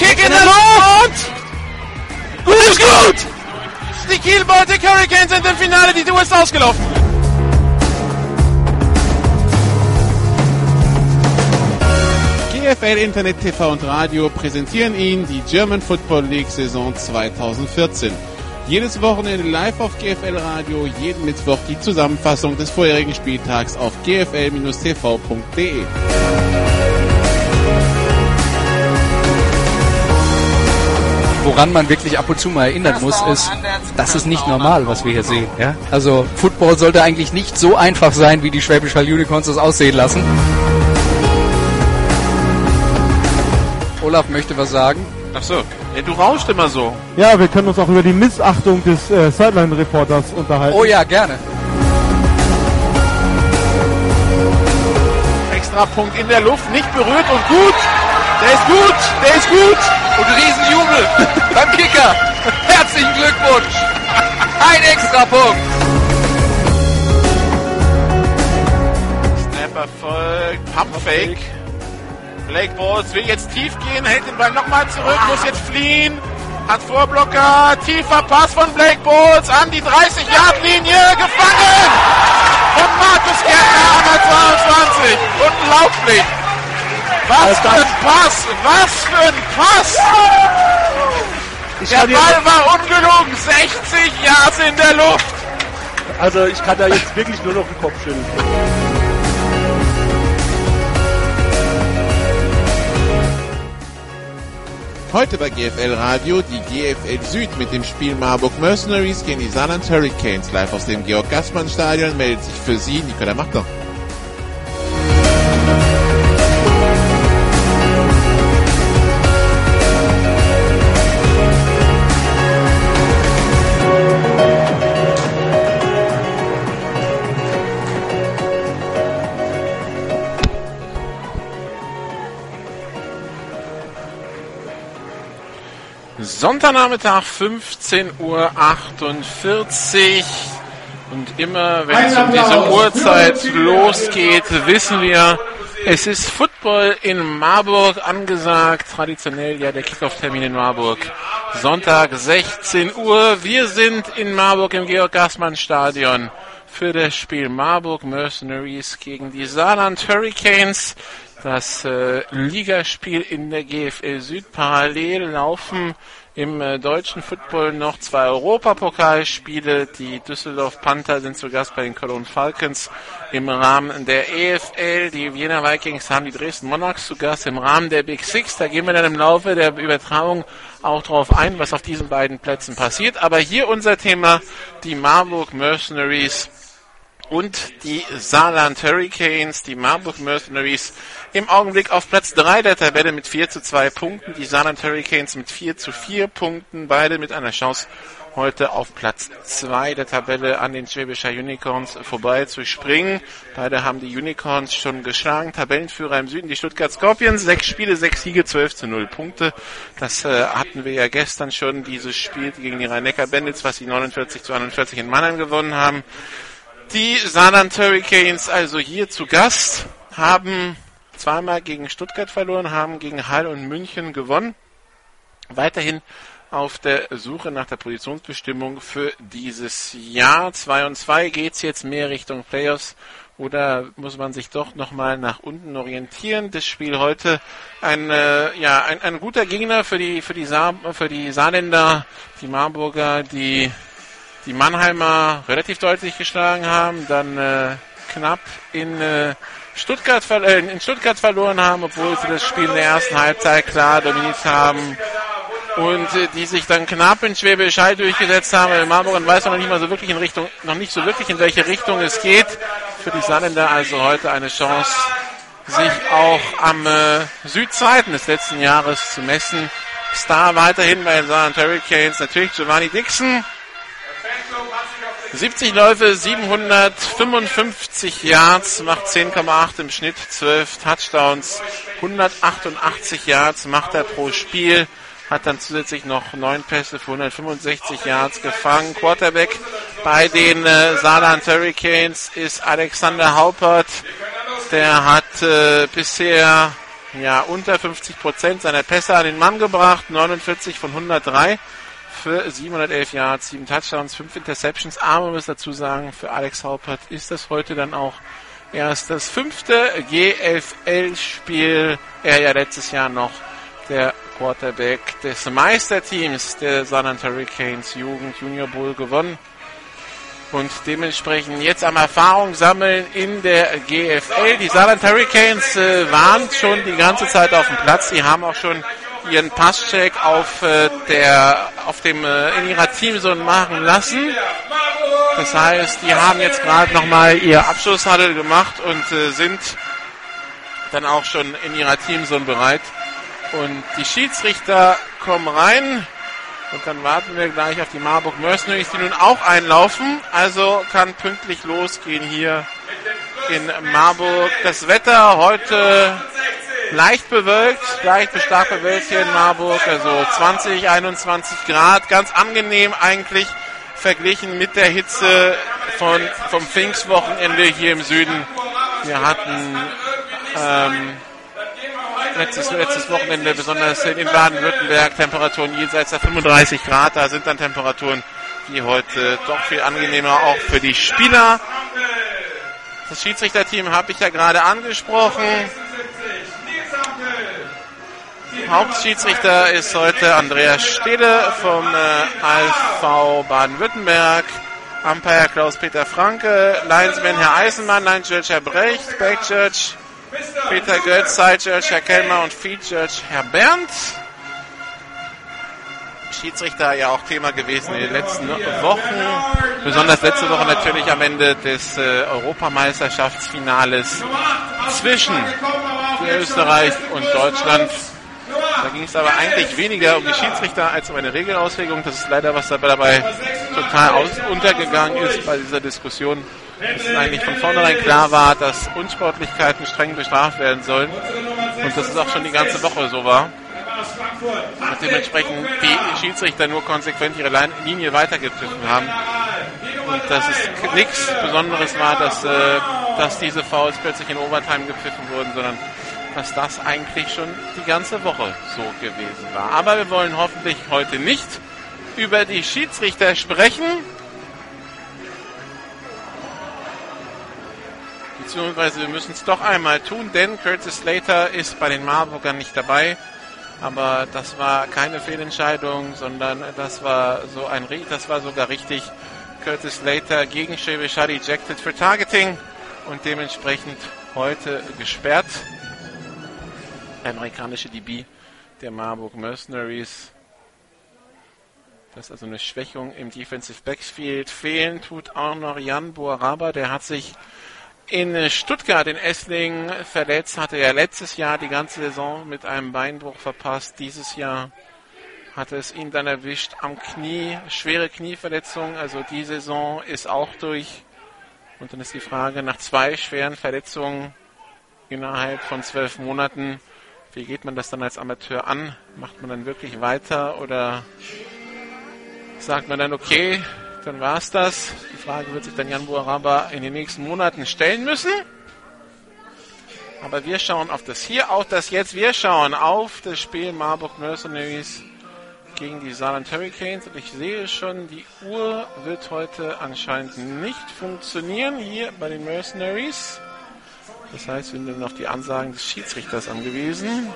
Kick in der Luft! Gut, ist gut! Die Kiel Baltic Hurricanes sind im Finale, die Tour ist ausgelaufen. GFL Internet TV und Radio präsentieren Ihnen die German Football League Saison 2014. Jedes Wochenende live auf GFL Radio, jeden Mittwoch die Zusammenfassung des vorherigen Spieltags auf gfl-tv.de. Woran man wirklich ab und zu mal erinnern muss, ist, das ist nicht normal, was wir hier sehen. Ja? Also Football sollte eigentlich nicht so einfach sein, wie die Schwäbisch Hall Unicorns das aussehen lassen. Olaf möchte was sagen. Ach so, ja, du rauscht immer so. Ja, wir können uns auch über die Missachtung des äh, Sideline-Reporters unterhalten. Oh ja, gerne. Extra Punkt in der Luft, nicht berührt und gut. Der ist gut, der ist gut. Und Riesenjubel beim Kicker. Herzlichen Glückwunsch. Ein Extrapunkt. Snap erfolgt, Pumpfake. Blake Bowles will jetzt tief gehen, hält den Ball nochmal zurück, muss jetzt fliehen. Hat Vorblocker, tiefer Pass von Blake Bowles an die 30-Yard-Linie, gefangen! Von Markus Gärtner an der 22. Unglaublich! Was für ein Pass! Was für ein Pass! Der Ball war ungelogen, 60 Yards in der Luft. Also ich kann da jetzt wirklich nur noch den Kopf schütteln. Heute bei GFL Radio die GFL Süd mit dem Spiel Marburg Mercenaries gegen die Saarland Hurricanes. Live aus dem Georg Gassmann Stadion meldet sich für Sie Nicola Machter. Sonntagnachmittag 15.48 Uhr. Und immer, wenn es um diese Uhrzeit losgeht, wissen wir, es ist Football in Marburg angesagt. Traditionell ja der Kickoff-Termin in Marburg. Sonntag 16 Uhr. Wir sind in Marburg im Georg-Gassmann-Stadion für das Spiel Marburg Mercenaries gegen die Saarland Hurricanes. Das äh, Ligaspiel in der GFL Süd parallel laufen im äh, deutschen Football noch zwei Europapokalspiele. Die Düsseldorf Panther sind zu Gast bei den Cologne Falcons im Rahmen der EFL. Die Wiener Vikings haben die Dresden Monarchs zu Gast im Rahmen der Big Six. Da gehen wir dann im Laufe der Übertragung auch drauf ein, was auf diesen beiden Plätzen passiert. Aber hier unser Thema, die Marburg Mercenaries und die Saarland Hurricanes, die Marburg Mercenaries im Augenblick auf Platz 3 der Tabelle mit 4 zu 2 Punkten, die Saarland Hurricanes mit 4 zu 4 Punkten, beide mit einer Chance heute auf Platz 2 der Tabelle an den Schwäbischer Unicorns vorbei zu springen. Beide haben die Unicorns schon geschlagen. Tabellenführer im Süden, die Stuttgart Scorpions. Sechs Spiele, sechs Siege, 12 zu 0 Punkte. Das äh, hatten wir ja gestern schon, dieses Spiel gegen die Rhein-Neckar Bandits, was sie 49 zu 41 in Mannheim gewonnen haben. Die Saarland Hurricanes also hier zu Gast, haben zweimal gegen Stuttgart verloren, haben gegen Hall und München gewonnen. Weiterhin auf der Suche nach der Positionsbestimmung für dieses Jahr. 2 und 2 geht's jetzt mehr Richtung Playoffs oder muss man sich doch nochmal nach unten orientieren? Das Spiel heute ein, äh, ja, ein, ein guter Gegner für die, für die, Saar, für die Saarländer, die Marburger, die die Mannheimer relativ deutlich geschlagen haben, dann äh, knapp in äh, Stuttgart, äh, in Stuttgart verloren haben, obwohl sie das Spiel in der ersten Halbzeit klar dominiert haben und äh, die sich dann knapp in Schwäbisch Hall durchgesetzt haben. In Marburg weiß man noch nicht mal so wirklich in Richtung, noch nicht so wirklich in welche Richtung es geht. Für die Saarländer also heute eine Chance, sich auch am äh, Südseiten des letzten Jahres zu messen. Star weiterhin bei den Saarland Hurricanes, natürlich Giovanni Dixon, 70 Läufe, 755 Yards, macht 10,8 im Schnitt, 12 Touchdowns, 188 Yards macht er pro Spiel, hat dann zusätzlich noch 9 Pässe für 165 Yards gefangen. Quarterback bei den äh, Saarland Hurricanes ist Alexander Haupert, der hat äh, bisher ja unter 50 Prozent seiner Pässe an den Mann gebracht. 49 von 103 für 711 Yards, 7 Touchdowns, 5 Interceptions. Aber man muss dazu sagen, für Alex Haupert ist das heute dann auch erst das fünfte GFL-Spiel. Er ja letztes Jahr noch der Quarterback des Meisterteams der San Antonio Hurricanes Jugend Junior Bowl gewonnen und dementsprechend jetzt am Erfahrung sammeln in der GFL. Die Saarland Hurricanes äh, waren schon die ganze Zeit auf dem Platz. Die haben auch schon ihren Passcheck auf äh, der auf dem äh, in ihrer Teamzone machen lassen. Das heißt, die haben jetzt gerade nochmal ihr Abschlusshandel gemacht und äh, sind dann auch schon in ihrer Teamzone bereit. Und die Schiedsrichter kommen rein. Und dann warten wir gleich auf die Marburg Mercenaries, die nun auch einlaufen. Also kann pünktlich losgehen hier in Marburg. Das Wetter heute leicht bewölkt, leicht bis stark bewölkt hier in Marburg. Also 20, 21 Grad. Ganz angenehm eigentlich verglichen mit der Hitze von, vom Pfingstwochenende hier im Süden. Wir hatten ähm, letztes, letztes Wochenende, besonders in Baden-Württemberg, Temperaturen jenseits der 35 Grad. Da sind dann Temperaturen, die heute doch viel angenehmer auch für die Spieler. Das Schiedsrichterteam habe ich ja gerade angesprochen. Hauptschiedsrichter ist heute Andreas Stede vom äh, ALV Baden-Württemberg. Umpire Klaus-Peter Franke, Linesman Herr Eisenmann, Line Judge Herr Brecht, Back Judge Peter Götz, Side Judge Herr Kellmer und Feed Judge Herr Berndt. Schiedsrichter ja auch Thema gewesen in den letzten Wochen. Besonders letzte Woche natürlich am Ende des äh, Europameisterschaftsfinales zwischen Österreich und Deutschland. Da ging es aber eigentlich weniger um die Schiedsrichter als um eine Regelauslegung. Das ist leider was dabei total aus untergegangen ist bei dieser Diskussion dass es eigentlich von vornherein klar war, dass Unsportlichkeiten streng bestraft werden sollen und dass es auch schon die ganze Woche so war. Und dementsprechend die Schiedsrichter nur konsequent ihre Linie weitergepfiffen haben. Und dass es nichts Besonderes war, dass, äh, dass diese Fouls plötzlich in Overtime gepfiffen wurden, sondern dass das eigentlich schon die ganze Woche so gewesen war. Aber wir wollen hoffentlich heute nicht über die Schiedsrichter sprechen, beziehungsweise wir müssen es doch einmal tun, denn Curtis Slater ist bei den Marburgern nicht dabei. Aber das war keine Fehlentscheidung, sondern das war so ein, das war sogar richtig. Curtis Slater gegen Shebeshad ejected für Targeting und dementsprechend heute gesperrt. Amerikanische DB der Marburg Mercenaries. Das ist also eine Schwächung im Defensive Backfield. Fehlen tut auch noch Jan Boaraba, der hat sich in Stuttgart in Esslingen verletzt, hatte er letztes Jahr die ganze Saison mit einem Beinbruch verpasst. Dieses Jahr hatte es ihn dann erwischt am Knie, schwere Knieverletzung. Also die Saison ist auch durch. Und dann ist die Frage nach zwei schweren Verletzungen innerhalb von zwölf Monaten, wie geht man das dann als Amateur an? Macht man dann wirklich weiter oder sagt man dann, okay, dann war es das. Die Frage wird sich dann Jan Buaraba in den nächsten Monaten stellen müssen. Aber wir schauen auf das hier, auf das jetzt. Wir schauen auf das Spiel Marburg Mercenaries gegen die Saarland Hurricanes. Und ich sehe schon, die Uhr wird heute anscheinend nicht funktionieren hier bei den Mercenaries. Das heißt, wir sind noch die Ansagen des Schiedsrichters angewiesen.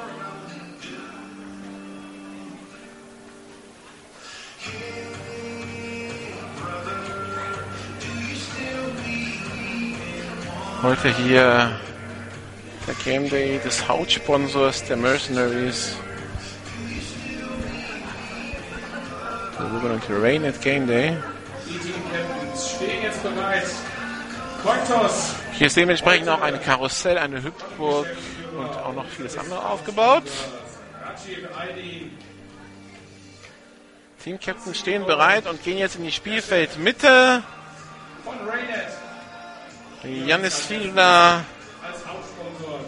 Heute hier der Game Day des Hauptsponsors der Mercenaries. Der sogenannte Rained Game Day. Die Team-Captains stehen jetzt bereit. Hier ist dementsprechend auch ein Karussell, eine Hüpfburg und auch noch vieles andere aufgebaut. Team-Captains stehen bereit und gehen jetzt in die Spielfeldmitte. Janis Fiedler,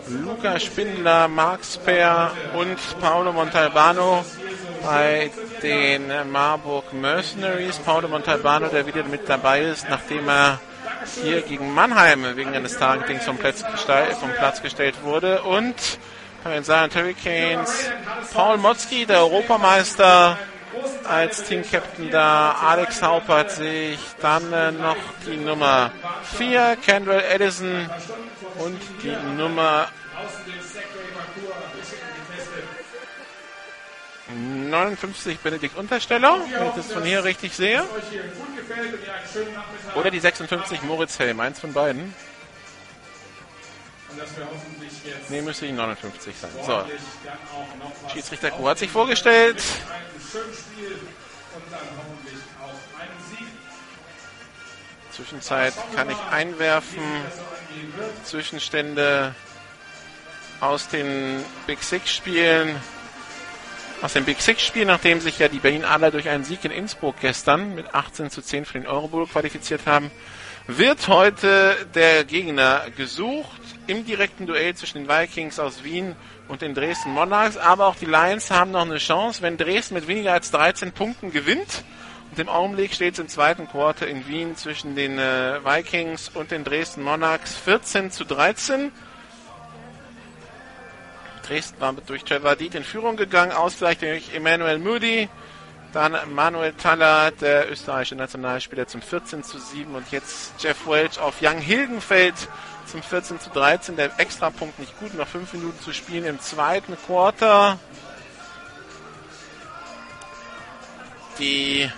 Luca Spindler, Marc Speer und Paolo Montalbano bei den Marburg Mercenaries. Paolo Montalbano, der wieder mit dabei ist, nachdem er hier gegen Mannheim wegen eines Targetings vom Platz, vom Platz gestellt wurde. Und Bei den Silent Hurricanes Paul Motzki, der Europameister, als Team-Captain da. Alex Haupert sehe ich. Dann äh, noch die Nummer 4, Kendall Edison. Und die Nummer 59 Benedikt Untersteller, wenn ich das von hier richtig sehe. Oder die 56 Moritz Helm, eins von beiden. Ne, müsste die 59 sein. So. Schiedsrichter Kuh hat sich vorgestellt. Zwischenzeit kann ich einwerfen. Zwischenstände aus den Big Six Spielen aus dem Big Six Spiel, nachdem sich ja die Berlin Adler durch einen Sieg in Innsbruck gestern mit 18 zu 10 für den Eurobowl qualifiziert haben, wird heute der Gegner gesucht im direkten Duell zwischen den Vikings aus Wien und den Dresden Monarchs. Aber auch die Lions haben noch eine Chance, wenn Dresden mit weniger als 13 Punkten gewinnt. Und im Augenblick steht es im zweiten Quarter in Wien zwischen den äh, Vikings und den Dresden Monarchs 14 zu 13. Dresden war durch Trevor Diet in Führung gegangen, Ausgleich durch Emmanuel Moody. Dann Manuel Taller, der österreichische Nationalspieler, zum 14 zu 7 und jetzt Jeff Welch auf Young Hilgenfeld zum 14 zu 13. Der Extrapunkt nicht gut, noch 5 Minuten zu spielen im zweiten Quarter. Die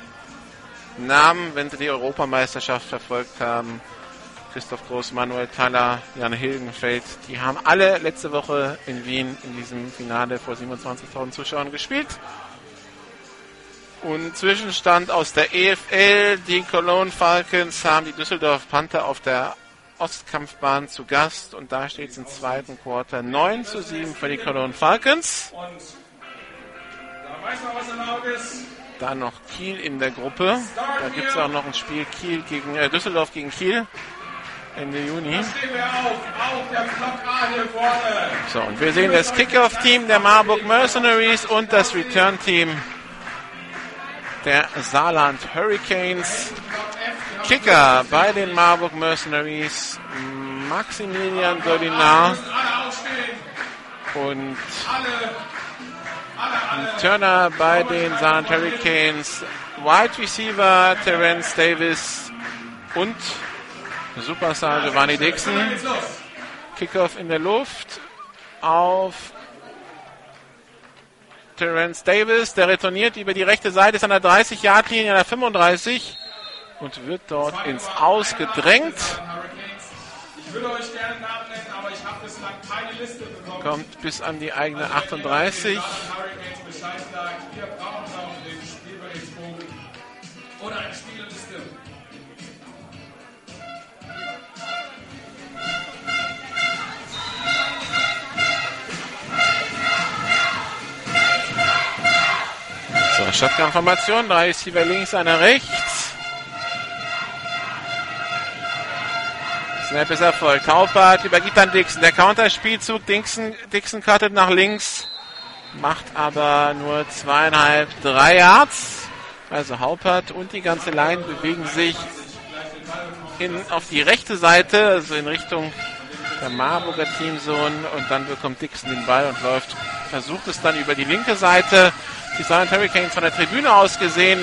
Namen, wenn sie die Europameisterschaft verfolgt haben, Christoph Groß, Manuel Thaler, Jan Hilgenfeld. Die haben alle letzte Woche in Wien in diesem Finale vor 27.000 Zuschauern gespielt. Und Zwischenstand aus der EFL, die Cologne Falcons haben die Düsseldorf Panther auf der Ostkampfbahn zu Gast und da steht es im zweiten Quarter 9 zu 7 für die Cologne Falcons. Dann noch Kiel in der Gruppe. Da gibt es auch noch ein Spiel Kiel gegen äh, Düsseldorf gegen Kiel. Ende Juni. So, und wir sehen das Kickoff-Team der Marburg Mercenaries und das Return-Team der Saarland Hurricanes. Kicker bei den Marburg Mercenaries Maximilian Dolinar und Turner bei den Saarland Hurricanes Wide Receiver Terence Davis und Superstar Giovanni Dixon. Kickoff in der Luft auf Terence Davis. Der retourniert über die rechte Seite, ist an der 30-Yard-Linie, an der 35 und wird dort ins Aus gedrängt. Kommt bis an die eigene 38. Oder ein So, Shotgun-Formation. Drei Receiver links, einer rechts. Snap ist erfolgt. Haupert übergibt an Dixon. Der Counterspielzug. Dixon, Dixon cuttet nach links. Macht aber nur zweieinhalb, drei Yards. Also Haupert und die ganze Line bewegen sich in, auf die rechte Seite, also in Richtung der Marburger Teamzone. Und dann bekommt Dixon den Ball und läuft, versucht es dann über die linke Seite die Silent Hurricanes von der Tribüne aus gesehen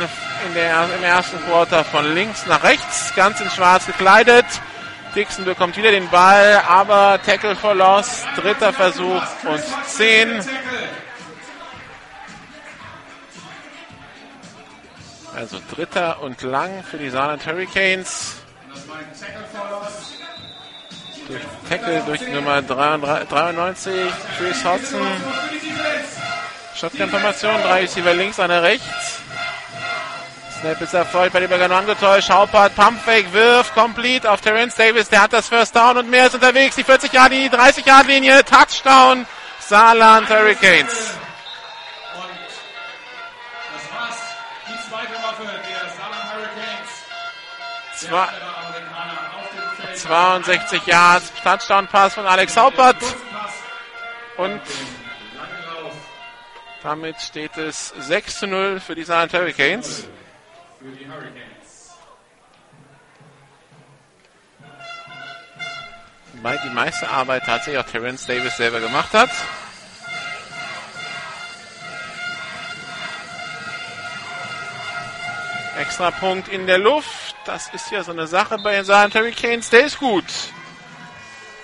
in der, im ersten Quarter von links nach rechts, ganz in schwarz gekleidet. Dixon bekommt wieder den Ball, aber Tackle for Loss, dritter Versuch und 10. Also dritter und lang für die Saarland Hurricanes. Durch Tackle durch Nummer 93, Chris Hodson. Shotgun-Formation, drei Receiver links, einer rechts. Snap ist erfolgt, bei dem Übergang angetäuscht. Haupert, Pumpfake, wirft, complete auf Terence Davis. Der hat das First Down und mehr ist unterwegs. Die 40 Yard, die 30 Yard Linie, Touchdown, Saarland Hurricanes. Hurricanes. 62 Yards, Touchdown-Pass von Alex Haupert. Und damit steht es 6 zu 0 für die Saarland Hurricanes. Weil die meiste Arbeit tatsächlich auch Terence Davis selber gemacht hat. Extra Punkt in der Luft. Das ist ja so eine Sache bei den Saarland Hurricanes. Der ist gut.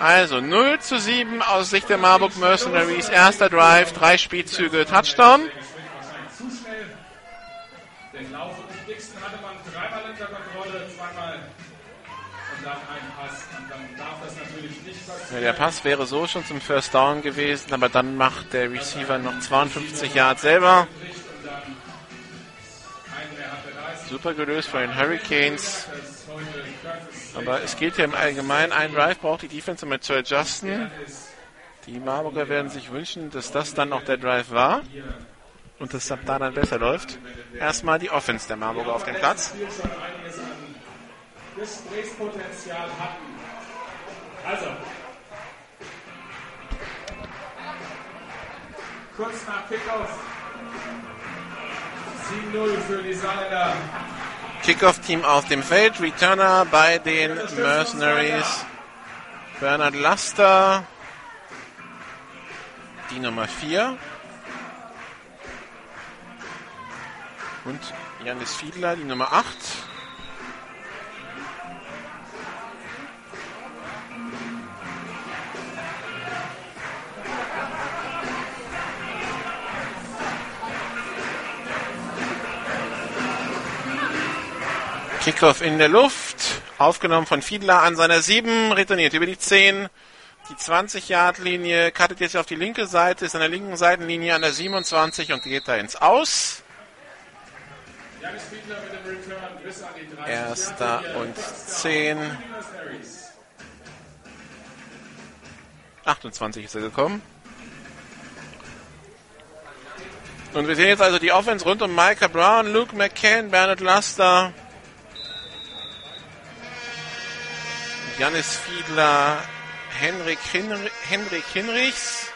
Also 0 zu 7 aus Sicht der Marburg Mercenaries. Erster Drive, drei Spielzüge, Touchdown. Den Lauf und Dixon hatte man dreimal in der Kontrolle, zweimal und dann ein Pass. Und dann darf das natürlich nicht passieren. Ja, der Pass wäre so schon zum First Down gewesen, aber dann macht der Receiver noch 52 Yards selber. Super gelöst von den Hurricanes. Aber es gilt ja im Allgemeinen, ein Drive braucht die Defense, um zu adjusten. Die Marburger werden sich wünschen, dass das dann auch der Drive war und dass da dann besser läuft. Erstmal die Offense der Marburger auf dem Platz. Also. Kurz nach Kickoff. 7-0 für die Saarländer. Kickoff-Team auf dem Feld. Returner bei den Mercenaries. Bernhard Laster. Die Nummer 4. Und Janis Fiedler, die Nummer 8. Kickoff in der Luft. Aufgenommen von Fiedler an seiner 7. Retourniert über die 10. Die 20-Yard-Linie. Cuttet jetzt auf die linke Seite. Ist an der linken Seitenlinie an der 27 und geht da ins Aus. Erster und 10. 28 ist er gekommen. Und wir sehen jetzt also die Offense rund um Micah Brown, Luke McCann, Bernard Laster, Janis Fiedler, Henrik, Hinri Henrik Hinrichs.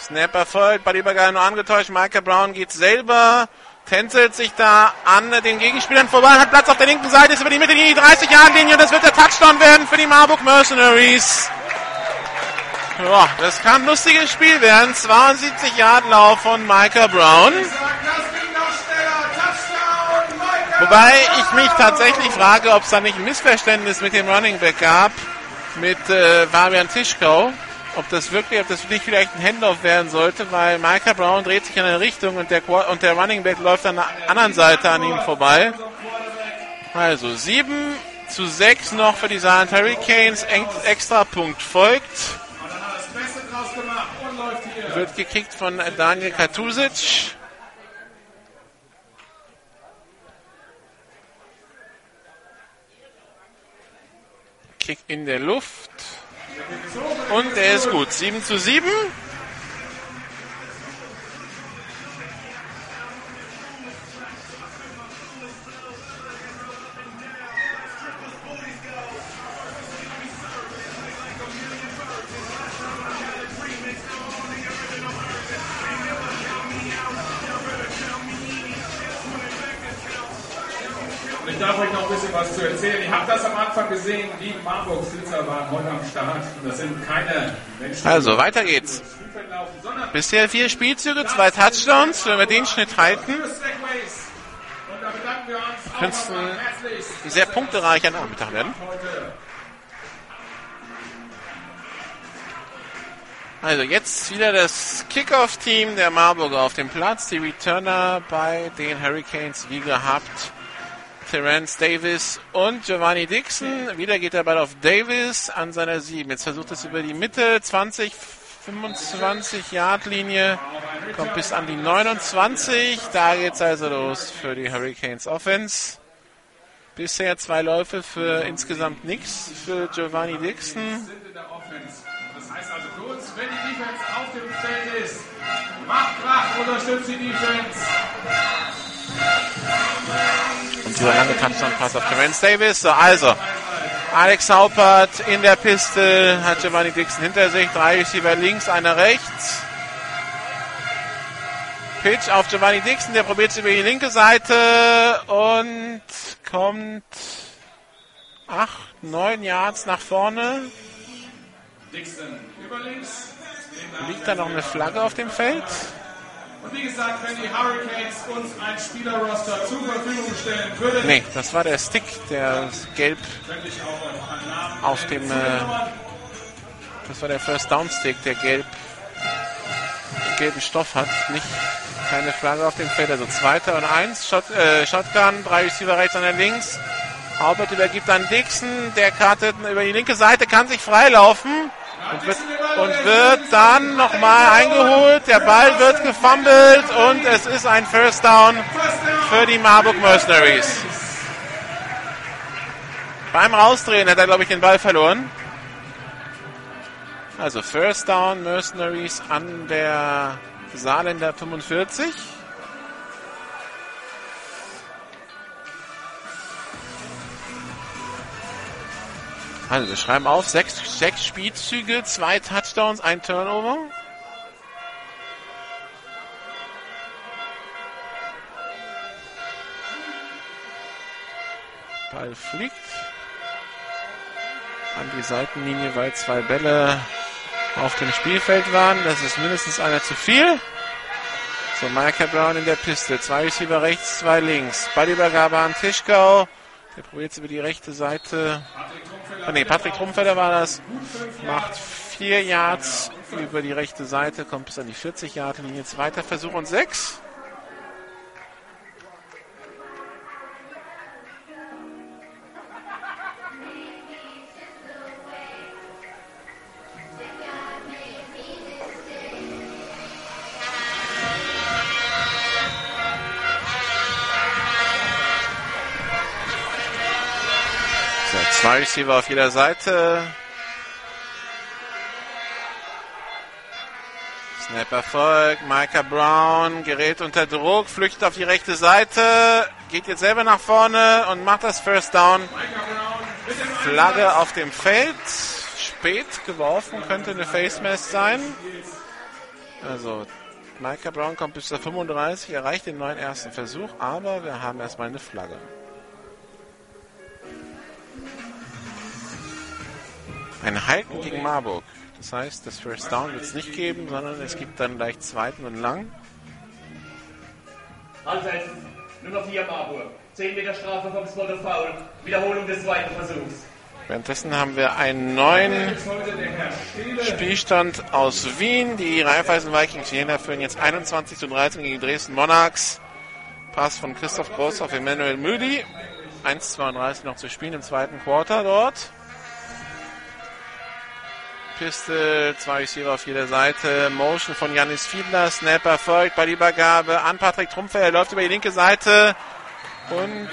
Snapper folgt, bei Übergang nur angetäuscht. Michael Brown geht selber, tänzelt sich da an den Gegenspielern vorbei, hat Platz auf der linken Seite, ist über die Mitte die 30 Jahre Linie und das wird der Touchdown werden für die Marburg Mercenaries. Ja, das kann ein lustiges Spiel werden. 72 Yard Lauf von Michael Brown. Wobei ich mich tatsächlich frage, ob es da nicht ein Missverständnis mit dem Running Back gab, mit äh, Fabian Tischkau. Ob das wirklich, ob das nicht vielleicht ein Handoff werden sollte, weil Micah Brown dreht sich in eine Richtung und der, und der Running Back läuft an der anderen Seite an ihm vorbei. Also 7 zu 6 noch für die Saarland Hurricanes. Extra Punkt folgt. Wird gekickt von Daniel Katusic. Kick in der Luft. Und er ist gut. 7 zu 7. Also, weiter geht's. Bisher vier Spielzüge, zwei Touchdowns. Wenn wir den Schnitt halten, könnte es ein sehr punktereicher Nachmittag werden. Also jetzt wieder das Kickoff-Team der Marburger auf dem Platz. Die Returner bei den Hurricanes wie gehabt. Terence Davis und Giovanni Dixon. Wieder geht der Ball auf Davis an seiner 7. Jetzt versucht es über die Mitte, 20, 25 Yard Linie, kommt bis an die 29. Da geht's also los für die Hurricanes Offense. Bisher zwei Läufe für insgesamt nichts für Giovanni Dixon. Das heißt also für uns, wenn die Defense auf dem Feld ist, macht Krach, unterstützt die Defense. Und dieser lange Touchdown-Pass auf Terence Davis. So, also, Alex Haupert in der Piste, hat Giovanni Dixon hinter sich, drei Receiver links, einer rechts. Pitch auf Giovanni Dixon, der probiert es über die linke Seite und kommt acht, neun Yards nach vorne. Liegt da noch eine Flagge auf dem Feld? Und wie gesagt, wenn die Hurricanes uns ein Spielerroster zur Verfügung stellen würden, Nee, das war der Stick, der gelb auf dem, äh, das war der First Down Stick, der gelb, gelben Stoff hat. Nicht, keine Flagge auf dem Feld. Also zweiter und eins, Shot, äh, Shotgun, drei Receiver rechts und links. Albert übergibt an Dixon, der kartet über die linke Seite, kann sich freilaufen und wird, und wird dann nochmal eingeholt. Der Ball wird gefummelt und es ist ein First Down für die Marburg Mercenaries. Beim Rausdrehen hat er, glaube ich, den Ball verloren. Also First Down Mercenaries an der Saarländer 45. Also wir schreiben auf, sechs, sechs Spielzüge, zwei Touchdowns, ein Turnover. Ball fliegt an die Seitenlinie, weil zwei Bälle auf dem Spielfeld waren. Das ist mindestens einer zu viel. So, Micah Brown in der Piste. Zwei Receiver rechts, zwei links. Ballübergabe an Tischkau. Der probiert es über die rechte Seite. Oh, ne, Patrick Trumfelder war das. Macht 4 Yards über die rechte Seite, kommt bis an die 40 Yard Linie. Zweiter Versuch und 6. zwei Receiver auf jeder Seite. Snap Erfolg. Micah Brown gerät unter Druck, flüchtet auf die rechte Seite, geht jetzt selber nach vorne und macht das First Down. Flagge auf dem Feld. Spät geworfen, könnte eine Face Mask sein. Also, Micah Brown kommt bis zur 35, erreicht den neuen ersten Versuch, aber wir haben erstmal eine Flagge. Ein Halten gegen Marburg. Das heißt, das First Down wird es nicht geben, sondern es gibt dann gleich zweiten und lang. Ansetzen. Nummer 4 Marburg. 10 Meter Strafe vom Spot of Foul. Wiederholung des zweiten Versuchs. Währenddessen haben wir einen neuen Spielstand aus Wien. Die Raiffeisen Vikings Jena führen jetzt 21 zu 13 gegen Dresden Monarchs. Pass von Christoph Groß auf Emmanuel Müdi. 1,32 noch zu spielen im zweiten Quarter dort. Piste, zwei Receiver auf jeder Seite. Motion von Janis Fiedler. Snap erfolgt bei der Übergabe an Patrick Trumpfer. Er läuft über die linke Seite und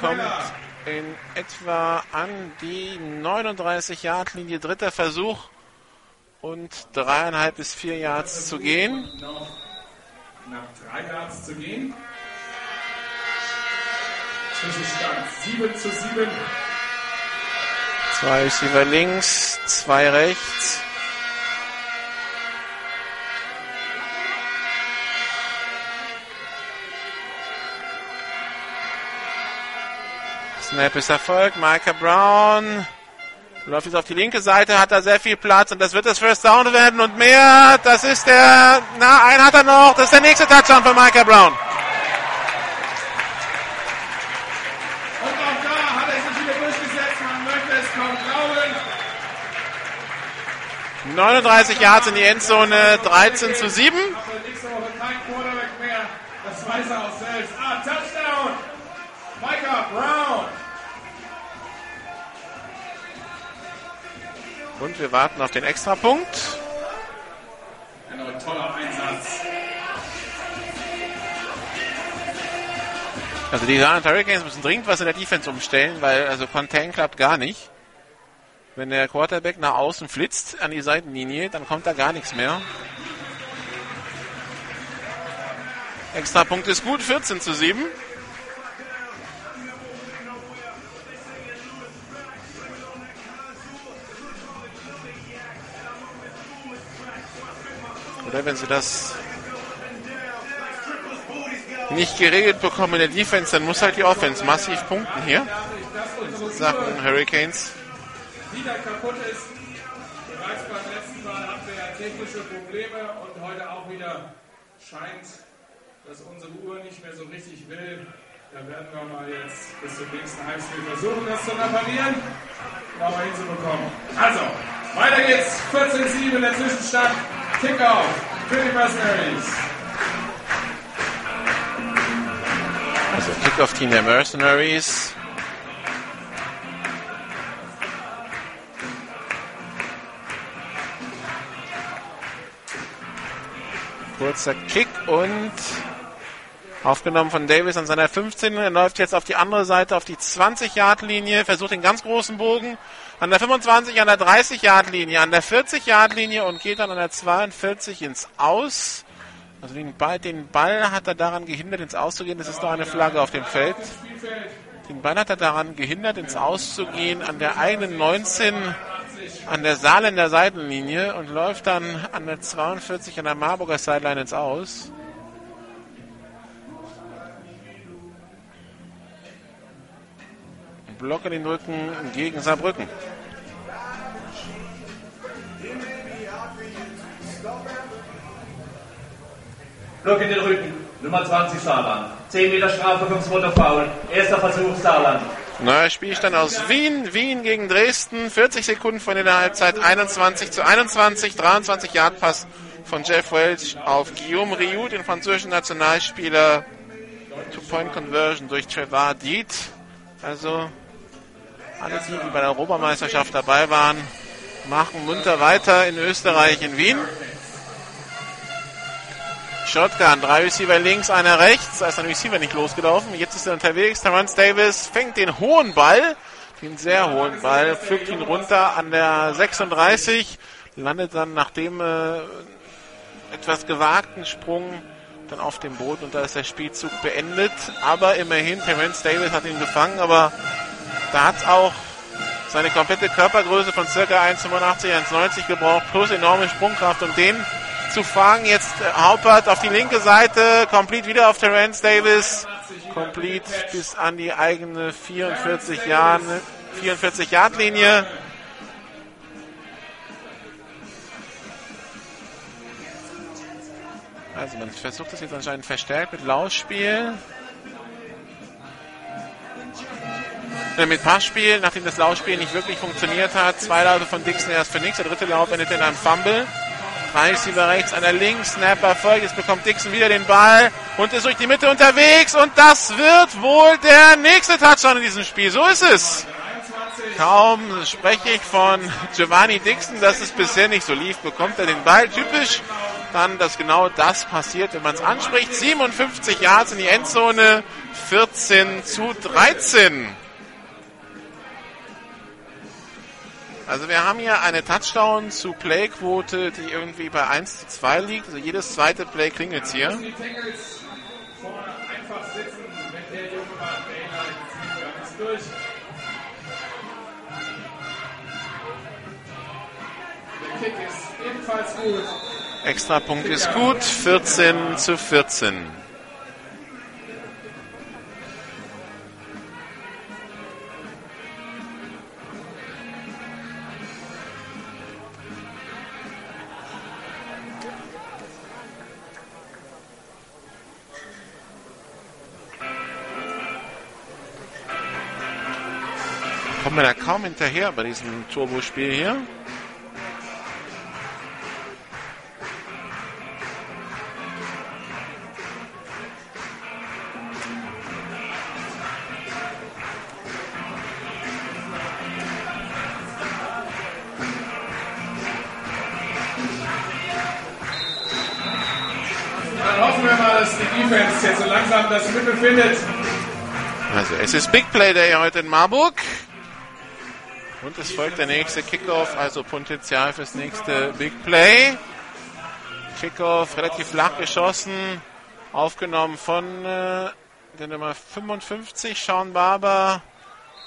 kommt in etwa an die 39-Yard-Linie. Dritter Versuch und dreieinhalb bis vier Yards zu gehen. Nach drei Yards zu gehen. Zwischenstand 7 zu 7. Zwei Receiver links, zwei rechts. Snap ist Erfolg. Micah Brown läuft jetzt auf die linke Seite, hat da sehr viel Platz und das wird das First Down werden und mehr. Das ist der, na, einen hat er noch. Das ist der nächste Touchdown für Micah Brown. Und auch da hat er sich wieder durchgesetzt. Man möchte es kaum glauben. 39 Yards in die Endzone, 13 zu 7. Aber nächste Woche kein Quarterback mehr. Das weiß er auch selbst. Ah, Touchdown. Micah Brown. Und wir warten auf den Extrapunkt. Ein toller Einsatz. Also die Saarland Hurricanes müssen dringend was in der Defense umstellen, weil also Contain klappt gar nicht. Wenn der Quarterback nach außen flitzt an die Seitenlinie, dann kommt da gar nichts mehr. Extrapunkt ist gut, 14 zu 7. Oder wenn sie das nicht geregelt bekommen in der Defense, dann muss halt die Offense massiv punkten hier. Sachen Hurricanes. Wieder kaputt ist. Bereits beim letzten Mal hatten wir ja technische Probleme und heute auch wieder scheint, dass unsere Uhr nicht mehr so richtig will. Da werden wir mal jetzt bis zum nächsten Heimspiel versuchen, das zu reparieren, aber hinzubekommen. Also, weiter geht's. 14-7 in der Zwischenstand. Kickoff für die Mercenaries. Also Kickoff-Team der Mercenaries. Kurzer Kick und aufgenommen von Davis an seiner 15. Er läuft jetzt auf die andere Seite, auf die 20-Yard-Linie, versucht den ganz großen Bogen an der 25, an der 30-Yard-Linie, an der 40-Yard-Linie und geht dann an der 42 ins Aus. Also den Ball, den Ball hat er daran gehindert, ins Auszugehen. Das ist doch eine Flagge auf dem Feld. Den Ball hat er daran gehindert, ins Auszugehen an der eigenen 19 an der Saarländer Seitenlinie und läuft dann an der 42 an der Marburger Sideline ins Aus. Block in den Rücken gegen Saarbrücken. Block in den Rücken, Nummer 20 Saarland. 10 Meter Strafe, 5 Meter Foul. Erster Versuch Saarland. Neuer Spielstand aus Wien. Wien gegen Dresden. 40 Sekunden von der Halbzeit. 21 zu 21. 23 Yard Pass von Jeff Welch auf Guillaume Rioux, den französischen Nationalspieler. Two-Point-Conversion durch Trevor Diet. Also alle Teams, die bei der Europameisterschaft dabei waren, machen munter weiter in Österreich, in Wien. Shotgun, drei Receiver links, einer rechts. Da ist ein Receiver nicht losgelaufen. Jetzt ist er unterwegs. Terrence Davis fängt den hohen Ball, den sehr hohen Ball, pflückt ihn runter an der 36, landet dann nach dem äh, etwas gewagten Sprung dann auf dem Boot und da ist der Spielzug beendet. Aber immerhin, Terrence Davis hat ihn gefangen, aber da hat auch seine komplette Körpergröße von circa 1,85, 1,90 gebraucht, plus enorme Sprungkraft, um den zu fangen. Jetzt Haupert auf die linke Seite, komplett wieder auf Terence Davis, komplett bis an die eigene 44 Jahren, 44 Yard Linie. Also man versucht das jetzt anscheinend verstärkt mit Lausspiel. Äh, mit Passspiel, nachdem das Laufspiel nicht wirklich funktioniert hat. Zwei Läufe von Dixon erst für nichts. Der dritte Lauf endet in einem Fumble. Drei Receiver rechts, einer links. Snapper folgt. Jetzt bekommt Dixon wieder den Ball und ist durch die Mitte unterwegs. Und das wird wohl der nächste Touchdown in diesem Spiel. So ist es. Kaum spreche ich von Giovanni Dixon, dass es bisher nicht so lief, bekommt er den Ball. Typisch dann, dass genau das passiert, wenn man es anspricht. 57 Yards in die Endzone, 14 zu 13. Also wir haben hier eine Touchdown zu Play-Quote, die irgendwie bei 1 zu 2 liegt. Also jedes zweite Play klingelt hier. Extra Punkt ist gut, 14 zu 14. kommen wir da kaum hinterher bei diesem Turbo-Spiel hier. Dann hoffen wir mal, dass die Defense jetzt so langsam das Mittel findet. Also es ist Big Play Day heute in Marburg. Und es folgt der nächste Kickoff, also Potenzial fürs nächste Big Play. Kickoff relativ flach geschossen, aufgenommen von äh, der Nummer 55, Sean Barber.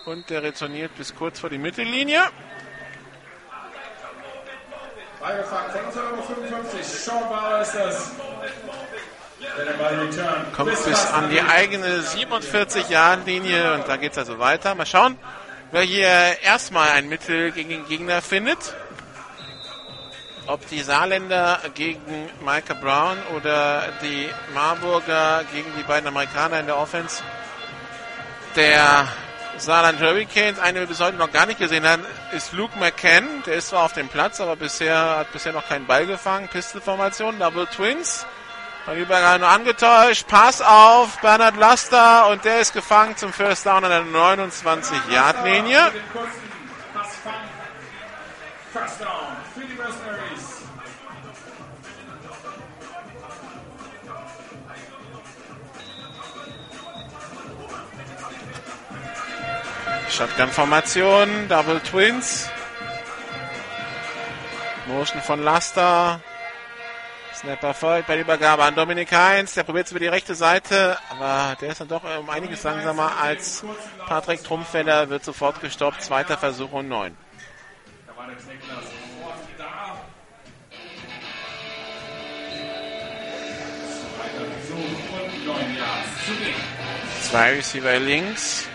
Und der retourniert bis kurz vor die Mittellinie. Beigefangen von unserer Nummer 55, Sean Barber ist das. Kommt bis an die eigene 47-Jahr-Linie und da geht es also weiter. Mal schauen, wer hier erstmal ein Mittel gegen den Gegner findet. ob die Saarländer gegen Micah Brown oder die Marburger gegen die beiden Amerikaner in der Offense. Der Saarland Hurricanes, eine wir bis heute noch gar nicht gesehen haben, ist Luke McCann. Der ist zwar auf dem Platz, aber bisher hat bisher noch keinen Ball gefangen. Pistol-Formation, Double Twins. Von Übergang nur angetäuscht. Pass auf Bernhard Laster und der ist gefangen zum First Down an der 29-Yard-Linie. First Down für die Mercenaries. Shotgun-Formation, Double Twins. Motion von Laster. Snapper folgt bei der Übergabe an Dominik Heinz. Der probiert es über die rechte Seite, aber der ist dann doch um einiges langsamer als Patrick Trumpfeller. Wird sofort gestoppt. Zweiter Versuch und neun. Zwei Receiver links.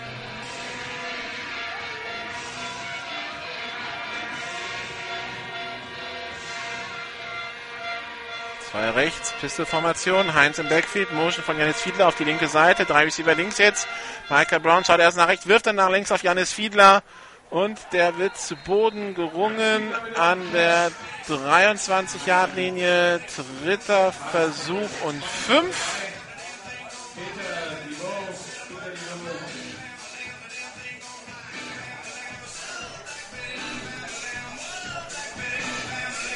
Zwei rechts, Pistol-Formation, Heinz im Backfield, Motion von Janis Fiedler auf die linke Seite, drei Receiver links jetzt. Michael Brown schaut erst nach rechts, wirft dann nach links auf Janis Fiedler und der wird zu Boden gerungen an der 23-Yard-Linie. Dritter Versuch und fünf.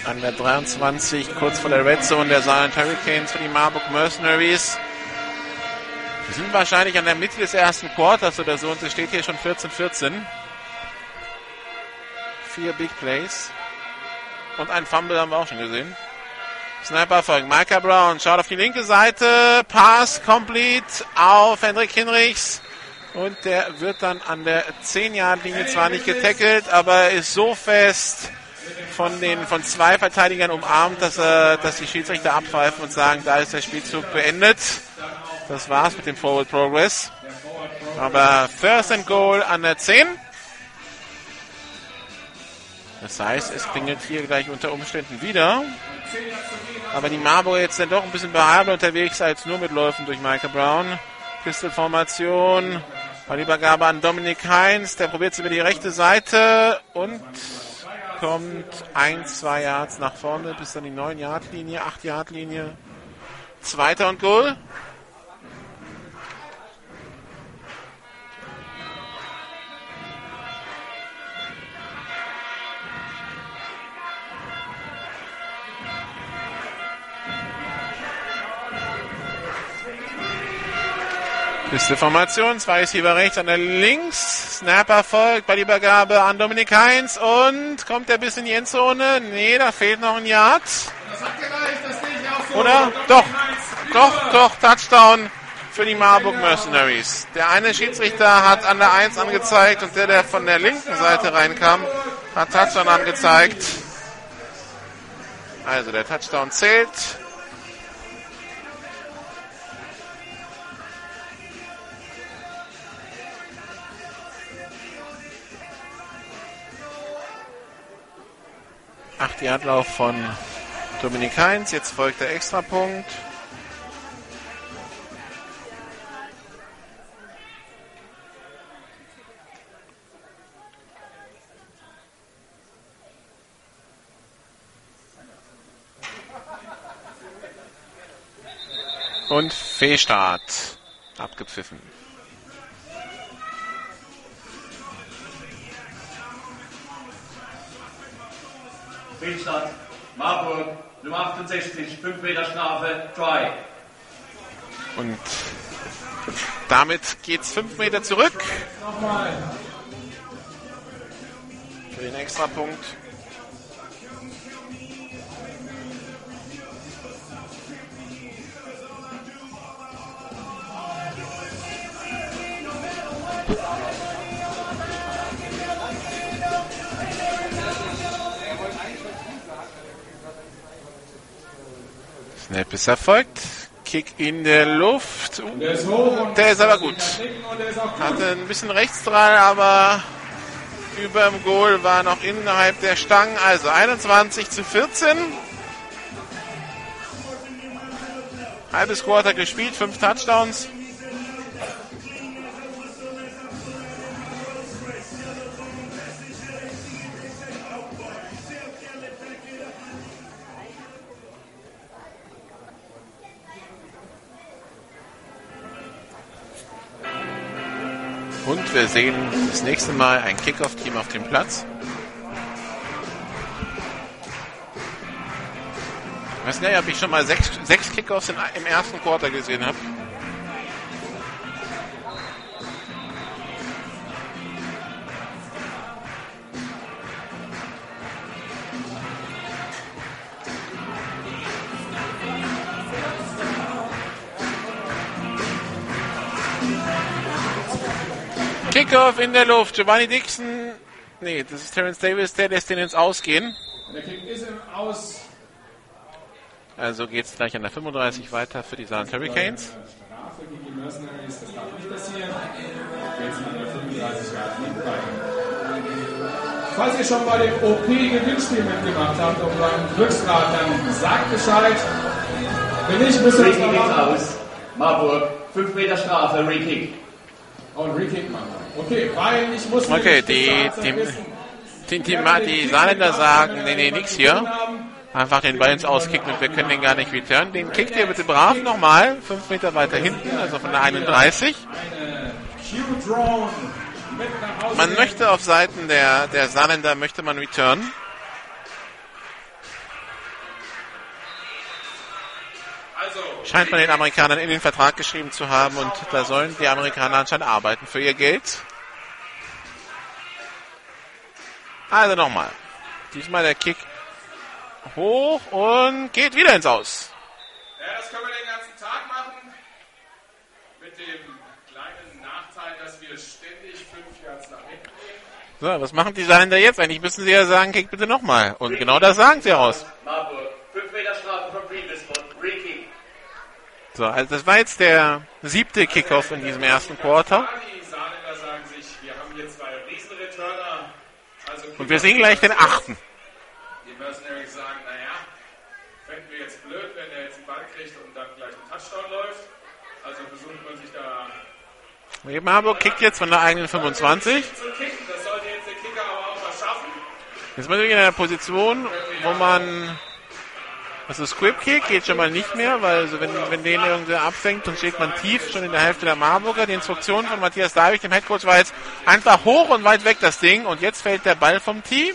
An der 23, kurz vor der Red Zone der Silent Hurricanes für die Marburg Mercenaries. Wir sind wahrscheinlich an der Mitte des ersten Quarters oder so und es steht hier schon 14-14. Vier Big Plays. Und ein Fumble haben wir auch schon gesehen. Sniper folgt. Micah Brown schaut auf die linke Seite. Pass complete auf Hendrik Hinrichs. Und der wird dann an der 10-Yard-Linie zwar nicht getackelt, aber ist so fest, von den von zwei Verteidigern umarmt, dass, äh, dass die Schiedsrichter abpfeifen und sagen, da ist der Spielzug beendet. Das war's mit dem Forward Progress. Aber First and Goal an der 10. Das heißt, es klingelt hier gleich unter Umständen wieder. Aber die Marburger jetzt dann doch ein bisschen beharrlich unterwegs als nur mit Läufen durch Michael Brown. Pistolformation. Übergabe an Dominik Heinz. Der probiert es über die rechte Seite und kommt ein, zwei Yards nach vorne bis an die 9 Yard Linie, 8 Yard Linie. Zweiter und Goal. Beste Formation, zwei Receiver rechts, einer links. Snapper folgt bei der Übergabe an Dominik Heinz und kommt er bis in die Endzone? Nee, da fehlt noch ein Yard. Das hat gereicht, das sehe ich auch so. Oder? Doch, doch, doch, Touchdown für die Marburg Mercenaries. Der eine Schiedsrichter hat an der 1 angezeigt und der, der von der linken Seite reinkam, hat Touchdown angezeigt. Also der Touchdown zählt. Acht Yardlauf von Dominik Heinz. Jetzt folgt der Extrapunkt. Und Fehlstart. Abgepfiffen. Fehlstart, Marburg, Nummer 68, 5 Meter Strafe, Try. Und damit geht es 5 Meter zurück. Nochmal. Für den Extrapunkt. Snap ist erfolgt. Kick in der Luft. Uh, Der ist und der ist aber gut. Hatte ein bisschen rechts dran, aber über dem Goal war noch innerhalb der Stangen. Also 21 zu 14. Halbes Quarter gespielt, fünf Touchdowns. Und wir sehen das nächste Mal ein Kickoff-Team auf dem Platz. Ich weiß nicht, ob ich schon mal sechs, sechs Kickoffs in, im ersten Quarter gesehen habe. Kickoff in der Luft. Giovanni Dixon. Nee, das ist Terence Davis, der lässt den ins Ausgehen. Der Kick ist im Aus. Also geht es gleich an der 35 weiter für die Saarland Hurricanes. Strafe gegen die Mercenaries, das darf nicht passieren. Jetzt an der 35 Yard Linie weiter. Falls ihr schon bei dem OP-Gewinnspiel mitgemacht habt und beim Glücksrad, dann sagt Bescheid. Wenn nicht, müsst ihr Free uns Kick noch ist machen. aus. Marburg, 5 Meter Strafe, Re Kick. Und Re-Kick machen. Okay, weil ich muss Okay, die die, die, die, Saarländer sagen, nee, nee, nix hier. Einfach den Ball ins Auskicken und wir können den gar nicht returnen. Den kickt ihr bitte brav nochmal, fünf Meter weiter hinten, also von der 31. Q-Drone mit nach Hause. Man möchte auf Seiten der, der Saarländer möchte man returnen. Scheint man den Amerikanern in den Vertrag geschrieben zu haben und da sollen die Amerikaner anscheinend arbeiten für ihr Geld. Also nochmal. Diesmal der Kick hoch und geht wieder ins Aus. Ja, das können wir den ganzen Tag machen. Mit dem kleinen Nachteil, dass wir ständig fünf Yards nach hinten gehen. So, was machen die Saarländer jetzt? Eigentlich müssen sie ja sagen, kick bitte nochmal. Und genau das sagen sie aus. Marburg, 5 Meter Strafe vom Previous One, Re Kick. So, also das war jetzt der siebte Kickoff in diesem ersten Quarter. Und wir sehen gleich den achten. Die Mercenaries sagen, naja, fänden wir jetzt blöd, wenn er jetzt den Ball kriegt und dann gleich ein Touchdown läuft. Also versucht man sich da Eben Hamburg kickt jetzt von der eigenen 25. zu kicken. Das sollte jetzt wir natürlich in einer Position, wo man. Also Squib Kick geht schon mal nicht mehr, weil also wenn, wenn den irgendwer abfängt, dann steht man tief schon in der Hälfte der Marburger. Die Instruktion von Matthias Davig, dem Headcoach, war jetzt einfach hoch und weit weg das Ding und jetzt fällt der Ball vom Tee.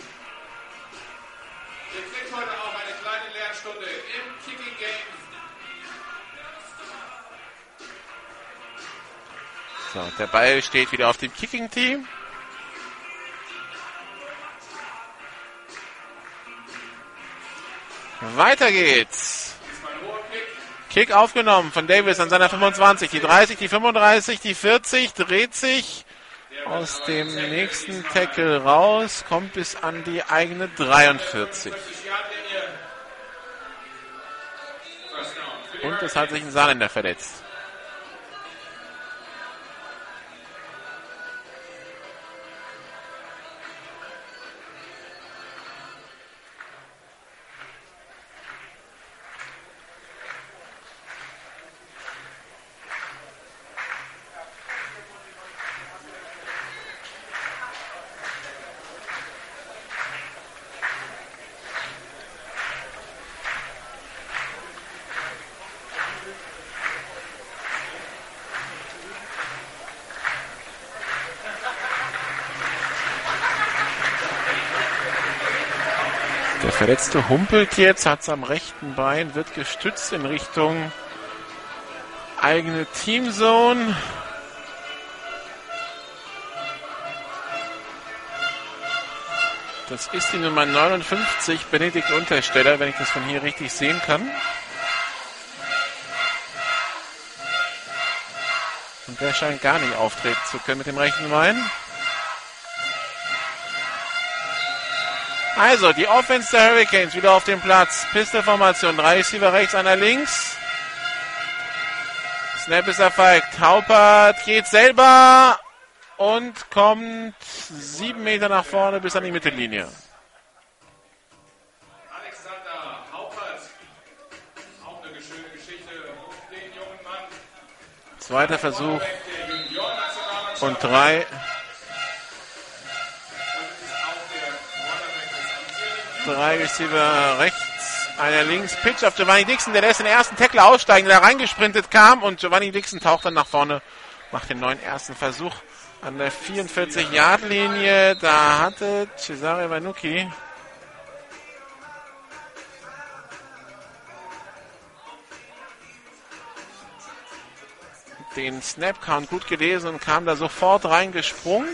So, der Ball steht wieder auf dem Kicking Team. Weiter geht's. Kick. Aufgenommen von Davis an seiner 25, die 30, die 35, die 40, dreht sich aus dem nächsten Tackle raus, kommt bis an die eigene 43. 50 Yard Linie. First down. Für die Und es hat sich ein Saarländer verletzt. Der Verletzte humpelt jetzt, hat es am rechten Bein, wird gestützt in Richtung eigene Teamzone. Das ist die Nummer 59, Benedikt Untersteller, wenn ich das von hier richtig sehen kann. Und der scheint gar nicht auftreten zu können mit dem rechten Bein. Also, die Offense der Hurricanes wieder auf dem Platz. Pistol-Formation, drei Receiver rechts, einer links. Snap ist erfolgt. Haupert geht selber und kommt sieben Meter nach vorne bis an die Mittellinie. Zweiter Versuch und drei. Drei Receiver rechts, einer links. Pitch auf Giovanni Dixon, der lässt den ersten Tackler aussteigen, der reingesprintet kam und Giovanni Dixon taucht dann nach vorne, macht den neuen ersten Versuch an der 44-Yard-Linie. Da hatte Cesare Vanucci den Snap-Count gut gelesen und kam da sofort reingesprungen.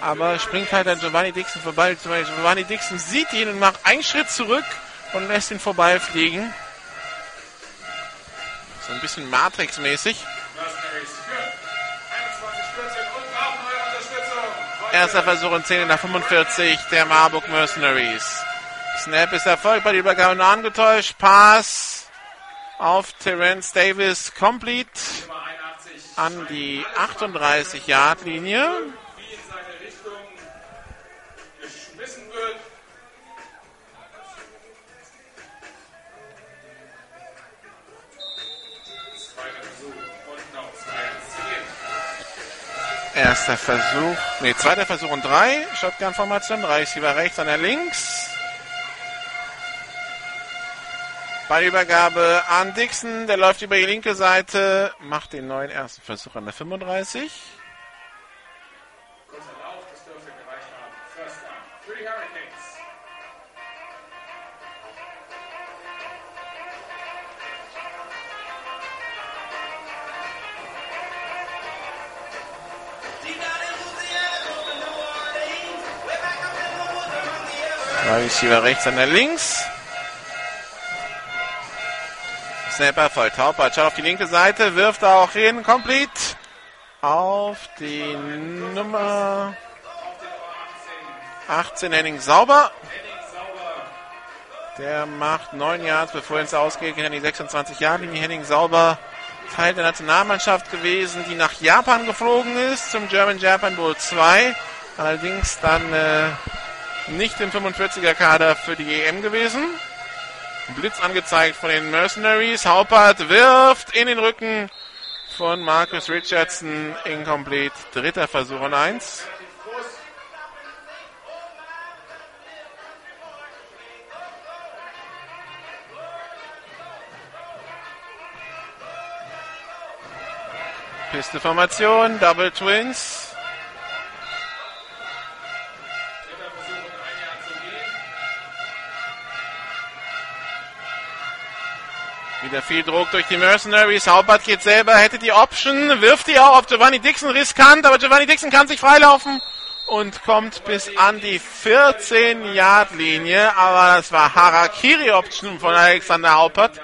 Aber springt halt an Giovanni Dixon vorbei. Giovanni Dixon sieht ihn und macht einen Schritt zurück und lässt ihn vorbeifliegen. So ein bisschen Matrix-mäßig. Mercenaries führen. 21, 14 und brauchen neue Unterstützung. Heute Erster Versuch und 10 nach 45 der Marburg Mercenaries. Snap ist Erfolg bei der Übergabe nur angetäuscht. Pass auf Terence Davis complete Nummer 81 an die 38-Yard-Linie. Erster Versuch, nee, zweiter Versuch und drei. Shotgun-Formation, drei Receiver rechts, einer links. Ballübergabe an Dixon, der läuft über die linke Seite, macht den neuen ersten Versuch an der 35. Receiver rechts, einer links. Snapper voll Taubert, schaut auf die linke Seite, wirft auch hin, complete. Auf die Nummer 18 Henning Sauber. Der macht 9 Yards, bevor er ins Ausgeht, geht an die 26 Jahre Linie. Henning Sauber, Teil der Nationalmannschaft gewesen, die nach Japan geflogen ist, zum German Japan Bowl 2. Allerdings dann äh, nicht im 45er Kader für die EM gewesen. Blitz angezeigt von den Mercenaries. Haupert wirft in den Rücken von Marcus Richardson. Incomplete. Dritter Versuch und eins. Pisteformation, Double Twins. Wieder viel Druck durch die Mercenaries. Haupert geht selber, hätte die Option, wirft die auch auf Giovanni Dixon riskant, aber Giovanni Dixon kann sich freilaufen und kommt bis an die 14-Yard-Linie. Aber das war Harakiri-Option von Alexander Haupert.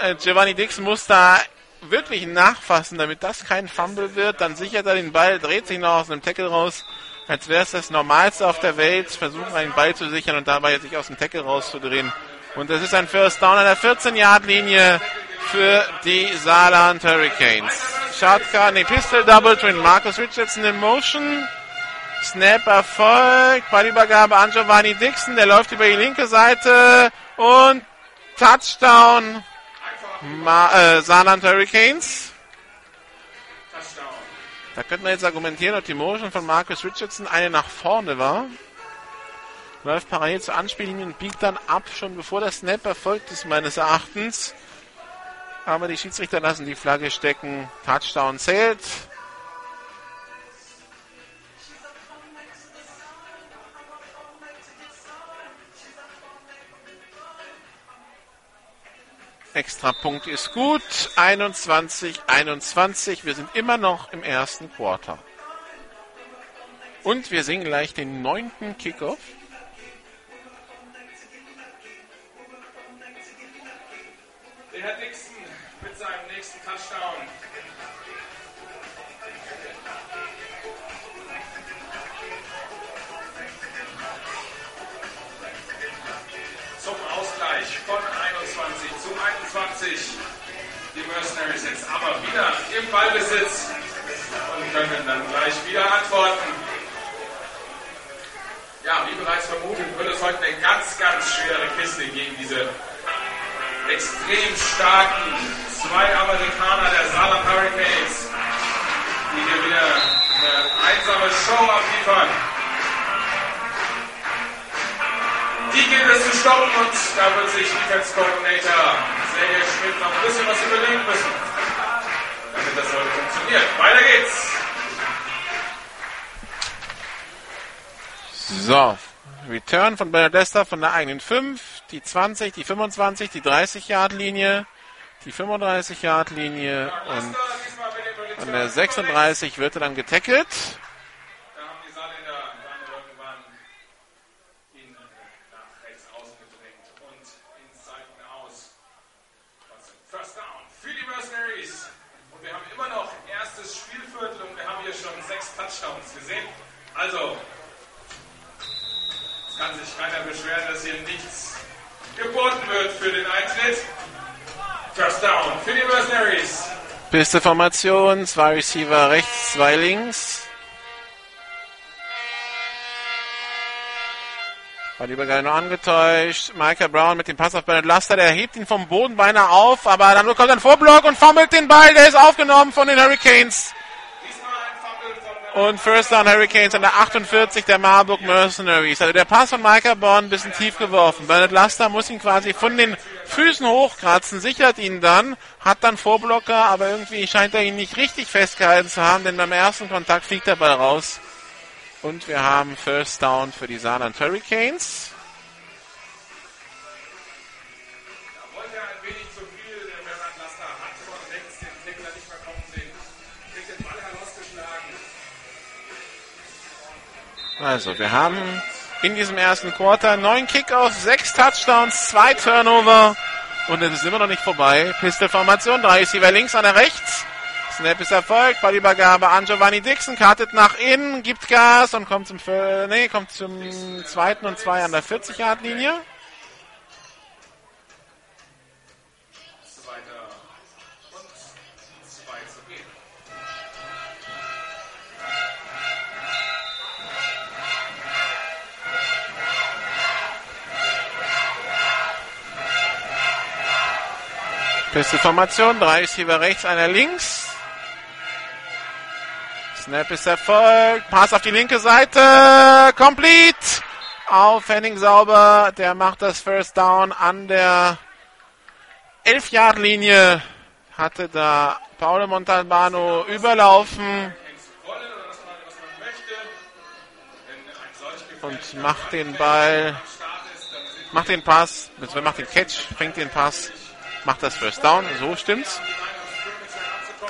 Äh, Giovanni Dixon muss da wirklich nachfassen, damit das kein Fumble wird. Dann sichert er den Ball, dreht sich noch aus dem Tackle raus, als wäre es das Normalste auf der Welt, versucht einen Ball zu sichern und dabei sich aus dem Tackle rauszudrehen. Und das ist ein First Down an der 14-Yard-Linie für die Saarland Hurricanes. Shotgun, nee, Pistol Double Twin, Marcus Richardson in Motion. Snap Erfolg, Ballübergabe an Giovanni Dixon, der läuft über die linke Seite und Touchdown Ma äh, Saarland Hurricanes. Da könnte man jetzt argumentieren, ob die Motion von Marcus Richardson eine nach vorne war. Läuft parallel zur Anspiellinie und biegt dann ab, schon bevor der Snap erfolgt ist, meines Erachtens. Aber die Schiedsrichter lassen die Flagge stecken. Touchdown zählt. Extrapunkt ist gut. 21, 21. Wir sind immer noch im ersten Quarter. Und wir sehen gleich den neunten Kickoff. Der Herr Dixon mit seinem nächsten Touchdown. Zum Ausgleich von 21 zu 21. Die Mercenaries jetzt aber wieder im Ballbesitz. dann gleich wieder antworten. Ja, wie bereits vermutet, wird es heute eine ganz, ganz schwere Kiste gegen diese extrem starken zwei Amerikaner der Saarland Hurricanes, die hier wieder eine einsame Show abliefern. Die gilt es zu stoppen und da wird sich Defense Coordinator Sergei Schmidt noch ein bisschen was überlegen müssen, damit das heute funktioniert. Weiter geht's. So, Return von Bernadesta von der eigenen 5, die 20, die 25, die 30-Yard-Linie, die 35-Yard-Linie und an der 36 wird er dann getackelt. Also, kann sich keiner beschweren, dass hier nichts geboten wird für den Eintritt. First down für die Mercenaries. Beste Formation, zwei Receiver rechts, zwei links. War die Übergabe noch angetäuscht. Michael Brown mit dem Pass auf Bernard Laster, der hebt ihn vom Boden beinahe auf, aber dann bekommt er einen Vorblock und fummelt den Ball, der ist aufgenommen von den Hurricanes. Diesmal ein Fumble von Und First Down Hurricanes an der 48 der Marburg Mercenaries. Also der Pass von Michael Brown ein bisschen tief geworfen. Bernard Laster muss ihn quasi von den Füßen hochkratzen, sichert ihn dann, hat dann Vorblocker, aber irgendwie scheint er ihn nicht richtig festgehalten zu haben, denn beim ersten Kontakt fliegt der Ball raus. Und wir haben First Down für die Saarland Hurricanes. Also, wir haben in diesem ersten Quarter neun Kickoffs, sechs Touchdowns, zwei Turnover und es ist immer noch nicht vorbei. Pistol-Formation, drei Receiver links, einer rechts. Snap ist erfolgt, Ballübergabe an Giovanni Dixon, kartet nach innen, gibt Gas und kommt zum, nee, kommt zum zweiten und zwei an der 40-Yard-Linie. Pistol-Formation, drei Receiver rechts, einer links. Snap ist erfolgt, Pass auf die linke Seite, complete. Auf Henning Sauber, der macht das First Down an der 11-Yard-Linie. Hatte da Paolo Montalbano überlaufen und macht den Ball, ist, macht den Pass, macht den Catch, fängt den Pass, macht das First Down, so stimmt's.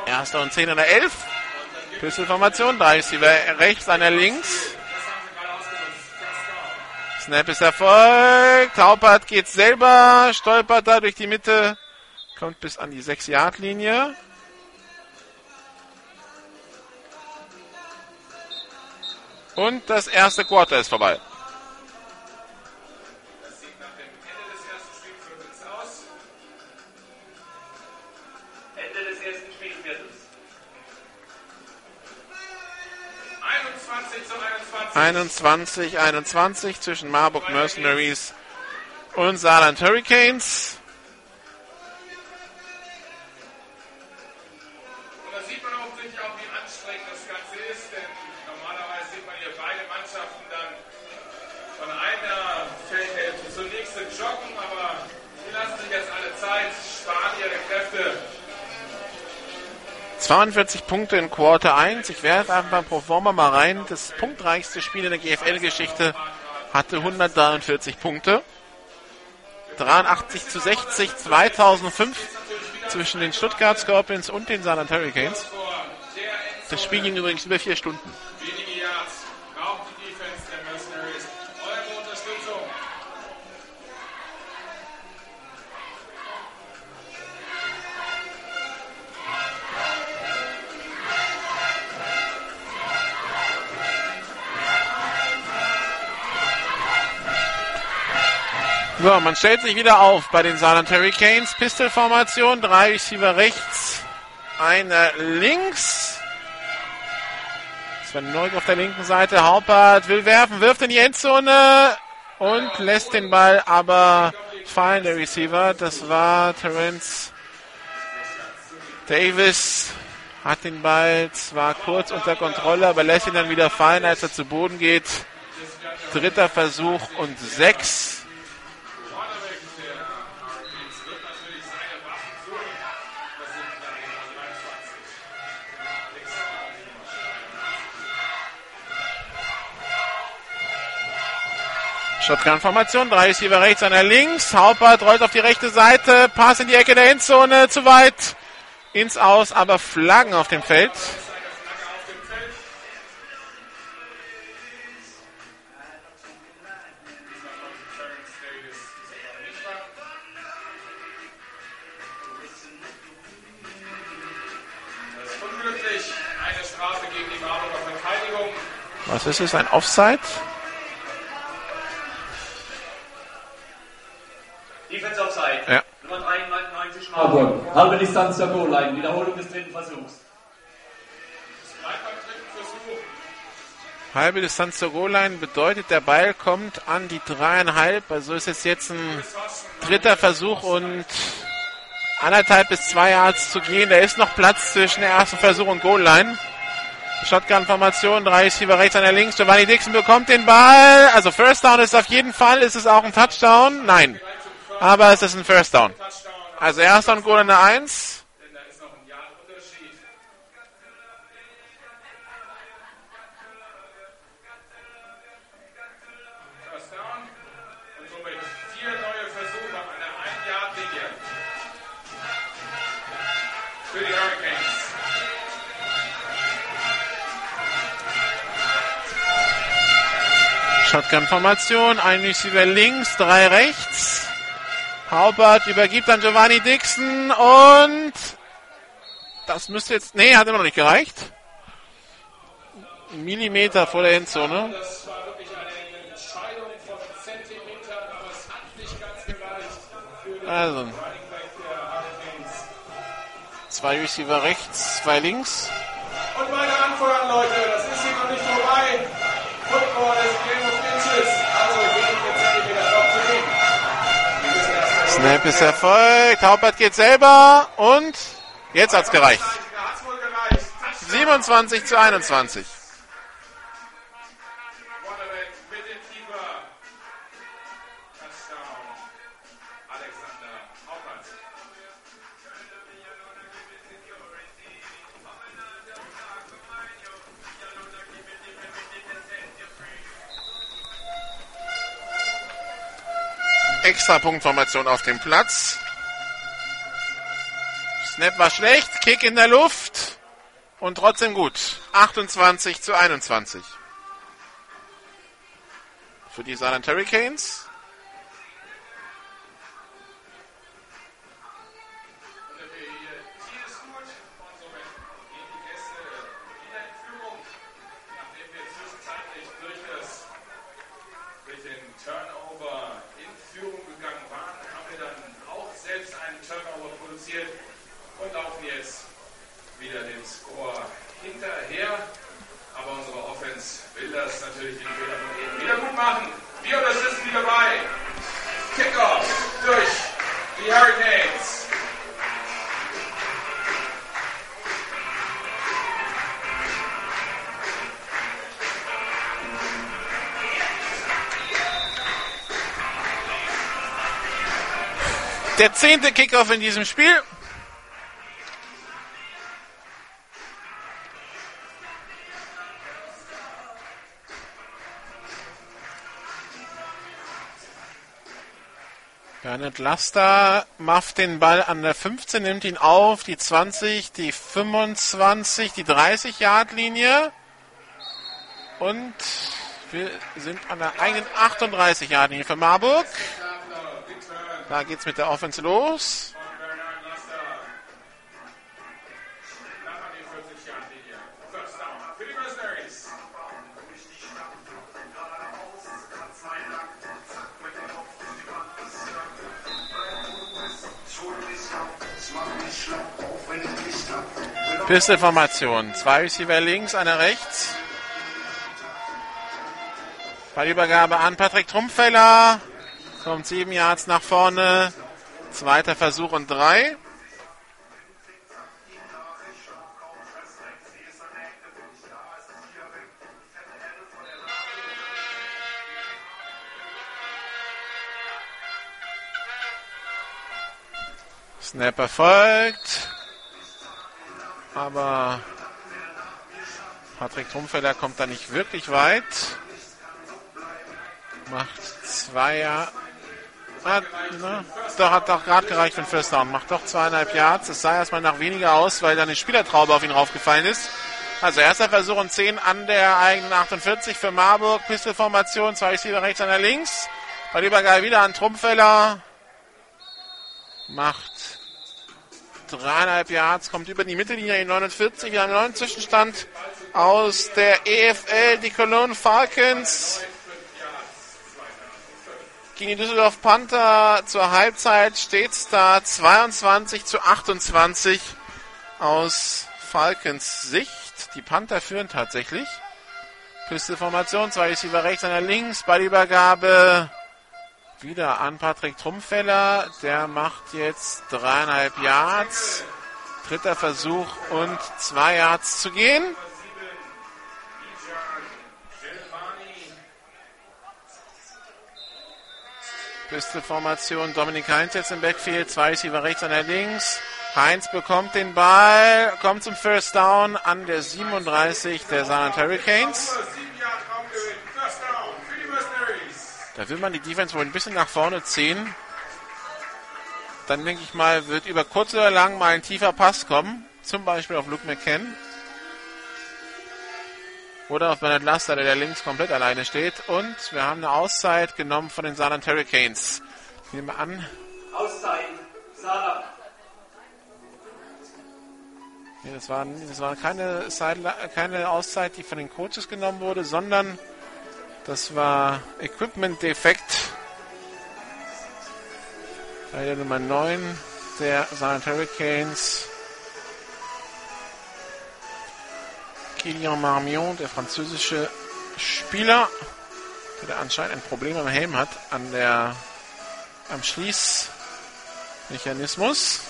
Erster und 10 an der 11. Pistol-Formation, drei Receiver rechts, einer links. Snap ist erfolgt. Taupert geht selber, stolpert da durch die Mitte, kommt bis an die 6-Yard-Linie. Und das erste Quarter ist vorbei. 21. 21, 21 zwischen Marburg Mercenaries und Saarland Hurricanes. 42 Punkte in Quarter 1. Ich werfe einfach beim Proforma mal rein. Das punktreichste Spiel in der GFL-Geschichte hatte 143 Punkte. 83 zu 60 2005 zwischen den Stuttgart Scorpions und den Saarland Hurricanes. Das Spiel ging übrigens über vier Stunden. So, man stellt sich wieder auf bei den Saarland Hurricanes. Pistol-Formation, drei Receiver rechts, einer links. Sven Neug auf der linken Seite. Haupert will werfen, wirft in die Endzone und lässt den Ball aber fallen, der Receiver. Das war Terence Davis. Hat den Ball zwar kurz unter Kontrolle, aber lässt ihn dann wieder fallen, als er zu Boden geht. Dritter Versuch und sechs. Shotgun-Formation, drei Receiver rechts, einer links. Haupert rollt auf die rechte Seite, Pass in die Ecke der Endzone, zu weit ins Aus, aber Flaggen auf dem Feld. Was ist es? Ein Offside? Defense Offside. Ja. Nummer 93 Marburg. Halbe Distanz zur Goal-Line. Wiederholung des dritten Versuchs. Halbe Distanz zur Goal-Line bedeutet, der Ball kommt an die dreieinhalb. Also ist es jetzt ein dritter Versuch und anderthalb bis zwei Yards zu gehen. Da ist noch Platz zwischen der ersten Versuch und Goal-Line. Shotgun-Formation, drei Receiver rechts, einer links. Giovanni Dixon bekommt den Ball. Also First Down ist auf jeden Fall. Ist es auch ein Touchdown? Nein. Aber es ist ein First Down. Also erster und Goal in der 1. Denn da ist noch ein Jahr Unterschied. First down. Und somit vier neue Versuche an einer 1-Yard-Linie. Für die Hurricanes. Shotgun-Formation, ein Receiver links, drei rechts. Haubert übergibt an Giovanni Dixon und das müsste jetzt, nee, hat immer noch nicht gereicht. Millimeter vor der Endzone. Also, zwei Receiver rechts, zwei links. Und meine anfeuern, Leute, Snap ist erfolgt. Haubert geht selber und jetzt hat's gereicht. Da hat's wohl gereicht. Touchdown. 27 zu 21. Extra Punktformation auf dem Platz. Snap war schlecht, Kick in der Luft und trotzdem gut. 28 zu 21. Für die Saarland Hurricanes. Der zehnte Kickoff in diesem Spiel. Bernhard Laster macht den Ball an der 15, nimmt ihn auf, die 20, die 25, die 30 Yard Linie und wir sind an der eigenen 38 Yard Linie für Marburg. Da geht's mit der Offense los. Bernhard Laster. Nach an die 40 Yard Linie. First down für die Mercenaries. Pistolformation. Zwei Receiver links, einer rechts. Ballübergabe an Patrick Trumpfeller. Kommt sieben Yards nach vorne. Zweiter Versuch und drei. Snap erfolgt. Aber Patrick Trumpfeller kommt da nicht wirklich weit. Macht zwei Jahre. Hat, ne, doch, hat doch gerade gereicht für den First Down. Macht doch zweieinhalb Yards. Es sah erstmal nach weniger aus, weil da eine Spielertraube auf ihn raufgefallen ist. Also erster Versuch und 10 an der eigenen 48 für Marburg. Pistolformation, zwei Receiver rechts, einer links. Bei Übergeil wieder an Trumpfeller. Macht dreieinhalb Yards, kommt über die Mittellinie in 49. Wir haben einen neuen Zwischenstand aus der EFL, die Cologne Falcons gegen die Düsseldorf Panther. Zur Halbzeit steht es da 22 zu 28 aus Falcons Sicht. Die Panther führen tatsächlich. Pisteformation, zwei Receiver rechts, einer links, Ballübergabe wieder an Patrick Trumpfeller. Der macht jetzt dreieinhalb Yards. Dritter Versuch und zwei Yards zu gehen. Pisteformation. Dominik Heinz jetzt im Backfield. Zwei Receiver rechts, einer links. Heinz bekommt den Ball, kommt zum First Down an der 37 der San Hurricanes. Da will man die Defense wohl ein bisschen nach vorne ziehen. Dann denke ich mal, wird über kurz oder lang mal ein tiefer Pass kommen. Zum Beispiel auf Luke McCann. Oder auf Bernard Laster, der da links komplett alleine steht. Und wir haben eine Auszeit genommen von den Saarland Hurricanes. Nehmen wir an. Auszeit. Saarland. Nee, das war, das war keine, keine Auszeit, die von den Coaches genommen wurde, sondern das war Equipment-Defekt. Bei der Nummer 9 der Silent Hurricanes. Kilian Marmion, der französische Spieler, der anscheinend ein Problem am Helm hat, an der, am Schließmechanismus.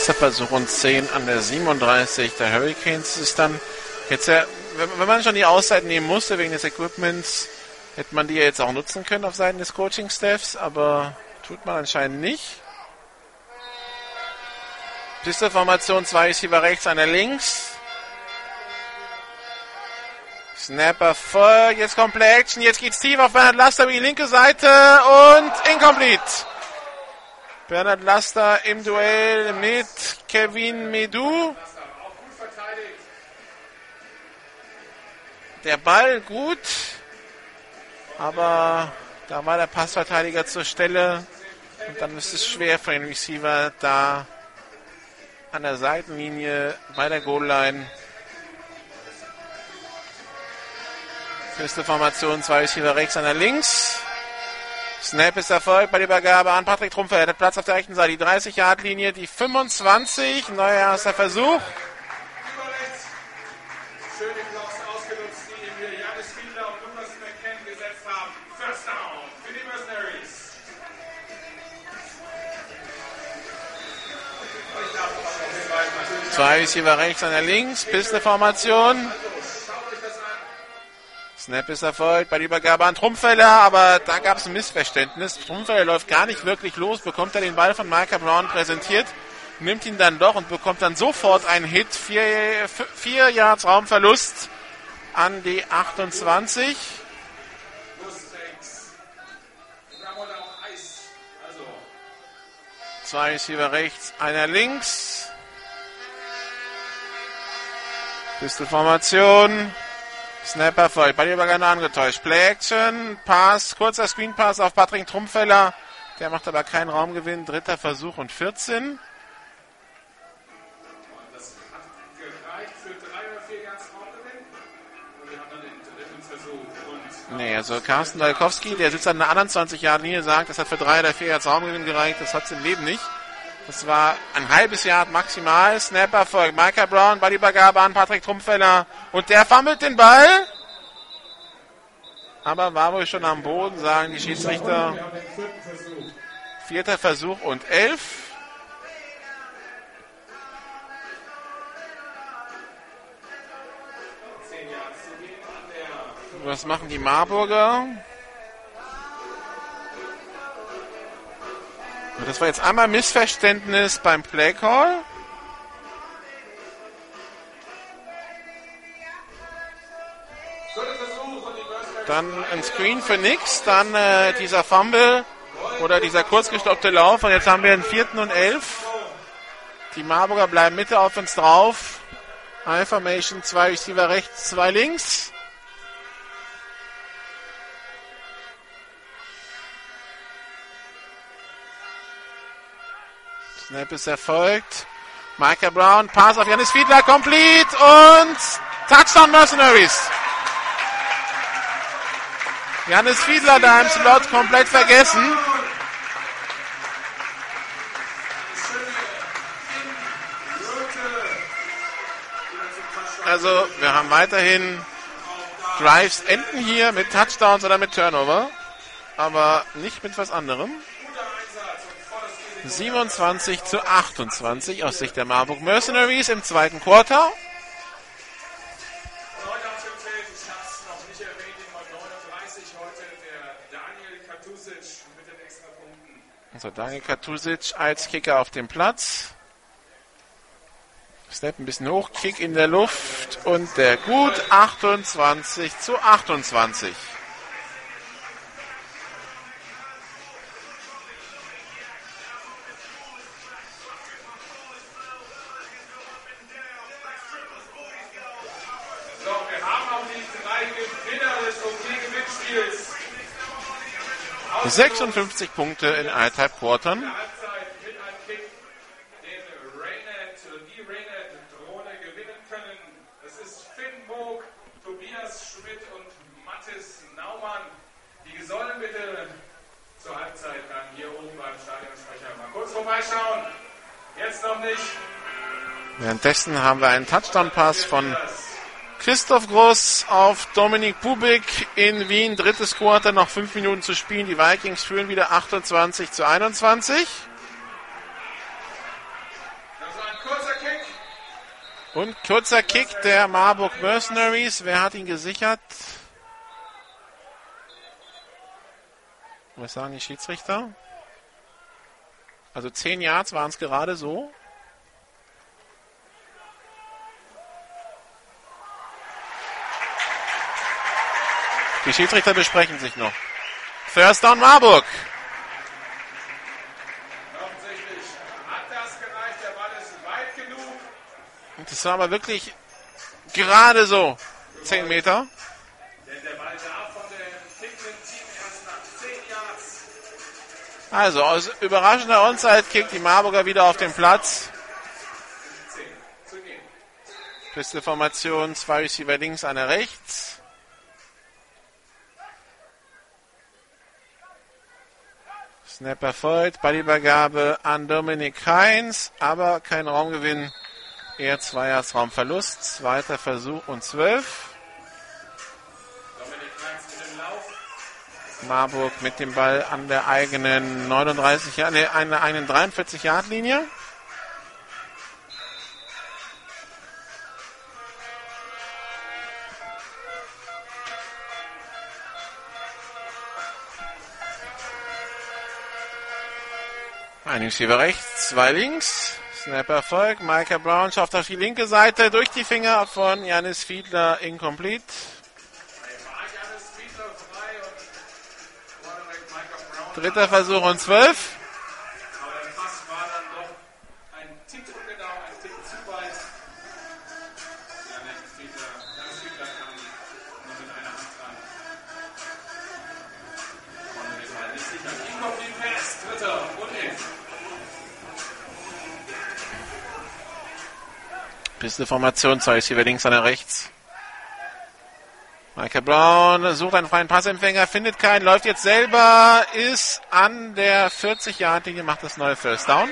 Erster Versuch und 10 an der 37 der Hurricanes ist dann jetzt ja, wenn man schon die Auszeit nehmen musste wegen des Equipments, hätte man die ja jetzt auch nutzen können auf Seiten des Coaching-Staffs, aber tut man anscheinend nicht. Pistolformation, zwei Receiver rechts, einer links. Snapper voll, jetzt kommt Play Action, jetzt geht's tief auf Bernhard Laster über die linke Seite und incomplete. Bernhard Laster im Duell mit Kevin Medou. Der Ball gut, aber da war der Passverteidiger zur Stelle und dann ist es schwer für den Receiver da an der Seitenlinie bei der Goal-Line. Feste Formation, zwei Receiver rechts, einer links. Snap ist erfolgt bei der Übergabe an Patrick Trumpfer. Er hat Platz auf der rechten Seite. Die 30-Yard-Linie, die 25. Neuer erster Versuch. Zwei ist hier rechts, einer links. Piste-Formation. Snap ist erfolgt bei der Übergabe an Trumpfeller, aber da gab es ein Missverständnis. Trumpfeller läuft gar nicht wirklich los, bekommt er den Ball von Micah Brown präsentiert, nimmt ihn dann doch und bekommt dann sofort einen Hit. Vier, vier Yards Raumverlust an die 28. Zwei Receiver rechts, einer links. Pistolformation. Snapper Snap erfolgt. Ballübergabe angetäuscht. Play-Action. Pass. Kurzer Screen-Pass auf Patrick Trumpfeller. Der macht aber keinen Raumgewinn. Dritter Versuch und 14. Nee, also Carsten Dalkowski, der sitzt an der anderen 20 Jahren Linie, sagt, das hat für drei oder vier Yards Raumgewinn gereicht. Das hat es im Leben nicht. Das war ein halbes Jahr maximal. Snapper folgt Micah Brown, Ballübergabe an Patrick Trumpfeller und der fummelt den Ball. Aber war wohl schon am Boden, sagen die Schiedsrichter. Vierter Versuch und elf. Was machen die Marburger? Das war jetzt einmal Missverständnis beim Playcall. Dann ein Screen für nix, dann äh, dieser Fumble oder dieser kurzgestoppte Lauf und jetzt haben wir einen vierten und elf. Die Marburger bleiben Mitte auf uns drauf. Information, zwei Receiver rechts, zwei links. Snap ist erfolgt. Micah Brown, Pass auf Janis Fiedler, complete und Touchdown Mercenaries. Janis Fiedler da im Slot komplett vergessen. Also wir haben weiterhin Drives enden hier mit Touchdowns oder mit Turnover, aber nicht mit was anderem. 27 zu 28 aus Sicht der Marburg Mercenaries im zweiten Quarter. Also Daniel Katusic als Kicker auf dem Platz. Snap ein bisschen hoch, Kick in der Luft und der gut 28 zu 28. 56 Punkte in eineinhalb Quartern. sollen bitte zur Halbzeit dann hier oben beim Stadionsprecher mal kurz vorbeischauen. Jetzt noch nicht. Währenddessen haben wir einen Touchdown-Pass von Christoph Groß auf Dominik Bubik in Wien. Drittes Quarter, noch fünf Minuten zu spielen. Die Vikings führen wieder 28 zu 21. Das war ein kurzer Kick. Und kurzer Kick der Marburg Mercenaries. Wer hat ihn gesichert? Was sagen die Schiedsrichter? Also 10 Yards waren es gerade so. Die Schiedsrichter besprechen sich noch. First down Marburg. Offensichtlich hat das gereicht. Der Ball ist weit genug. Und das war aber wirklich gerade so 10 Meter. Denn der Ball darf von dem kickenden Team erst nach 10 Yards. Also aus überraschender Onside-Kick die Marburger wieder auf dem Platz. 10 zu gehen. Beste Formation, zwei Receiver links, einer rechts. Snap erfolgt, Ballübergabe an Dominik Heinz, aber kein Raumgewinn, eher Zweiersraumverlust. Zweiter Versuch und zwölf. Marburg mit dem Ball an der eigenen 39, ja, nee, an der eigenen 43 Yard Linie. Ein Receiver rechts, zwei links. Snap Erfolg. Micah Brown schafft auf die linke Seite durch die Finger von Janis Fiedler incomplete. Dritter Versuch und zwölf. Beste Formation, zwei Receiver links, einer rechts. Michael Brown sucht einen freien Passempfänger, findet keinen, läuft jetzt selber, ist an der 40-Yard-Linie, macht das neue First Down.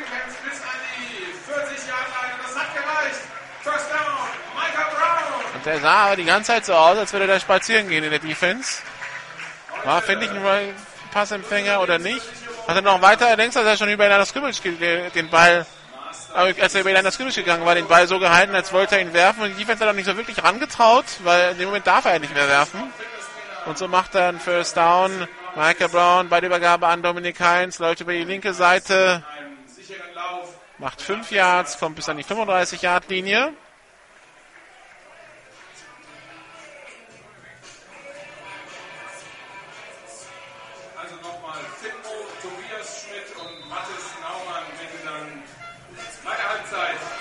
Und der sah aber die ganze Zeit so aus, als würde er spazieren gehen in der Defense. War, finde ich, ein Passempfänger oder nicht? Hat er noch weiter links, als er schon über das Scrimmage den Ball, als er über das Scrimmage gegangen war, den Ball so gehalten, als wollte er ihn werfen. Und die Defense hat er nicht so wirklich rangetraut, weil in dem Moment darf er ja nicht mehr werfen. Und so macht er einen First Down. Michael Brown bei der Übergabe an Dominik Heinz, läuft über die linke Seite, macht 5 Yards, kommt bis an die 35-Yard-Linie.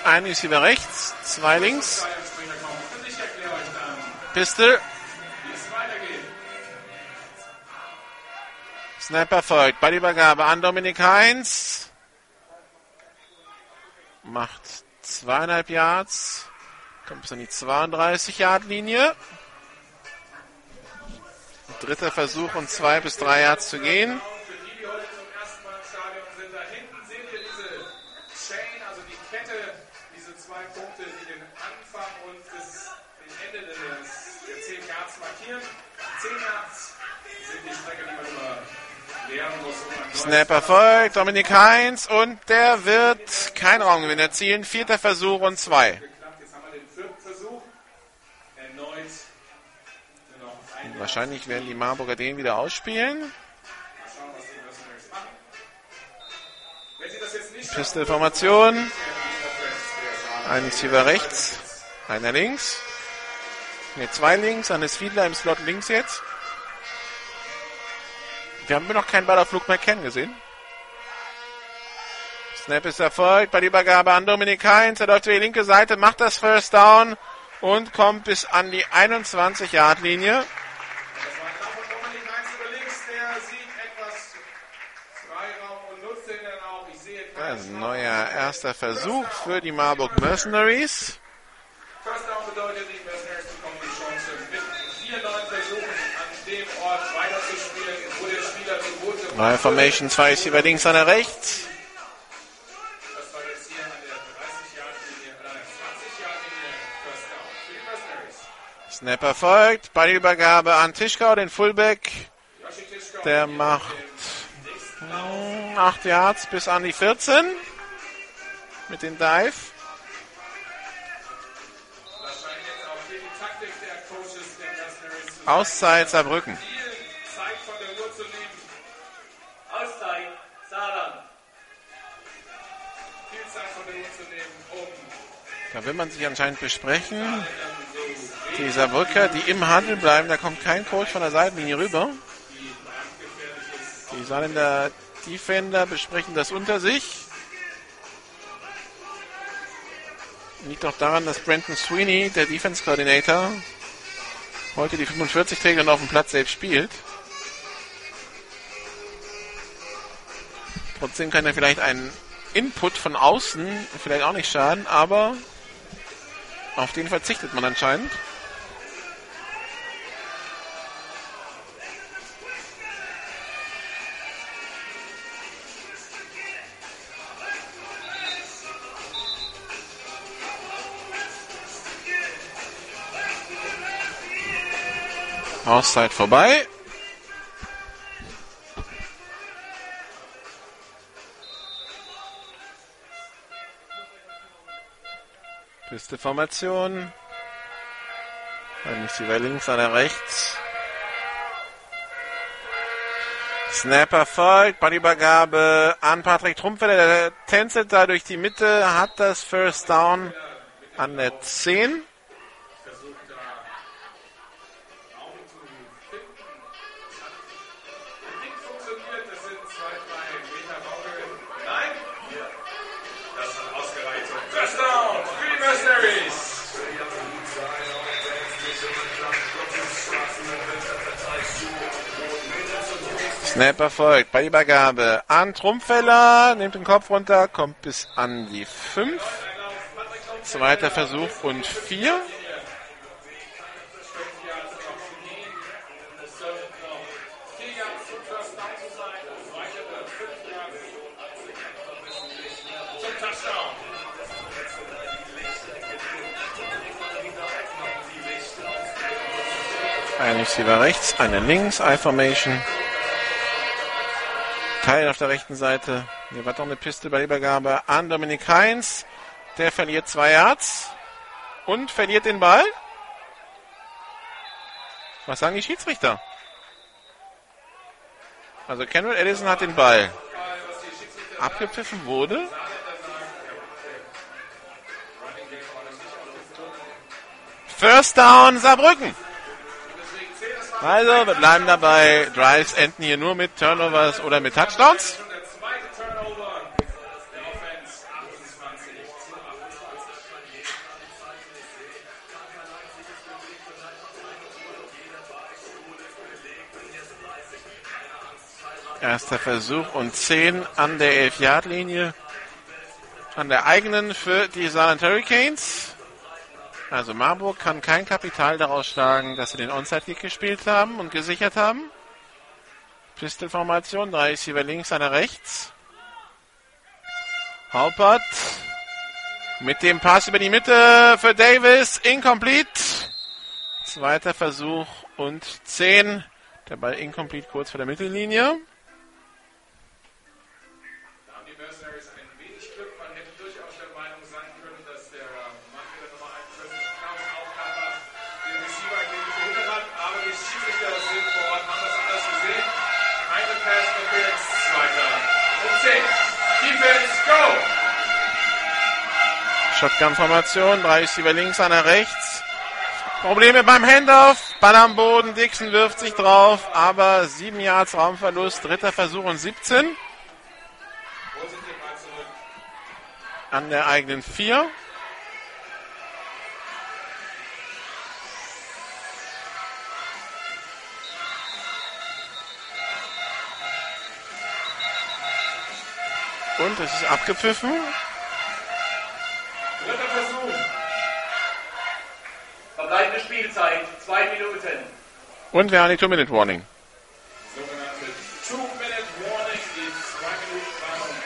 Ein Receiver rechts, zwei links. Pistol. Snapper folgt. Ballübergabe an Dominik Heinz. Macht zweieinhalb Yards. Kommt bis an die 32 Yard Linie. Dritter Versuch und zwei bis drei Yards zu gehen. Snap erfolgt, Dominik Heinz und der wird kein Raumgewinn erzielen. Vierter Versuch und zwei. Und wahrscheinlich werden die Marburger den wieder ausspielen. Pistolformation. Ein Receiver rechts, einer links. Ne, zwei links, Hannes Fiedler im Slot links jetzt. Wir haben noch keinen Ball auf Luke McCann gesehen. Snap ist erfolgt bei der Übergabe an Dominik Heinz. Er läuft über die linke Seite, macht das First Down und kommt bis an die 21-Yard-Linie. Ein neuer erster Versuch für die Marburg Mercenaries. First Down bedeutet, Neue Formation, zwei ist über links, einer rechts. Das war jetzt hier an der 30-Yard-Linie, oder 20-Yard-Linie, First Down für die Mercenaries. Snap erfolgt, Ballübergabe an Tischkau, den Fullback. Der macht 8 Yards bis an die 14 mit dem Dive. Auszeit Saarbrücken. Da will man sich anscheinend besprechen. Die Saarbrücker, die im Handel bleiben, da kommt kein Coach von der Seitenlinie rüber. Die Saarländer Defender besprechen das unter sich. Liegt auch daran, dass Brandon Sweeney, der Defense Coordinator, heute die 45 trägt und auf dem Platz selbst spielt. Trotzdem kann er vielleicht einen Input von außen vielleicht auch nicht schaden, aber auf den verzichtet man anscheinend. Auszeit vorbei. Pisteformation. Dann ist sie bei links, einer rechts. Snapper folgt, Ballübergabe an Patrick Trumpfeller, der tänzelt da durch die Mitte, hat das First Down an der 10. Snap erfolgt. Bei Übergabe an Trumpfeller. Nimmt den Kopf runter. Kommt bis an die 5. Zweiter Versuch und 4. Ein Receiver rechts, eine links, I-Formation. Teil auf der rechten Seite. Hier war doch eine Piste bei Übergabe an Dominik Heinz. Der verliert zwei Yards und verliert den Ball. Was sagen die Schiedsrichter? Also Kendall Edison hat den Ball. Abgepfiffen wurde. First Down Saarbrücken. Also, wir bleiben dabei. Drives enden hier nur mit Turnovers oder mit Touchdowns. Erster Versuch und 10 an der 11-Yard-Linie. An der eigenen für die Saarland Hurricanes. Also Marburg kann kein Kapital daraus schlagen, dass sie den Onside-Kick gespielt haben und gesichert haben. Pistol-Formation, drei Receiver links, einer rechts. Haupert mit dem Pass über die Mitte für Davis, incomplete. Zweiter Versuch und 10. Der Ball incomplete kurz vor der Mittellinie. Shotgun-Formation, drei Receiver links, einer rechts. Probleme beim Handoff, Ball am Boden, Dixon wirft sich drauf, aber sieben Yards Raumverlust, dritter Versuch und 17. An der eigenen vier. Und es ist abgepfiffen. Spielzeit, zwei Minuten. Und wir haben die Two-Minute-Warning. Sogenannte Two-Minute-Warning, die zwei Minuten Warnung.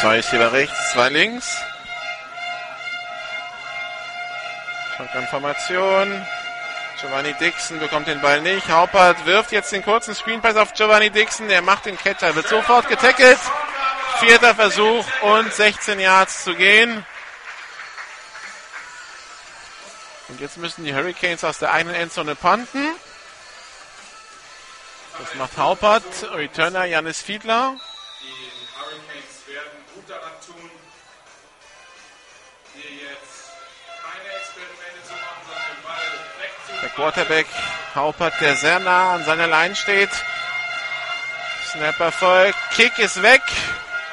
Zwei ist hier rechts, zwei links. Shotgun-Formation. Giovanni Dixon bekommt den Ball nicht. Haupert wirft jetzt den kurzen Screenpass auf Giovanni Dixon. Der macht den Catcher, wird sofort getackelt. Vierter Versuch und 16 Yards zu gehen. Und jetzt müssen die Hurricanes aus der eigenen Endzone punten. Das macht Haupert. Returner Janis Fiedler. Quarterback Haupert, der sehr nah an seiner Line steht. Snapper folgt. Kick ist weg.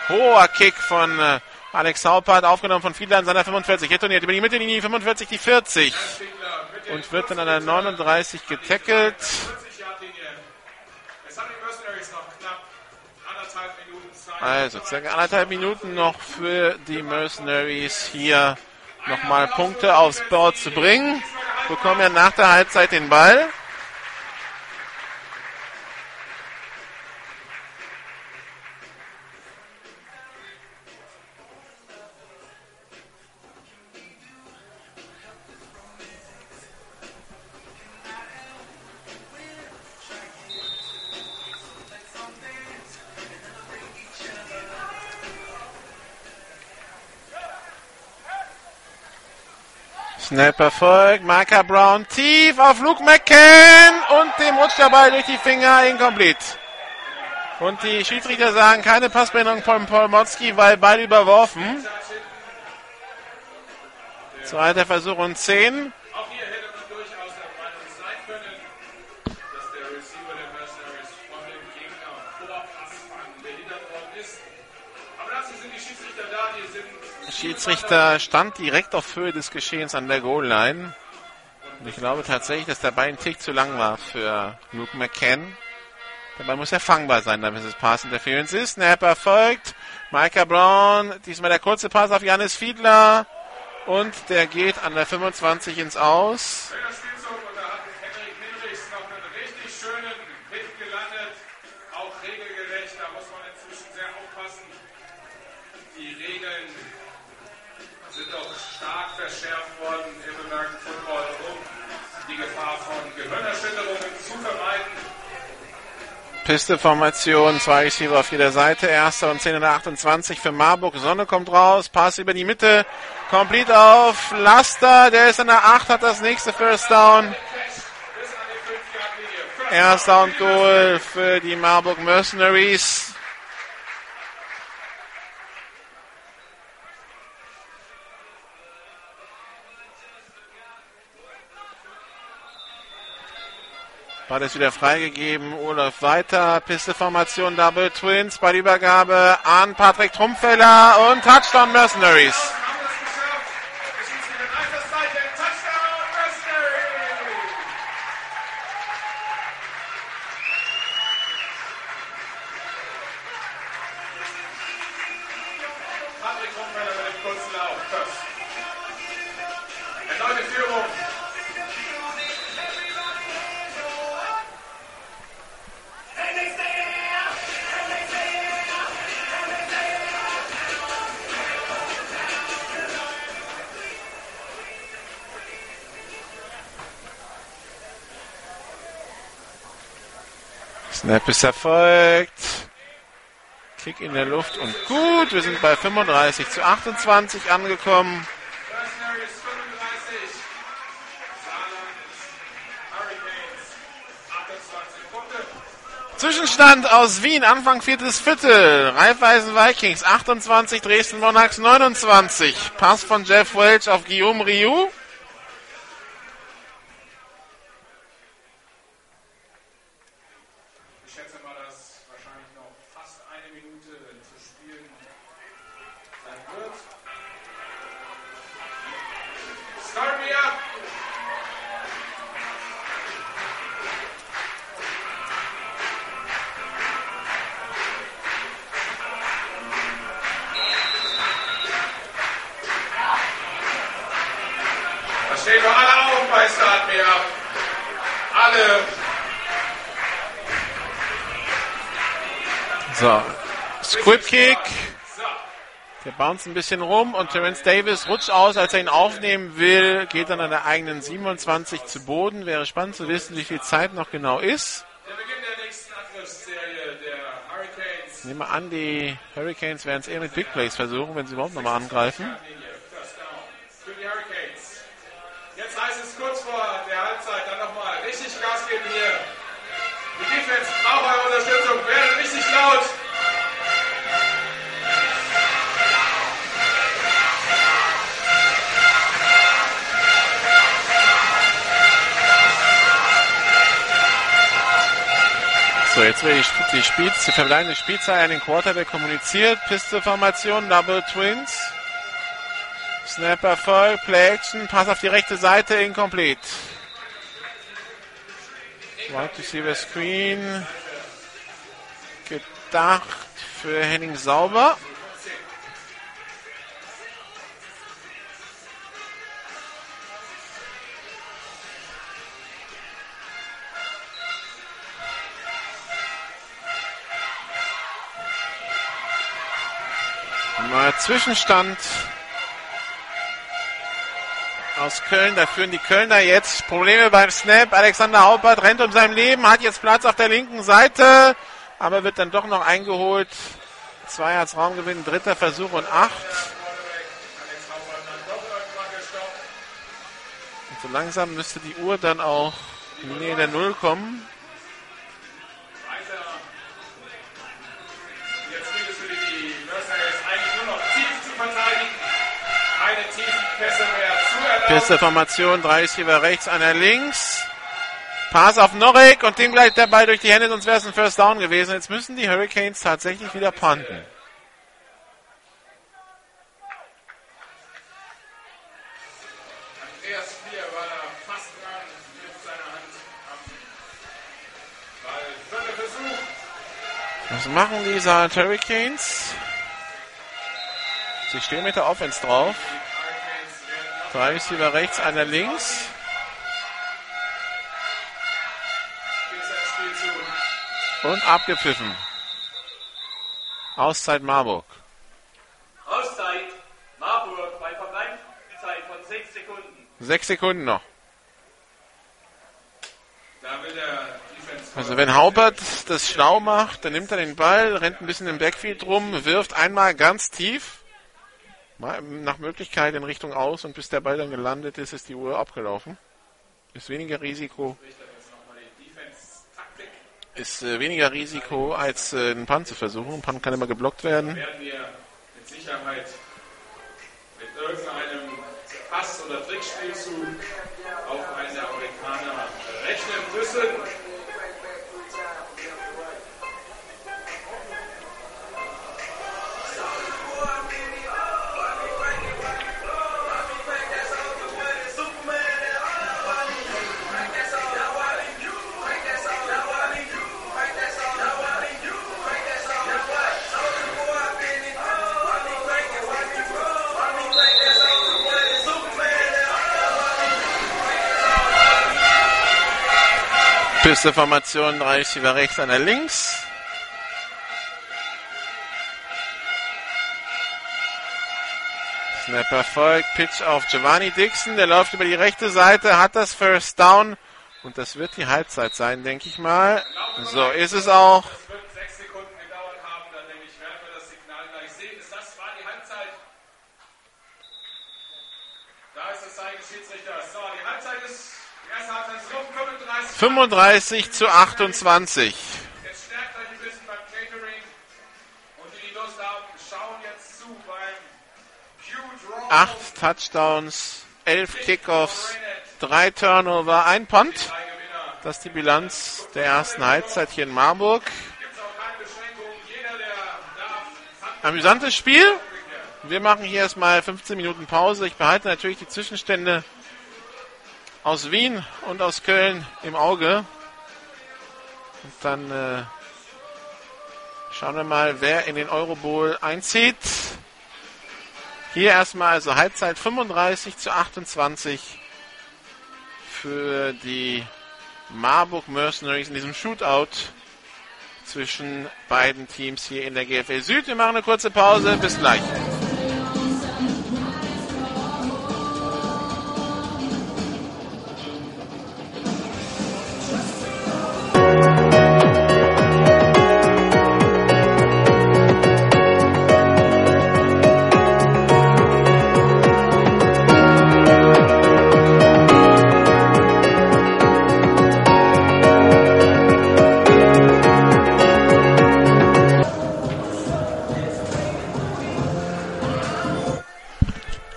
Hoher Kick von äh, Alex Haupert, aufgenommen von Fiedler an seiner 45. Retourniert über die Mittellinie, 45, die 40. Und wird dann an der 39 getackelt. 40-Yard-Linie. Es haben die Mercenaries noch knapp anderthalb Minuten Zeit. Also circa anderthalb Minuten noch für die Mercenaries hier nochmal Punkte aufs Board zu bringen. Bekommen ja nach der Halbzeit den Ball. Snap erfolgt. Micah Brown tief auf Luke McCann und dem rutscht der Ball durch die Finger incomplete. Und die Schiedsrichter sagen keine Passbehinderung von Paul Motzki, weil Ball überworfen. Zweiter Versuch und 10. Schiedsrichter stand direkt auf Höhe des Geschehens an der Goal-Line. Und ich glaube tatsächlich, dass der Ball ein Tick zu lang war für Luke McCann. Ball muss ja fangbar sein, damit es Pass Interference ist. Snap erfolgt. Micah Brown, diesmal der kurze Pass auf Janis Fiedler. Und der geht an der 25 ins Aus. Piste-Formation, zwei Receiver auf jeder Seite, erster und 10 und 28 für Marburg. Sonne kommt raus, Pass über die Mitte, complete auf Laster, der ist an der 8, hat das nächste First Down. Erster und Goal für die Marburg Mercenaries. Ball ist wieder freigegeben. Olaf weiter. Pisteformation Double Twins. Bei Übergabe an Patrick Trumpfeller und Touchdown Mercenaries. Snap ist erfolgt. Kick in der Luft und gut. Wir sind bei 35 zu 28 angekommen. Zwischenstand aus Wien, Anfang viertes Viertel. Raiffeisen Vikings 28, Dresden Monarchs 29. Pass von Jeff Welch auf Guillaume Rioux. Bounce ein bisschen rum und Terence Davis rutscht aus, als er ihn aufnehmen will, geht dann an der eigenen 27 zu Boden. Wäre spannend zu wissen, wie viel Zeit noch genau ist. Ich nehme an, die Hurricanes werden es eher mit Big Plays versuchen, wenn sie überhaupt nochmal angreifen. Jetzt heißt es kurz vor der Halbzeit dann nochmal richtig Gas geben hier. Die Defense braucht eure Unterstützung. Werdet richtig laut. So, jetzt wird die, die, Spiel, die verbleibende Spielzeit an den Quarterback kommuniziert. Piste-Formation, Double Twins. Snap Erfolg, Play Action, Pass auf die rechte Seite, incomplete. Wide Receiver Screen. Gedacht für Henning Sauber. Neuer Zwischenstand aus Köln. Da führen die Kölner jetzt Probleme beim Snap. Alexander Haupert rennt um sein Leben, hat jetzt Platz auf der linken Seite, aber wird dann doch noch eingeholt. Zwei als Raumgewinn, dritter Versuch und acht. Und so langsam müsste die Uhr dann auch in die Nähe der Null kommen. Pisteformation, drei Receiver rechts, einer links. Pass auf Norek und dem gleich der Ball durch die Hände, sonst wäre es ein First Down gewesen. Jetzt müssen die Hurricanes tatsächlich wieder punten. Was machen diese Hurricanes? Sie stehen mit der Offense drauf. Zwei Receiver rechts, einer links. Und abgepfiffen. Auszeit Marburg. Auszeit Marburg bei Verbleibzeit von sechs Sekunden. Sechs Sekunden noch. Also wenn Haupert das schlau macht, dann nimmt er den Ball, rennt ein bisschen im Backfield rum, wirft einmal ganz tief nach Möglichkeit in Richtung aus und bis der Ball dann gelandet ist, ist die Uhr abgelaufen. Ist weniger Risiko. Ist äh, weniger Risiko als äh, einen Punt zu versuchen. Ein Punt kann immer geblockt werden. Werden wir mit Sicherheit mit irgendeinem Pass- oder Trickspielzug Pisteformation, drei Receiver rechts, einer links. Snapper folgt, Pitch auf Giovanni Dixon, der läuft über die rechte Seite, hat das First Down und das wird die Halbzeit sein, denke ich mal. So ist es auch. Da ist das Zeichen des Schiedsrichters. So, die Halbzeit ist 35 zu 28. Acht Touchdowns, elf Kickoffs, drei Turnover, ein Punt. Das ist die Bilanz der ersten Halbzeit hier in Marburg. Amüsantes Spiel. Wir machen hier erstmal 15 Minuten Pause. Ich behalte natürlich die Zwischenstände aus Wien und aus Köln im Auge. Und dann äh, schauen wir mal, wer in den Eurobowl einzieht. Hier erstmal also Halbzeit 35 zu 28 für die Marburg Mercenaries in diesem Shootout zwischen beiden Teams hier in der GFL Süd. Wir machen eine kurze Pause. Bis gleich.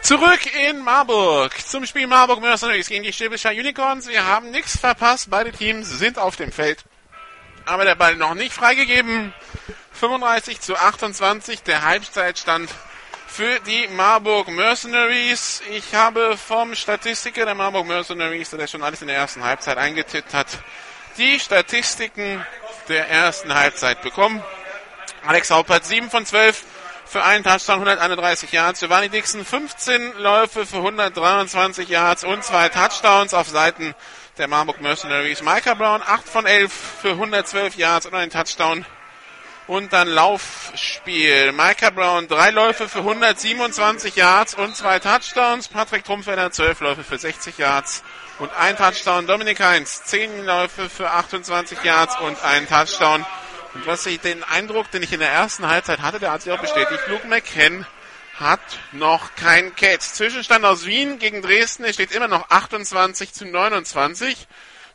Zurück in Marburg zum Spiel Marburg Mercenaries gegen die Stäbischer Unicorns. Wir haben nichts verpasst. Beide Teams sind auf dem Feld. Aber der Ball noch nicht freigegeben. 35 zu 28 der Halbzeitstand für die Marburg Mercenaries. Ich habe vom Statistiker der Marburg Mercenaries, der schon alles in der ersten Halbzeit eingetippt hat, die Statistiken der ersten Halbzeit bekommen. Alex Haupert 7 von 12 für einen Touchdown 131 Yards. Giovanni Dixon 15 Läufe für 123 Yards und zwei Touchdowns auf Seiten der Marburg Mercenaries. Micah Brown 8 von 11 für 112 Yards und einen Touchdown. Und dann Laufspiel. Micah Brown drei Läufe für 127 Yards und zwei Touchdowns. Patrick Trumpfeller 12 Läufe für 60 Yards und ein Touchdown. Dominik Heinz 10 Läufe für 28 Yards und ein Touchdown. Und was ich den Eindruck, den ich in der ersten Halbzeit hatte, der hat sich auch bestätigt. Luke McKen hat noch kein Catch. Zwischenstand aus Wien gegen Dresden. Es steht immer noch 28 zu 29.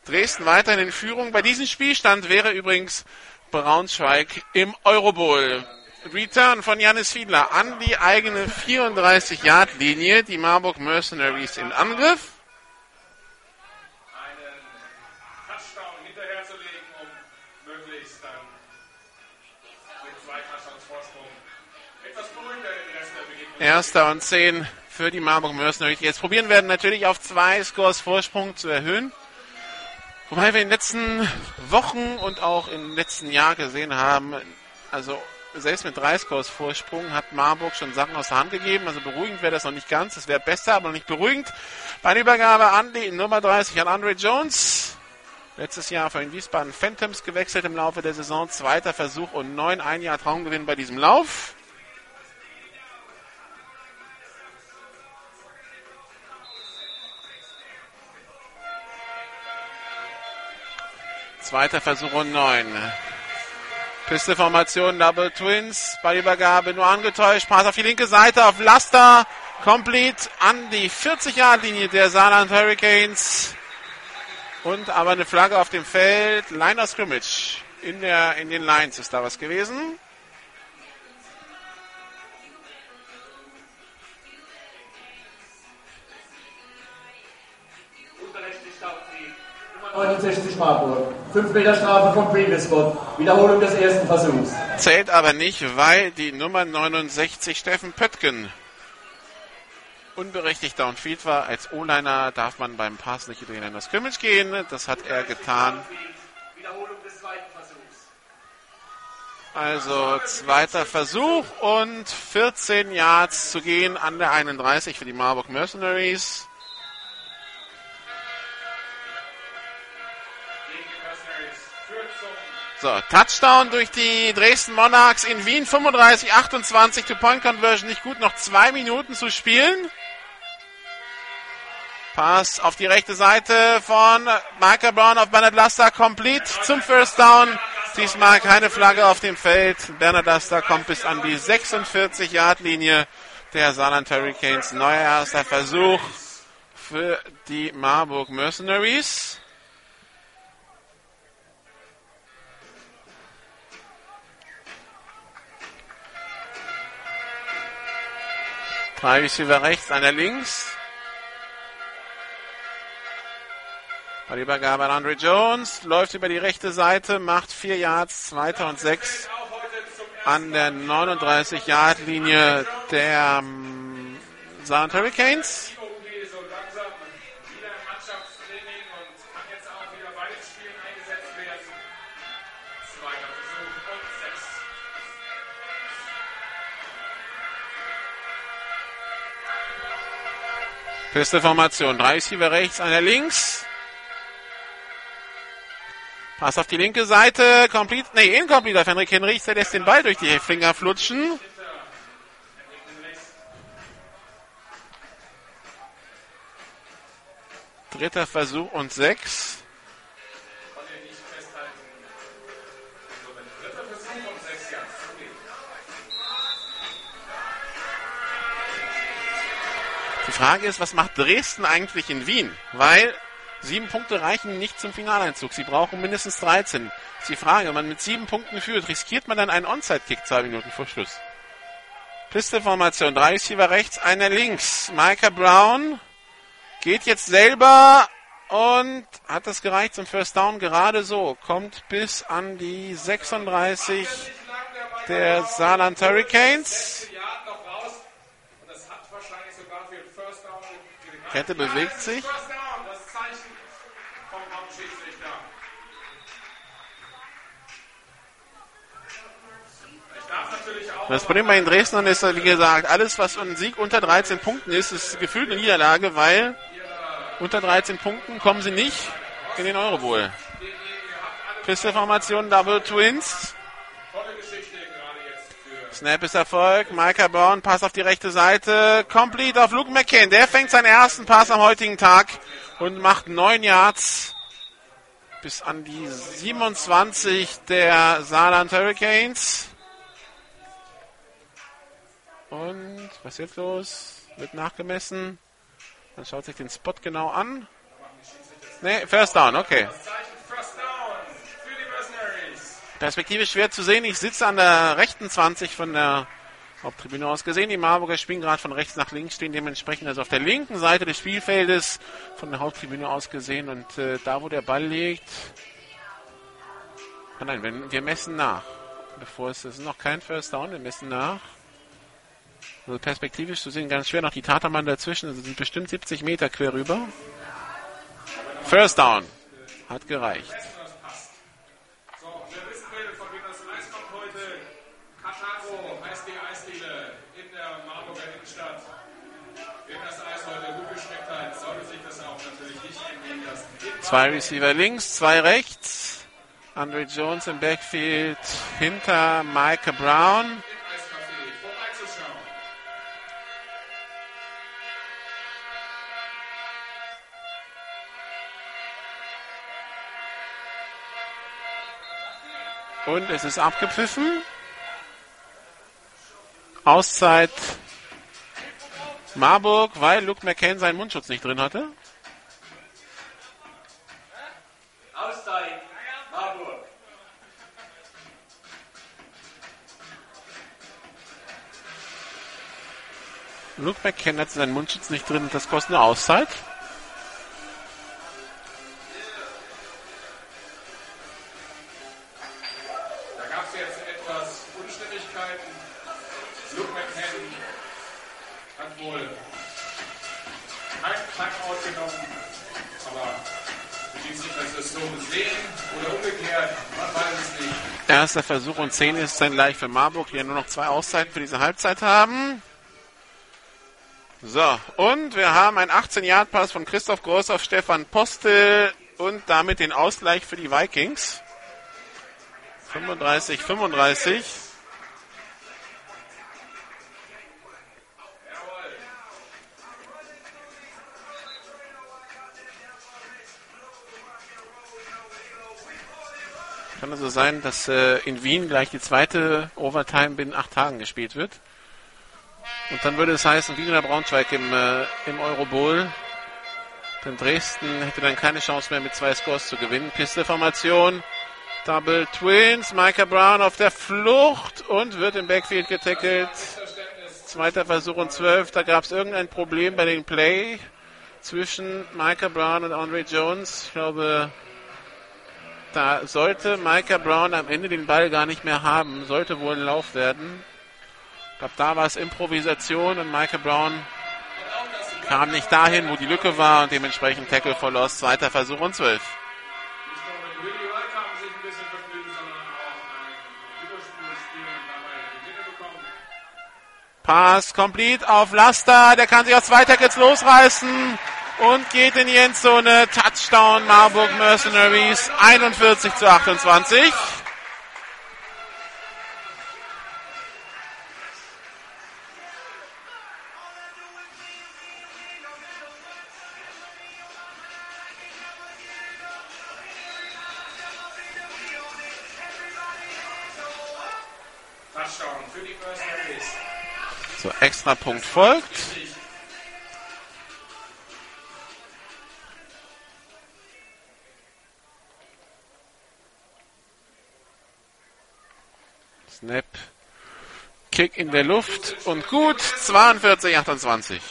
Dresden weiterhin in Führung. Bei diesem Spielstand wäre übrigens Braunschweig im Eurobowl. Return von Janis Fiedler an die eigene 34-Yard-Linie. Die Marburg Mercenaries im Angriff. Erster und zehn für die Marburg Mercenaries. Jetzt probieren werden natürlich auf zwei Scores Vorsprung zu erhöhen. Wobei wir in den letzten Wochen und auch im letzten Jahr gesehen haben, also selbst mit drei Scores Vorsprung hat Marburg schon Sachen aus der Hand gegeben. Also beruhigend wäre das noch nicht ganz. Das wäre besser, aber noch nicht beruhigend. Bei der Übergabe an die Nummer 30 an Andre Jones. Letztes Jahr von den Wiesbaden Phantoms gewechselt im Laufe der Saison. Zweiter Versuch und neun ein Jahr Traumgewinn bei diesem Lauf. Zweiter Versuch und neun. Pisteformation, Double Twins. Ballübergabe nur angetäuscht. Pass auf die linke Seite auf Laster. Complete an die 40-Yard-Linie der Saarland Hurricanes. Und aber eine Flagge auf dem Feld. Line of Scrimmage. In, der, in den Lines ist da was gewesen. 69 Marburg. 5 Meter Strafe vom Previous Spot. Wiederholung des ersten Versuchs. Zählt aber nicht, weil die Nummer 69 Steffen Pöttgen unberechtigt downfield war. Als O-Liner darf man beim Pass nicht in das Scrimmage gehen. Das hat er getan. Wiederholung des zweiten Versuchs. Also zweiter Versuch und 14 Yards zu gehen an der 31 für die Marburg Mercenaries. So, Touchdown durch die Dresden Monarchs in Wien. 35, 28, Two-Point-Conversion nicht gut. Noch zwei Minuten zu spielen. Pass auf die rechte Seite von Michael Brown auf Bernard Laster. Complete zum First Down. Diesmal keine Flagge auf dem Feld. Bernard Laster kommt bis an die 46-Yard-Linie der Saarland Hurricanes. Neuer erster Versuch für die Marburg Mercenaries. Drei Receiver rechts, einer links. Bei Übergabe an Andre Jones, läuft über die rechte Seite, macht vier Yards, zweiter und sechs an der 39-Yard-Linie der um, Saarland Hurricanes. Feste Formation. Drei Receiver rechts, einer links. Pass auf die linke Seite. Complete, nee, incomplete auf Henrik Henrichs. Der lässt den Ball durch die Finger flutschen. Dritter Versuch und sechs. Frage ist, was macht Dresden eigentlich in Wien? Weil sieben Punkte reichen nicht zum Finaleinzug. Sie brauchen mindestens 13. ist die Frage, wenn man mit sieben Punkten führt, riskiert man dann einen Onside-Kick zwei Minuten vor Schluss? Pisteformation, drei Receiver rechts, einer links. Micah Brown geht jetzt selber und hat das gereicht zum First Down gerade so. Kommt bis an die 36 der Saarland Hurricanes. Kette bewegt sich. Das Problem bei den Dresdnern ist, wie gesagt, alles, was ein Sieg unter 13 Punkten ist, ist gefühlt eine Niederlage, weil unter 13 Punkten kommen sie nicht in den Eurobowl. Pisteformation Double Twins. Snap ist Erfolg. Micah Brown, Pass auf die rechte Seite. Complete auf Luke McCain. Der fängt seinen ersten Pass am heutigen Tag und macht neun Yards bis an die 27 der Saarland Hurricanes. Und was ist los? Wird nachgemessen. Man schaut sich den Spot genau an. Ne, First Down, okay. Perspektive schwer zu sehen. Ich sitze an der rechten 20 von der Haupttribüne aus gesehen. Die Marburger spielen gerade von rechts nach links, stehen dementsprechend also auf der linken Seite des Spielfeldes von der Haupttribüne aus gesehen. Und äh, da, wo der Ball liegt, oh nein, wir, wir messen nach. Bevor es, ist noch kein First Down, wir messen nach. Also perspektivisch zu sehen, ganz schwer noch die Tatermann dazwischen, also sind bestimmt 70 Meter quer rüber. First Down. Hat gereicht. Zwei Receiver links, zwei rechts. Andre Jones im Backfield hinter Micah Brown. Und es ist abgepfiffen. Auszeit Marburg, weil Luke McCann seinen Mundschutz nicht drin hatte. Auszeit Marburg. Luke McCann hat seinen Mundschutz nicht drin und das kostet eine Auszeit. Erster Versuch und 10 ist dann gleich für Marburg, die ja nur noch zwei Auszeiten für diese Halbzeit haben. So, und wir haben einen 18-Yard-Pass von Christoph Groß auf Stefan Postel und damit den Ausgleich für die Vikings. 35, 35. Kann also sein, dass äh, in Wien gleich die zweite Overtime binnen acht Tagen gespielt wird. Und dann würde es heißen, Wien oder Braunschweig im, äh, im Eurobowl. Denn Dresden hätte dann keine Chance mehr mit zwei Scores zu gewinnen. Pisteformation. Double Twins. Micah Brown auf der Flucht und wird im Backfield getackelt. Zweiter Versuch und zwölf. Da gab es irgendein Problem bei den Play zwischen Micah Brown und Andre Jones. Ich glaube, da sollte Micah Brown am Ende den Ball gar nicht mehr haben. Sollte wohl ein Lauf werden. Ich glaube, da war es Improvisation und Michael Brown kam nicht dahin, wo die Lücke war und dementsprechend Tackle for Loss. Zweiter Versuch und zwölf. Pass complete auf Laster. Der kann sich aus zwei Tackles losreißen und geht in die Endzone. Touchdown Marburg Mercenaries 41 zu 28. Touchdown für die Mercenaries. So, extra Punkt folgt. Snap. Kick in der Luft und gut. 42, 28.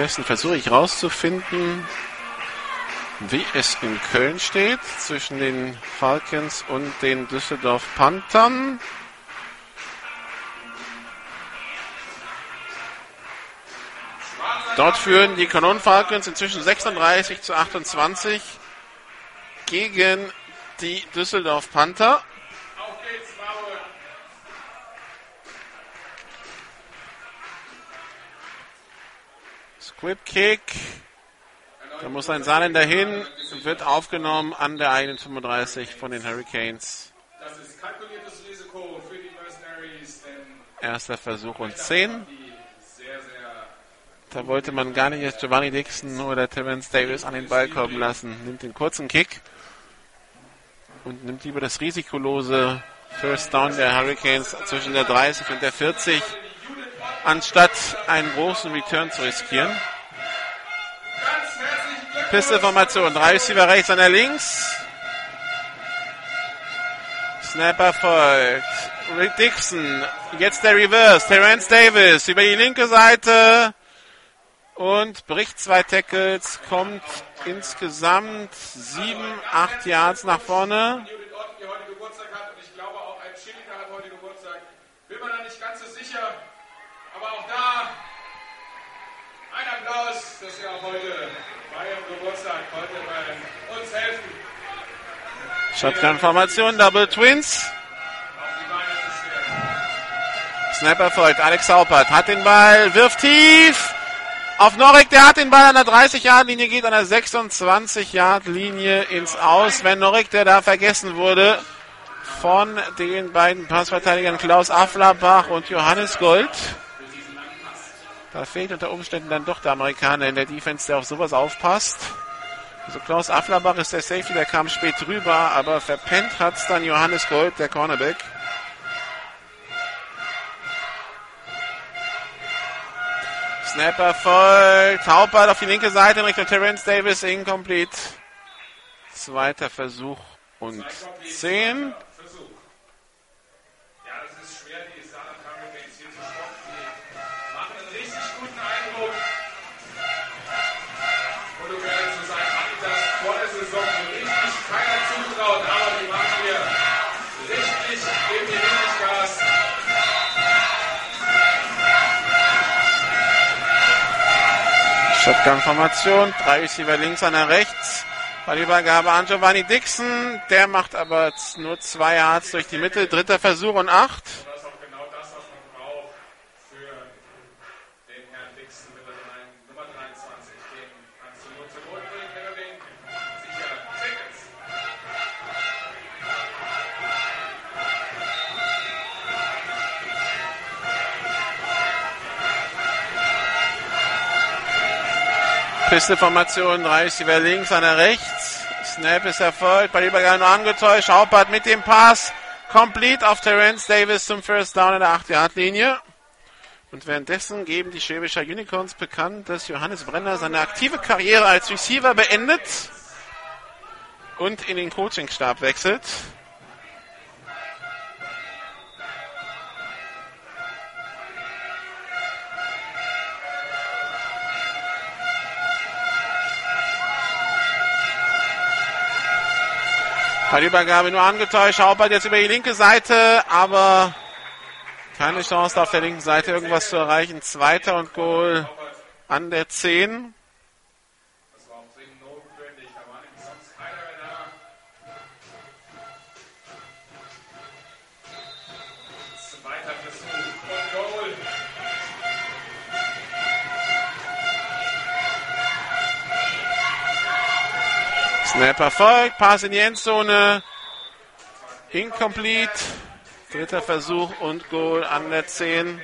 Währenddessen versuche ich rauszufinden, wie es in Köln steht zwischen den Falcons und den Düsseldorf Panthern. Dort führen die Cologne Falcons inzwischen 36 zu 28 gegen die Düsseldorf Panther. Squib Kick. Da muss ein Saarländer hin, wird aufgenommen an der eigenen 35 von den Hurricanes. Das ist kalkuliertes Risiko für die Mercenaries, Erster Versuch und 10. die sehr, sehr Da wollte man gar nicht jetzt Giovanni Dixon oder Terence Davis an den Ball kommen lassen. Nimmt den kurzen Kick und nimmt lieber das risikolose First Down der Hurricanes zwischen der 30 und der 40, anstatt einen großen Return zu riskieren. Pistolformation. Drei Receiver rechts, einer links. Snapper folgt. Rick Dixon. Jetzt der Reverse. Terence Davis über die linke Seite. Und bricht zwei Tackles. Kommt insgesamt sieben, acht Yards nach vorne. Applaus, dass ihr auch heute bei ihrem Geburtstag heute bei uns helfen, Shotgun-Formation. Double Twins. auf die Beine zu stellen. Snapper folgt. Alex Haupert hat den Ball, wirft tief. auf Norik, der hat den Ball an der 30-Yard-Linie, geht an der 26-Yard-Linie ins Aus. Wenn Norik, der da vergessen wurde von den beiden Passverteidigern Klaus Afflerbach und Johannes Gold. Da fehlt unter Umständen dann doch der Amerikaner in der Defense, der auf sowas aufpasst. Also Klaus Afflerbach ist der Safety, der kam spät rüber, aber verpennt hat es dann Johannes Gold, der Cornerback. Snapper voll. Taubert auf die linke Seite in Richtung Terence Davis. Incomplete. Zweiter Versuch und 10. Shotgun-Formation. Drei Receiver links, einer rechts. Ballübergabe an Giovanni Dixon. Der macht aber nur zwei Yards durch die Mitte. Dritter Versuch und acht. Pisteformation, drei Receiver links, einer rechts. Snap ist erfolgt, bei Übergang nur angetäuscht. Haupert mit dem Pass. Complete auf Terence Davis zum First Down in der 8-Yard-Linie. Und währenddessen geben die Schwäbischer Unicorns bekannt, dass Johannes Brenner seine aktive Karriere als Receiver beendet und in den Coachingstab wechselt. Übergabe nur angetäuscht. Haupert jetzt über die linke Seite, aber keine Chance auf der linken Seite irgendwas zu erreichen. Zweiter und Goal an der 10. Snap erfolgt, Pass in die Endzone. Incomplete. Dritter Versuch und Goal an der 10.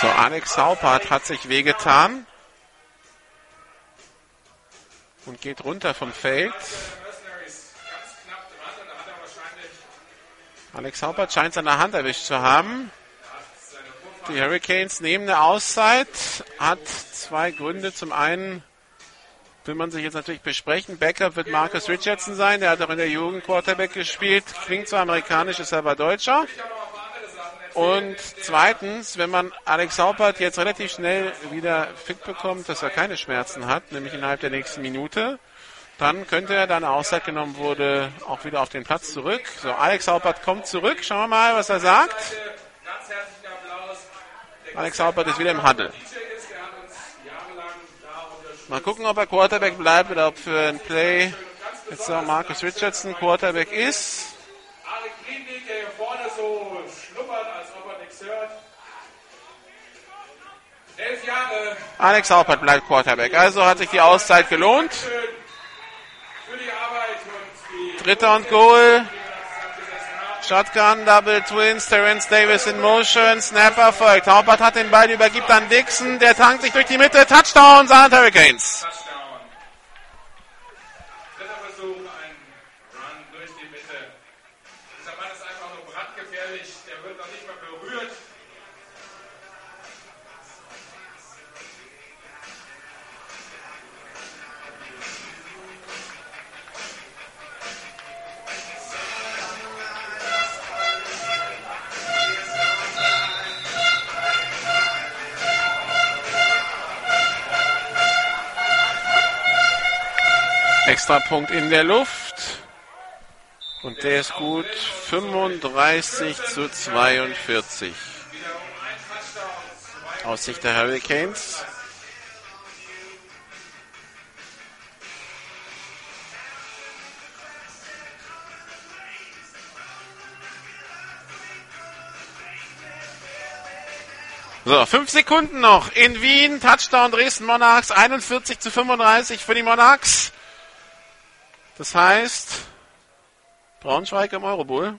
So, Alex Haupert hat sich wehgetan und geht runter vom Feld. Alex Haupert scheint seine Hand erwischt zu haben. Die Hurricanes nehmen eine Auszeit. Hat zwei Gründe. Zum einen will man sich jetzt natürlich besprechen. Backup wird Marcus Richardson sein. Der hat auch in der Jugend Quarterback gespielt. Klingt zwar amerikanisch, ist aber Deutscher. Und zweitens, wenn man Alex Haupert jetzt relativ schnell wieder fit bekommt, dass er keine Schmerzen hat, nämlich innerhalb der nächsten Minute, dann könnte er, da eine Auszeit genommen wurde, auch wieder auf den Platz zurück. So, Alex Haupert kommt zurück. Schauen wir mal, was er sagt. Alex Haupert ist wieder im Huddle. Mal gucken, ob er Quarterback bleibt oder ob für ein Play jetzt auch Marcus Richardson Quarterback ist. Alex Haupert bleibt Quarterback. Also hat sich die Auszeit gelohnt. Dritter und Goal. Shotgun, Double Twins, Terence Davis in Motion, Snapper folgt. Haupert hat den Ball, übergibt an Dixon, der tankt sich durch die Mitte, Touchdown, Saarland Hurricanes. Extrapunkt in der Luft. Und der ist gut. 35 zu 42. aus Sicht der Hurricanes. So, fünf Sekunden noch in Wien. Touchdown Dresden Monarchs. 41 zu 35 für die Monarchs. Das heißt, Braunschweig im Eurobowl.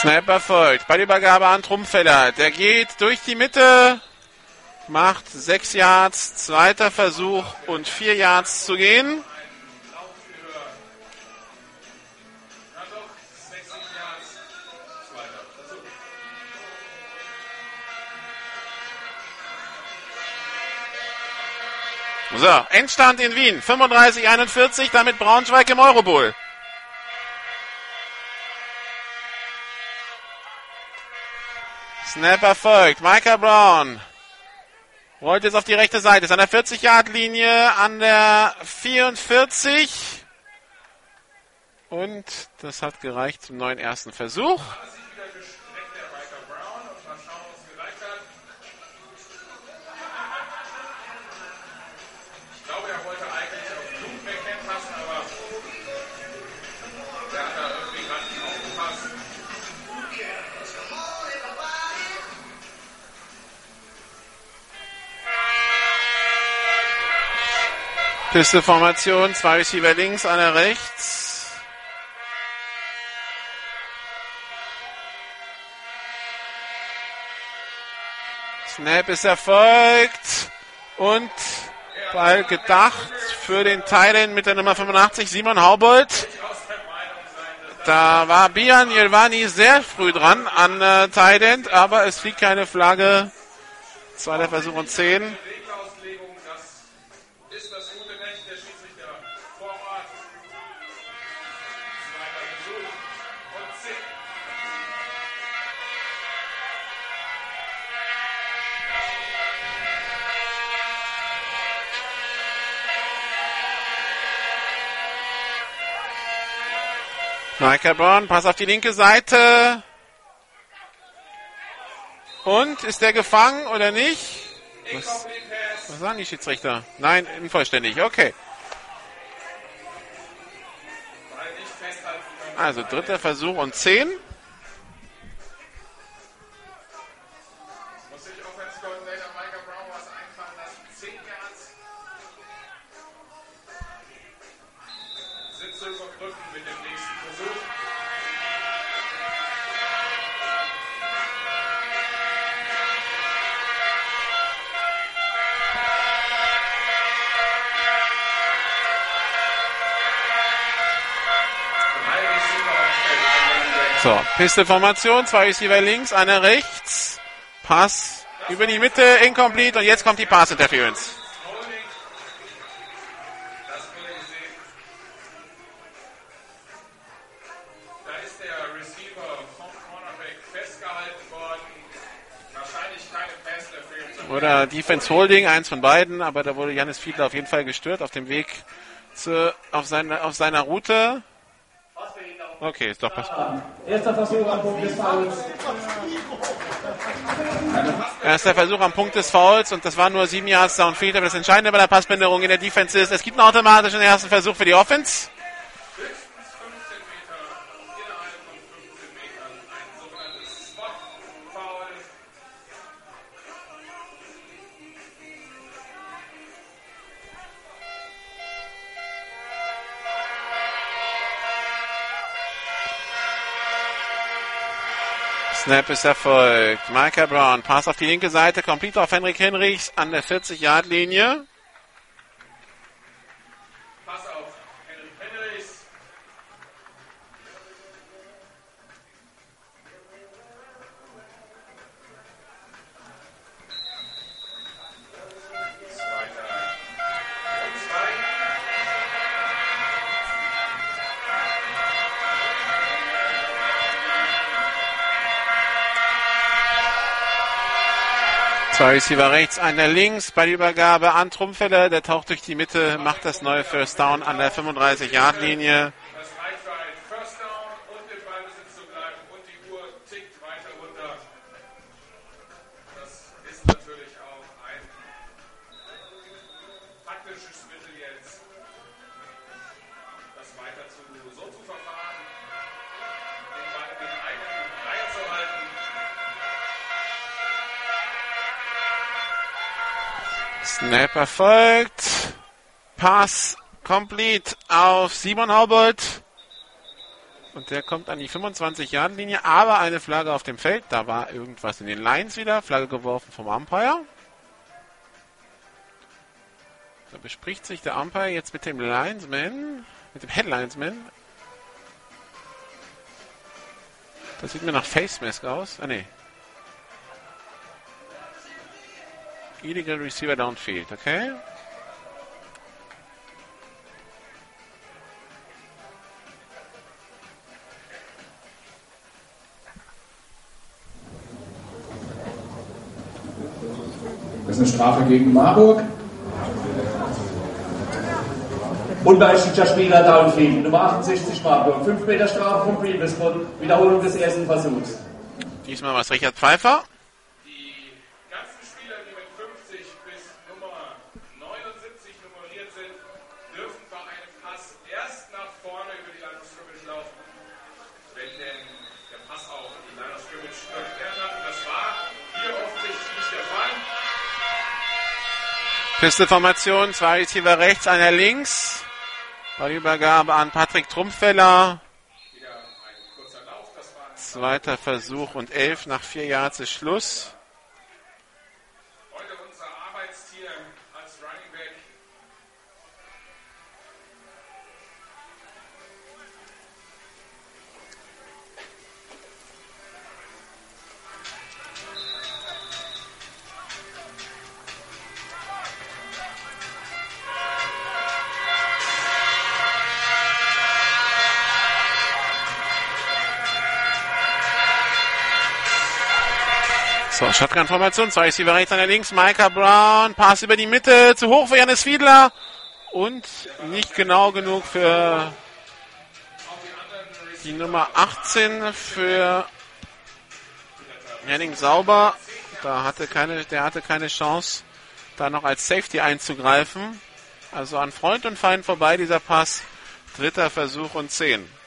Snap erfolgt. Ballübergabe an Trumpfeller. Der geht durch die Mitte, macht sechs Yards, zweiter Versuch und vier Yards zu gehen. So, Endstand in Wien. 35-41, damit Braunschweig im Eurobowl. Snap erfolgt. Micah Brown rollt jetzt auf die rechte Seite. Ist an der 40-Yard-Linie, an der 44. Und das hat gereicht zum neuen ersten Versuch. Pisteformation, zwei Receiver links, einer rechts. Snap ist erfolgt und Ball gedacht für den Teilen mit der Nummer 85, Simon Haubold. Da war Bian Jelvani sehr früh dran an äh, Tident, aber es fliegt keine Flagge. Zweiter Versuch und 10. Michael Brown, Pass auf die linke Seite. Und ist der gefangen oder nicht? Was, was sagen die Schiedsrichter? Nein, unvollständig. Okay. Also dritter Versuch und zehn. So, Pisteformation, zwei Receiver links, einer rechts. Pass über die Mitte, incomplete und jetzt kommt die Pass Interference. Oder Defense Holding, eins von beiden, aber da wurde Janis Fiedler auf jeden Fall gestört auf dem Weg zu, auf, seine, auf seiner Route. Okay, ist doch passiert. Erster Versuch am Punkt des Fouls. Erster Versuch am Punkt des Fouls und das war nur sieben Yards Downfield, aber das Entscheidende bei der Passbänderung in der Defense ist, es gibt einen automatischen ersten Versuch für die Offense. Snap ist erfolgt. Micah Brown, Pass auf die linke Seite, complete auf Henrik Henrichs an der 40-Yard-Linie. Zwei Receiver rechts, einer links. Bei der Übergabe an Trumpfeller, der taucht durch die Mitte, macht das neue First Down an der 35-Yard-Linie. Snap erfolgt. Pass complete auf Simon Haubold. Und der kommt an die 25-Yard-Linie, aber eine Flagge auf dem Feld. Da war irgendwas in den Lines wieder. Flagge geworfen vom Umpire. Da bespricht sich der Umpire jetzt mit dem Linesman, mit dem Headlinesman. Das sieht mir nach Face Mask aus. Ah, nee. Illegal Receiver Downfield, okay? Das ist eine Strafe gegen Marburg. Unberechtigter Spieler Downfield. Nummer 68 Marburg. 5 Meter Strafe vom Previous. Wiederholung des ersten Versuchs. Diesmal was Richard Pfeiffer. Pisteformation, zwei Receiver rechts, einer links. Bei Übergabe an Patrick Trumpfeller. Zweiter Versuch und elf nach vier Yards ist Schluss. So, Shotgun-Formation, zwei Receiver rechts, einer links, Micah Brown, Pass über die Mitte, zu hoch für Janis Fiedler und nicht genau genug für die Nummer 18 für Henning Sauber. Da hatte keine, der hatte keine Chance, da noch als Safety einzugreifen. Also an Freund und Feind vorbei dieser Pass. Dritter Versuch und 10.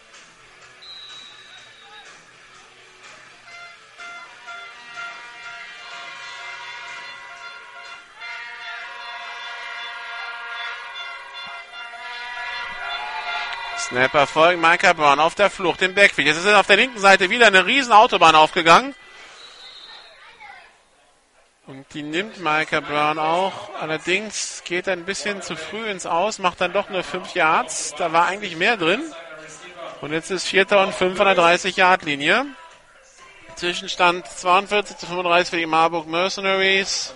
Snap erfolgt, Micah Brown auf der Flucht im Backfield. Jetzt ist auf der linken Seite wieder eine riesen Autobahn aufgegangen. Und die nimmt Micah Brown auch. Allerdings geht er ein bisschen zu früh ins Aus, macht dann doch nur 5 Yards. Da war eigentlich mehr drin. Und jetzt ist Vierter und 5 an der 30-Yard-Linie. Zwischenstand 42 zu 35 für die Marburg Mercenaries.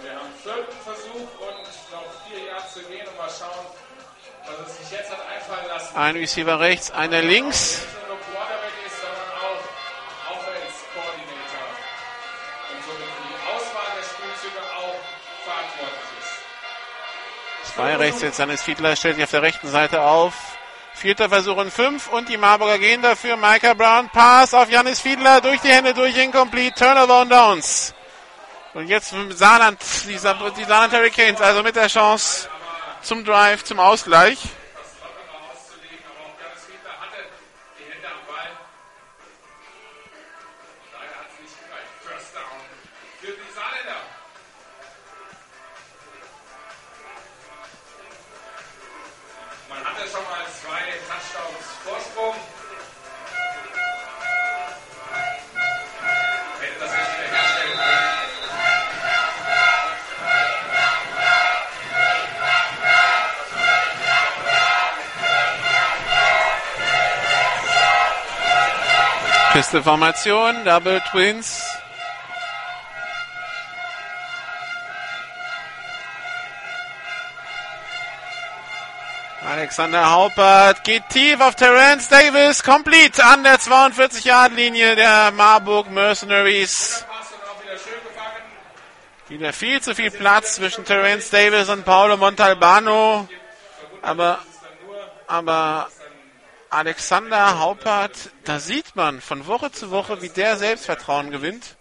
Ein Receiver rechts, einer links. Zwei rechts, jetzt Janis Fiedler stellt sich auf der rechten Seite auf. Vierter Versuch und fünf und die Marburger gehen dafür. Micah Brown, Pass auf Janis Fiedler, durch die Hände durch, incomplete, Turnover und Downs. Und jetzt Saarland, die Saarland Hurricanes, also mit der Chance zum Drive, zum Ausgleich. Feste Formation, Double Twins. Alexander Haupert geht tief auf Terence Davis, complete an der 42-Yard-Linie der Marburg Mercenaries. Wieder viel zu viel Platz zwischen Terence Davis und Paulo Montalbano. Aber, aber Alexander Haupert, da sieht man von Woche zu Woche, wie der Selbstvertrauen gewinnt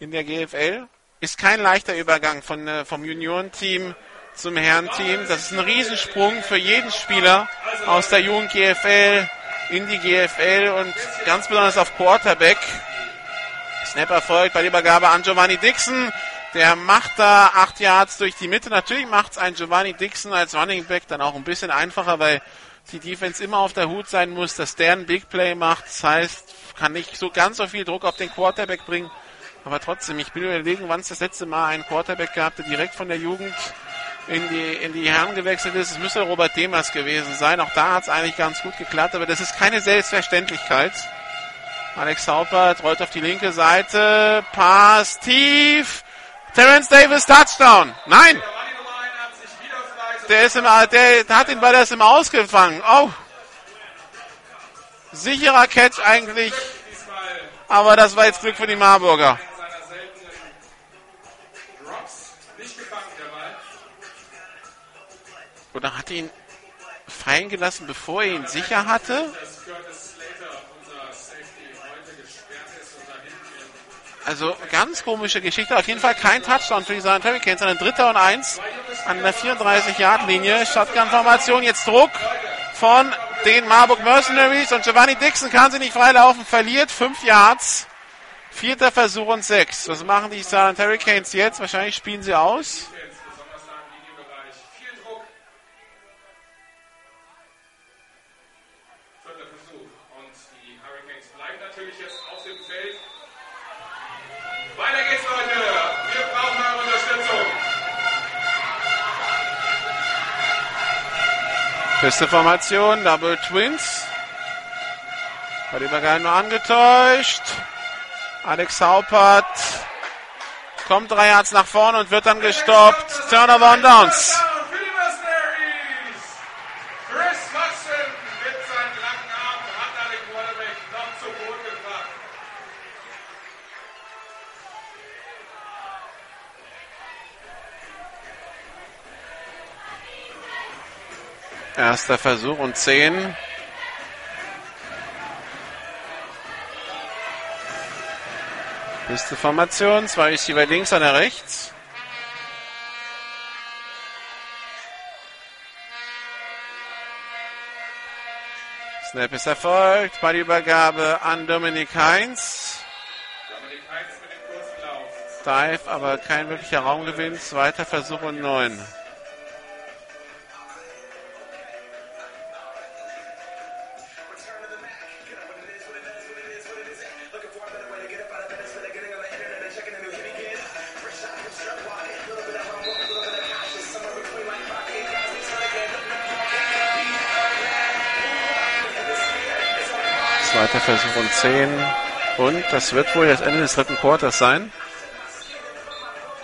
in der GFL. Ist kein leichter Übergang von, äh, vom Juniorenteam zum Herrenteam. Das ist ein Riesensprung für jeden Spieler aus der Jugend GFL in die GFL und ganz besonders auf Quarterback. Snap erfolgt bei der Übergabe an Giovanni Dixon. Der macht da acht Yards durch die Mitte. Natürlich macht es ein Giovanni Dixon als Running Back dann auch ein bisschen einfacher, weil die Defense immer auf der Hut sein muss, dass der ein Big Play macht. Das heißt, kann nicht so ganz so viel Druck auf den Quarterback bringen. Aber trotzdem, ich bin überlegen, wann es das letzte Mal einen Quarterback gab, der direkt von der Jugend in die, in die Herren gewechselt ist. Es müsste Robert Demers gewesen sein. Auch da hat es eigentlich ganz gut geklappt, aber das ist keine Selbstverständlichkeit. Alex Haupert rollt auf die linke Seite. Pass tief. Terence Davis Touchdown. Nein! Der, ist im, der hat den Ball erst im Ausgefangen. Oh. Sicherer Catch eigentlich. Aber das war jetzt Glück für die Marburger. Oder hat ihn fallen gelassen, bevor er ihn sicher hatte? Also ganz komische Geschichte. Auf jeden Fall kein Touchdown für die Saarland Hurricanes, sondern Dritter und Eins an der 34-Yard-Linie. Shotgun-Formation, jetzt Druck von den Marburg Mercenaries und Giovanni Dixon kann sie nicht freilaufen, verliert fünf Yards. Vierter Versuch und sechs. Was machen die Saarland Hurricanes jetzt? Wahrscheinlich spielen sie aus. Feste Formation, Double Twins. Bei dem Übergang nur angetäuscht. Alex Haupert kommt drei Yards nach vorne und wird dann gestoppt. Turnover und Downs. Erster Versuch und 10. Beste Formation, zwei Receiver links, einer rechts. Snap ist erfolgt. Ballübergabe an Dominik Heinz. Dominik Heinz mit dem. Dive, aber kein wirklicher Raumgewinn. Zweiter Versuch und neun. Zweiter Versuch und 10. Und das wird wohl das Ende des dritten Quarters sein.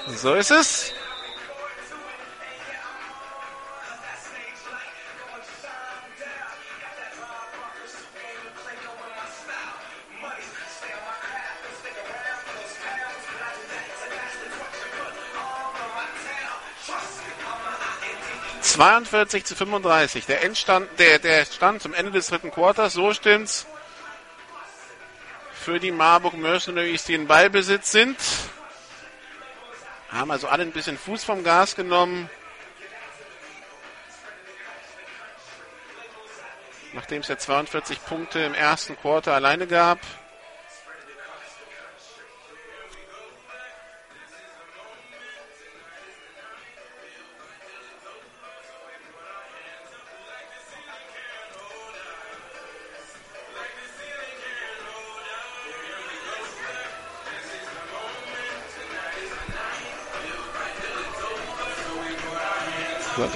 So ist es. 42 zu 35. Der Endstand, der, der Stand zum Ende des dritten Quarters, so stimmt's. Für die Marburg Mercenaries, die in Ballbesitz sind. Haben also alle ein bisschen Fuß vom Gas genommen. Nachdem es ja 42 Punkte im ersten Quarter alleine gab.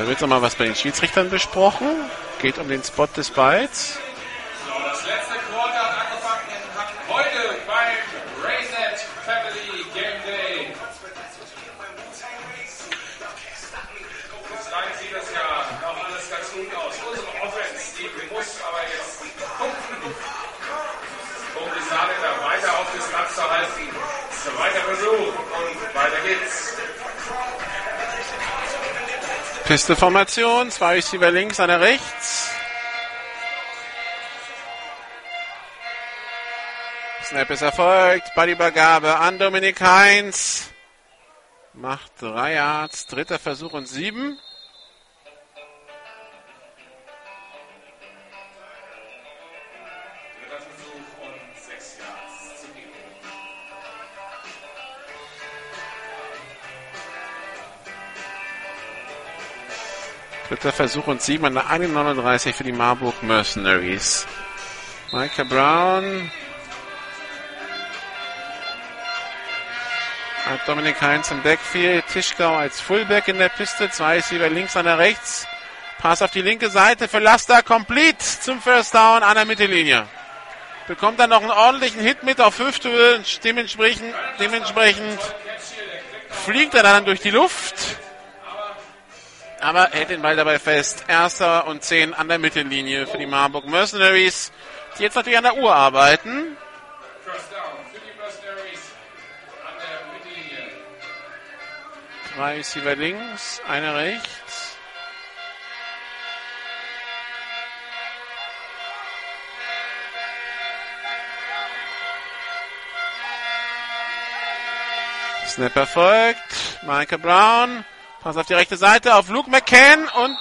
Da wird nochmal was bei den Schiedsrichtern besprochen. Geht um den Spot des Balls. So, das letzte Quarter hat angefangen hat heute beim Rayset Family Game Day. Bislang sieht das ja noch alles ganz gut aus. Unsere Offense, die muss aber jetzt punkten, um die Saarländer weiter auf Distanz zu halten. Zweiter Versuch und weiter geht's. Pisteformation, zwei Receiver links, einer rechts. Snap ist erfolgt, Ballübergabe an Dominik Heinz. Macht drei Yards, dritter Versuch und sieben. Dritter Versuch und sieben an der 1,39 für die Marburg Mercenaries. Micah Brown. Hat Dominik Heinz im Backfield. Tischgau als Fullback in der Piste. Zwei Receiver links, einer rechts. Pass auf die linke Seite für Laster. Complete zum First Down an der Mittellinie. Bekommt dann noch einen ordentlichen Hit mit auf Hüfthöhe. Dementsprechend, dementsprechend fliegt er dann durch die Luft aber hält den Ball dabei fest. Erster und zehn an der Mittellinie für die Marburg Mercenaries, die jetzt natürlich an der Uhr arbeiten. Drei Receiver links, einer rechts. Snap erfolgt. Micah Brown. Pass auf die rechte Seite auf Luke McCann und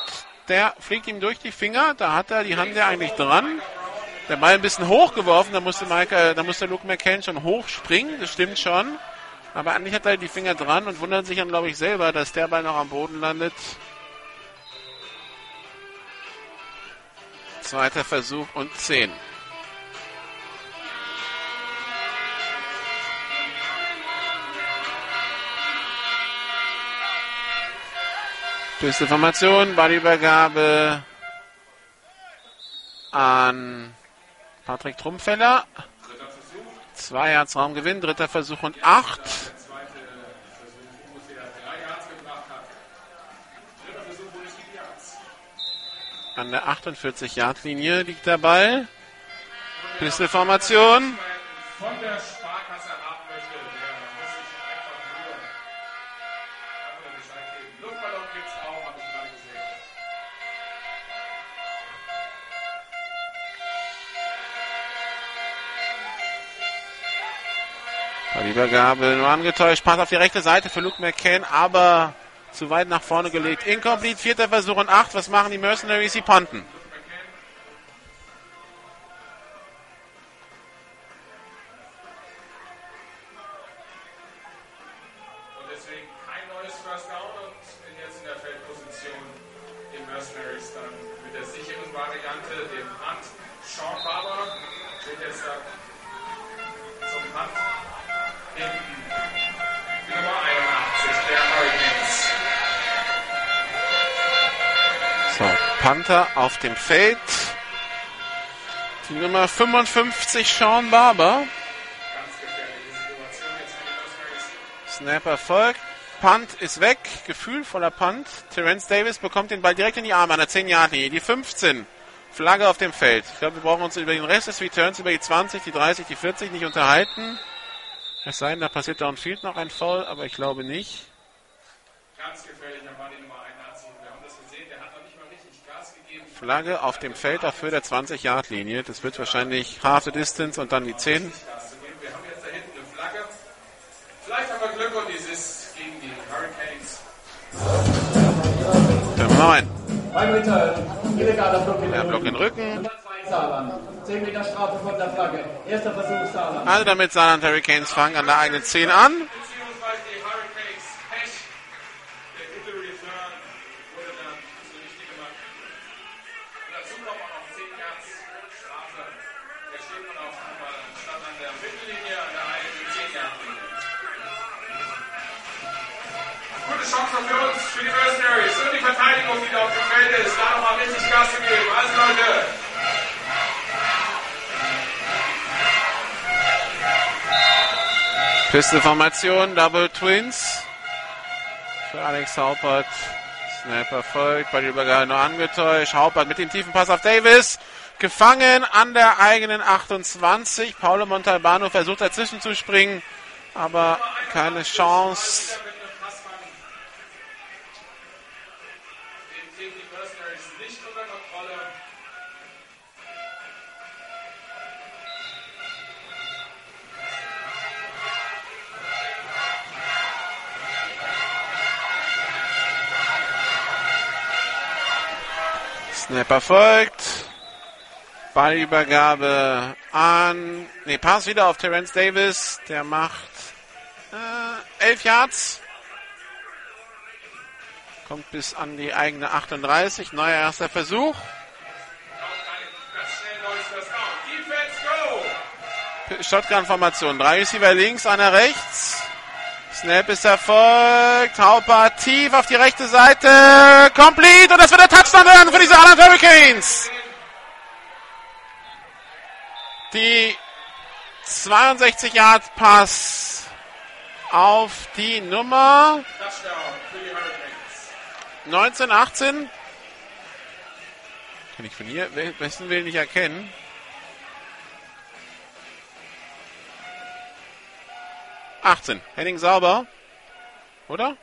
der fliegt ihm durch die Finger. Da hat er die Hand ja eigentlich dran. Der Ball ein bisschen hochgeworfen, da musste Mike, da musste Luke McCann schon hochspringen, das stimmt schon. Aber eigentlich hat er die Finger dran und wundert sich dann, glaube ich, selber, dass der Ball noch am Boden landet. Zweiter Versuch und 10. Höchste Formation, Ballübergabe an Patrick Trumpfeller. Zwei Yards Raumgewinn, dritter Versuch und acht. An der 48-Yard-Linie liegt der Ball. Pisteformation. Von Ballübergabe nur angetäuscht. Pass auf die rechte Seite für Luke McCann, aber zu weit nach vorne gelegt. Incomplete, vierter Versuch und acht. Was machen die Mercenaries? Sie ponten. Auf dem Feld. Die Nummer 55, Sean Barber. Ganz gefährliche Situation jetzt für die Mercenaries. Snap erfolgt. Punt ist weg. Gefühlvoller Punt. Terence Davis bekommt den Ball direkt in die Arme an der 10-Yard-Linie. Die 15. Flagge auf dem Feld. Ich glaube, wir brauchen uns über den Rest des Returns, über die 20, die 30, die 40 nicht unterhalten. Es sei denn, da passiert downfield noch ein Foul, aber ich glaube nicht. Ganz gefährlicher Mann, die Nummer 81. Wir haben das gesehen, der hat Flagge auf dem Feld auf Höhe der 20-Yard-Linie. Das wird wahrscheinlich half the distance und dann die 10. Wir haben jetzt da hinten eine Flagge. Vielleicht haben wir Glück und dies ist gegen die Hurricanes. Können wir mal rein. Beim Return, illegaler Block in Der den Block in Rücken. Rücken. Nummer zwei Saarland. 10 Meter Strafe von der Flagge. Erster Versuch Saarland. Also damit Saarland Hurricanes fangen an der eigenen 10 an. Chance für uns, für die Mercenaries. Und die Verteidigung, die da auf dem Feld ist. Da nochmal richtig Gas zu geben. Also Leute, Pisteformation, Double Twins. Für Alex Haupert. Snap erfolgt, bei der Übergabe nur angetäuscht. Haupert mit dem tiefen Pass auf Davis. Gefangen an der eigenen 28. Paulo Montalbano versucht dazwischen zu springen, aber keine Chance. Snap erfolgt. Ballübergabe an. Ne, Pass wieder auf Terence Davis. Der macht äh, 11 Yards. Kommt bis an die eigene 38. Neuer erster Versuch. Shotgun-Formation. Drei Receiver links, einer rechts. Snap ist erfolgt. Hauper tief auf die rechte Seite. Complete. Und das wird der Touchdown werden für die Saarland Hurricanes. Die 62 Yard Pass auf die Nummer Touchdown für die Hurricanes. 19, 18. Kann ich von hier, wel- wessen will nicht erkennen? 18. Henning sauber. Oder?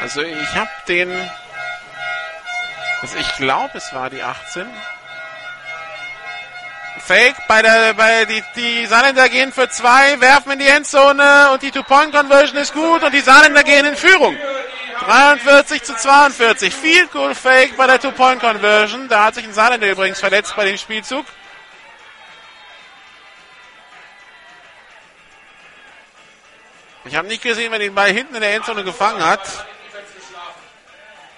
Also ich habe den... Also ich glaube, es war die 18. Fake bei der bei die die Saarländer gehen für zwei, werfen in die Endzone und die Two Point Conversion ist gut und die Saarländer gehen in Führung. 43 zu 42. Viel cool Fake bei der Two-Point-Conversion. Da hat sich ein Saarländer übrigens verletzt bei dem Spielzug. Ich habe nicht gesehen, wer den Ball hinten in der Endzone gefangen hat.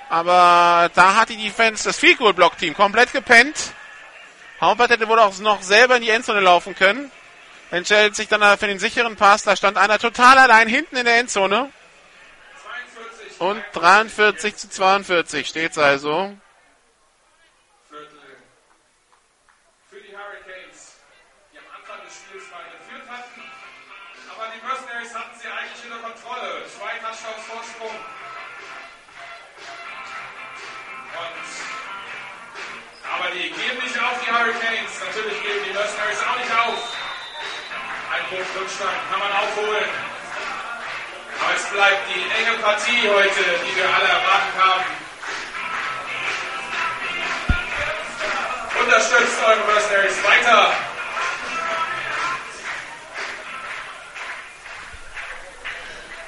Aber da hat die Defense, das Field Goal Block Team, komplett gepennt. Haupert hätte wohl auch noch selber in die Endzone laufen können. Entscheidet sich dann für den sicheren Pass. Da stand einer total allein hinten in der Endzone. 42 Und 43 zu 42 steht's also. Viertel für die Hurricanes, die am Anfang des Spiels mal geführt hatten. Aber die Mercenaries hatten sie eigentlich unter Kontrolle. Zwei Touchdowns Vorsprung. Und aber die geben nicht auf, die Hurricanes. Natürlich geben die Mercenaries auch nicht auf. Ein Punkt Rückstand kann man aufholen. Aber es bleibt die enge Partie heute, die wir alle erwartet haben. Unterstützt eure Mercenaries weiter.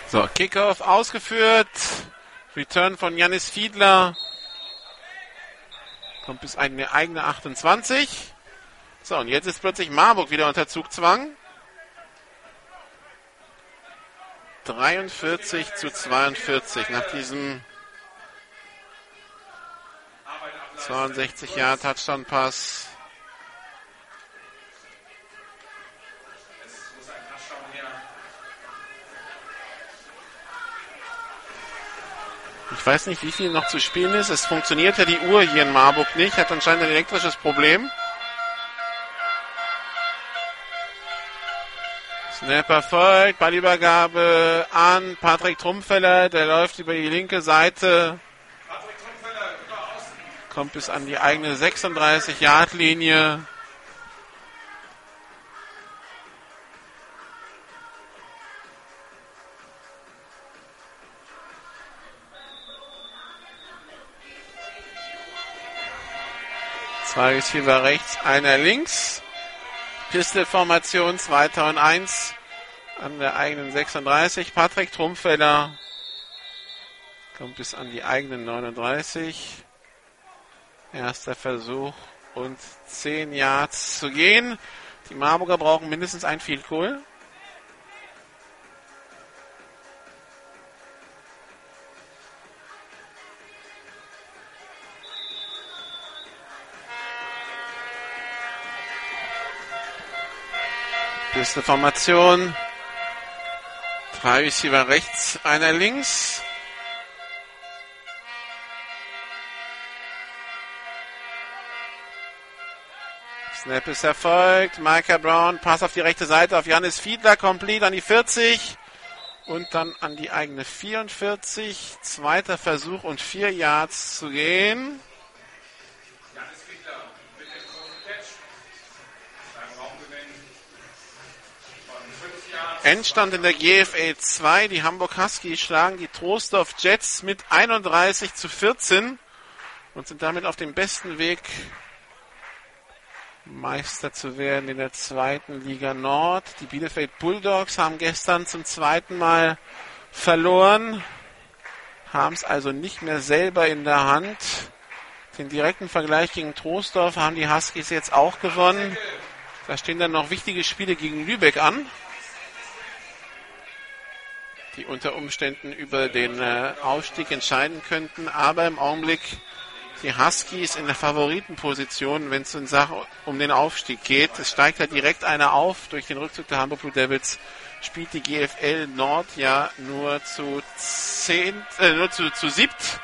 So, Kickoff ausgeführt. Return von Janis Fiedler. Kommt bis eine eigene 28. So, und jetzt ist plötzlich Marburg wieder unter Zugzwang. 43 zu 42 nach diesem 62 Jahr Touchdown Pass. Ich weiß nicht, wie viel noch zu spielen ist. Es funktioniert ja die Uhr hier in Marburg nicht. Hat anscheinend ein elektrisches Problem. Ne, Snap erfolgt, Ballübergabe an Patrick Trumpfeller, der läuft über die linke Seite. Kommt bis an die eigene 36-Yard-Linie. Zwei Receiver rechts, einer links. Pistol-Formation, zweiter und eins an der eigenen 36. Patrick Trumpfeller kommt bis an die eigenen 39. Erster Versuch und 10 Yards zu gehen. Die Marburger brauchen mindestens ein Field Goal. Beste Formation. Drei Receiver rechts, einer links. Snap ist erfolgt. Micah Brown, Pass auf die rechte Seite auf Janis Fiedler, complete an die 40 und dann an die eigene 44. Zweiter Versuch und vier Yards zu gehen. Endstand in der GFL 2. Die Hamburg Huskies schlagen die Trostorf Jets mit 31 zu 14 und sind damit auf dem besten Weg, Meister zu werden in der zweiten Liga Nord. Die Bielefeld Bulldogs haben gestern zum zweiten Mal verloren, haben es also nicht mehr selber in der Hand. Den direkten Vergleich gegen Troisdorf haben die Huskies jetzt auch gewonnen. Da stehen dann noch wichtige Spiele gegen Lübeck an die unter Umständen über den äh, Aufstieg entscheiden könnten. Aber im Augenblick die Huskies in der Favoritenposition, wenn es in Sachen um den Aufstieg geht. Es steigt ja direkt einer auf durch den Rückzug der Hamburg Blue Devils. Spielt die GFL Nord ja nur zu zehn, äh, nur zu, zu siebt.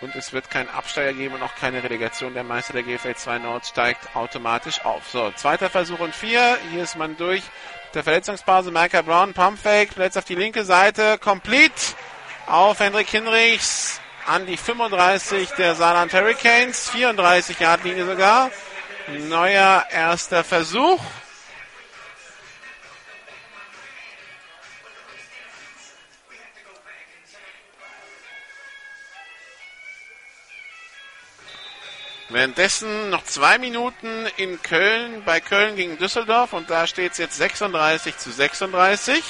Und es wird keinen Absteiger geben und auch keine Relegation. Der Meister der GFL 2 Nord steigt automatisch auf. So, zweiter Versuch und vier. Hier ist man durch der Verletzungspause. Micah Brown, Pumpfake, Platz auf die linke Seite, complete auf Hendrik Hinrichs an die 35 der Saarland Hurricanes, 34 Yard Linie sogar. Neuer erster Versuch. Währenddessen noch zwei Minuten in Köln, bei Köln gegen Düsseldorf und da steht es jetzt 36 zu 36.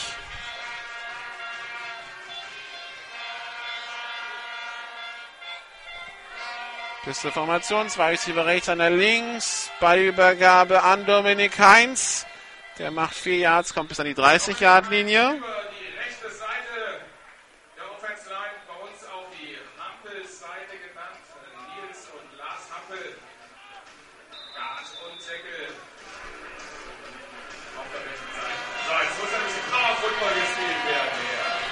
Beste Formation, zwei Receiver rechts, einer links, Ballübergabe an Dominik Heinz. Der macht vier Yards, kommt bis an die 30-Yard-Linie.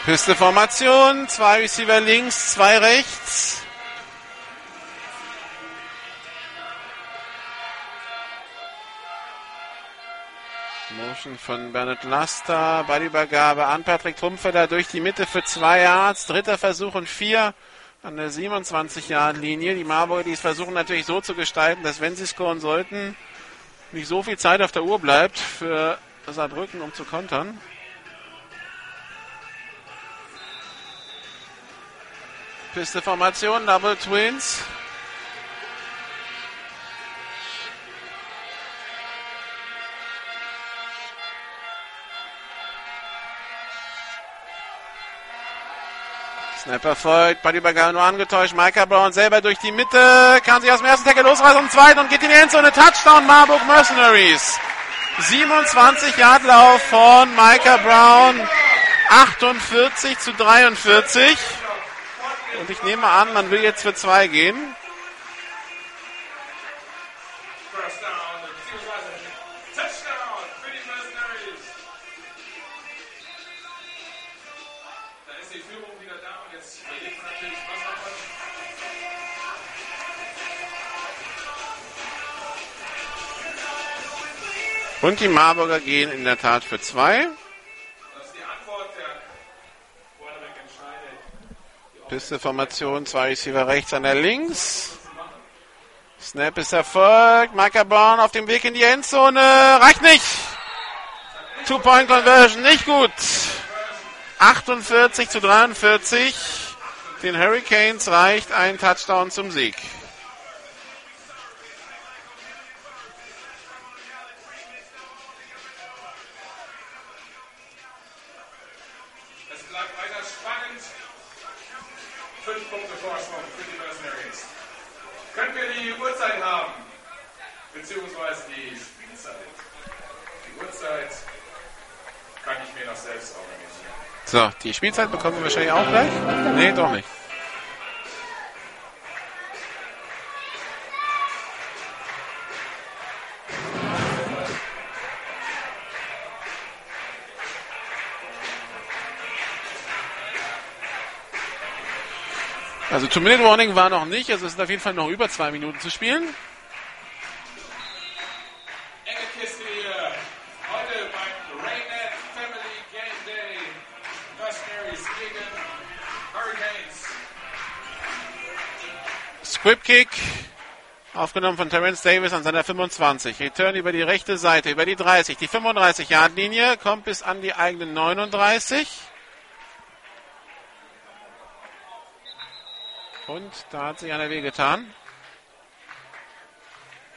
Pisteformation, zwei Receiver links, zwei rechts. Motion von Bernhard Laster, Ballübergabe an Patrick Trumpfeller durch die Mitte für zwei Yards, dritter Versuch und vier an der 27-Yard-Linie. Die Marburger, die es versuchen natürlich so zu gestalten, dass wenn sie scoren sollten, nicht so viel Zeit auf der Uhr bleibt für Saarbrücken, um zu kontern. Piste Formation, Double Twins. Snapper folgt, Ballübergabe nur angetäuscht. Micah Brown selber durch die Mitte, kann sich aus dem ersten Tackle losreißen und zweiten und geht in die Endzone. Touchdown Marburg Mercenaries. 27 Yard Lauf von Micah Brown. 48 zu 43. Und ich nehme an, man will jetzt für zwei gehen. Und die Marburger gehen in der Tat für zwei. Pisteformation, zwei Receiver rechts, einer links. Snap ist erfolgt. Brown auf dem Weg in die Endzone. Reicht nicht. Two-Point-Conversion, nicht gut. 48 zu 43. Den Hurricanes reicht ein Touchdown zum Sieg. So, die Spielzeit bekommen wir wahrscheinlich auch gleich. Nee, doch nicht. Also Two-Minute-Warning war noch nicht, also es sind auf jeden Fall noch über zwei Minuten zu spielen. Squib Kick, aufgenommen von Terence Davis an seiner 25. Return über die rechte Seite, über die 30. Die 35-Yard-Linie kommt bis an die eigene 39. Und da hat sich einer wehgetan.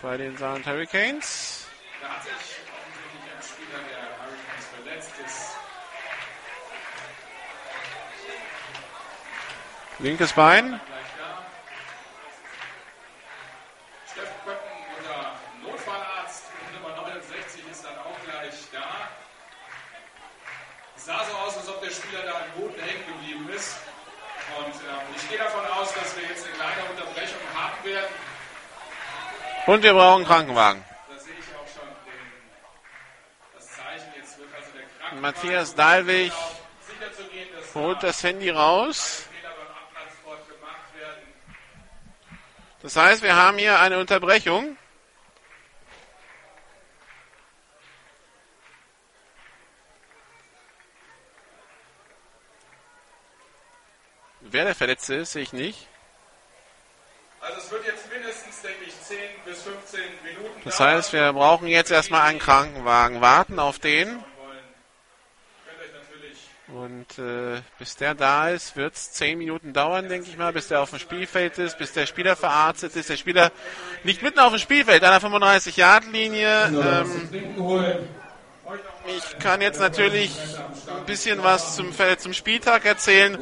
Bei den Saarland Hurricanes. Da hat sich ein Spieler der Hurricanes verletzt. Ist Linkes Bein. gleich da. Steff Köppen, unser Notfallarzt, Nummer 69, ist dann auch gleich da. Es sah so aus, als ob der Spieler da am Boden hängen geblieben ist. Und ähm, ich gehe davon aus, dass wir jetzt eine kleine Unterbrechung haben werden. Und wir brauchen einen Krankenwagen. Da sehe ich auch schon den, das Zeichen. Jetzt wird also der Krankenwagen Matthias dass holt das Handy raus. Das heißt, wir haben hier eine Unterbrechung. Wer der Verletzte ist, sehe ich nicht. Also es wird jetzt mindestens, denke ich, 10 bis 15 Minuten Das heißt, wir brauchen jetzt erstmal einen Krankenwagen. Warten auf den. Und äh, bis der da ist, wird es 10 Minuten dauern, denke ich mal, bis der auf dem Spielfeld ist, bis der Spieler verarztet ist. Der Spieler liegt mitten auf dem Spielfeld, an der 35-Yard-Linie. Ähm. Ich kann jetzt natürlich ein bisschen was zum, zum Spieltag erzählen,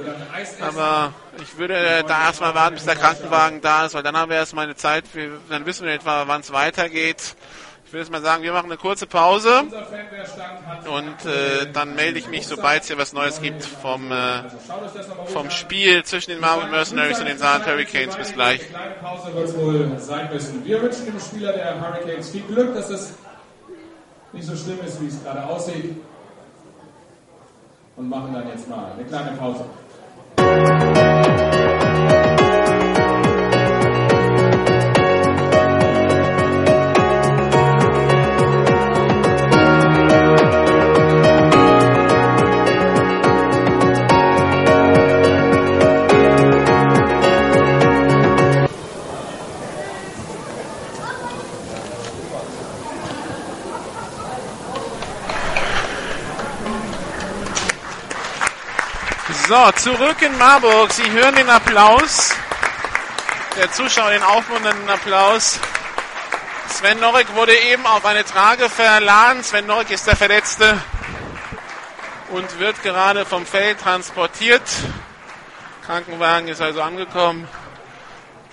aber ich würde da erstmal warten, bis der Krankenwagen da ist, weil dann haben wir erstmal eine Zeit, wir, dann wissen wir etwa, wann es weitergeht. Ich würde jetzt mal sagen, wir machen eine kurze Pause und äh, dann melde ich mich, sobald es hier was Neues gibt vom, äh, vom Spiel zwischen den Marvel Mercenaries und den Saarland Hurricanes. Bis gleich. Wir wünschen dem Spieler der Hurricanes viel Glück, dass es nicht so schlimm ist, wie es gerade aussieht. Und machen dann jetzt mal eine kleine Pause. So, zurück in Marburg. Sie hören den Applaus. Der Zuschauer den aufmunternden Applaus. Sven Norek wurde eben auf eine Trage verladen. Sven Norek ist der Verletzte und wird gerade vom Feld transportiert. Krankenwagen ist also angekommen.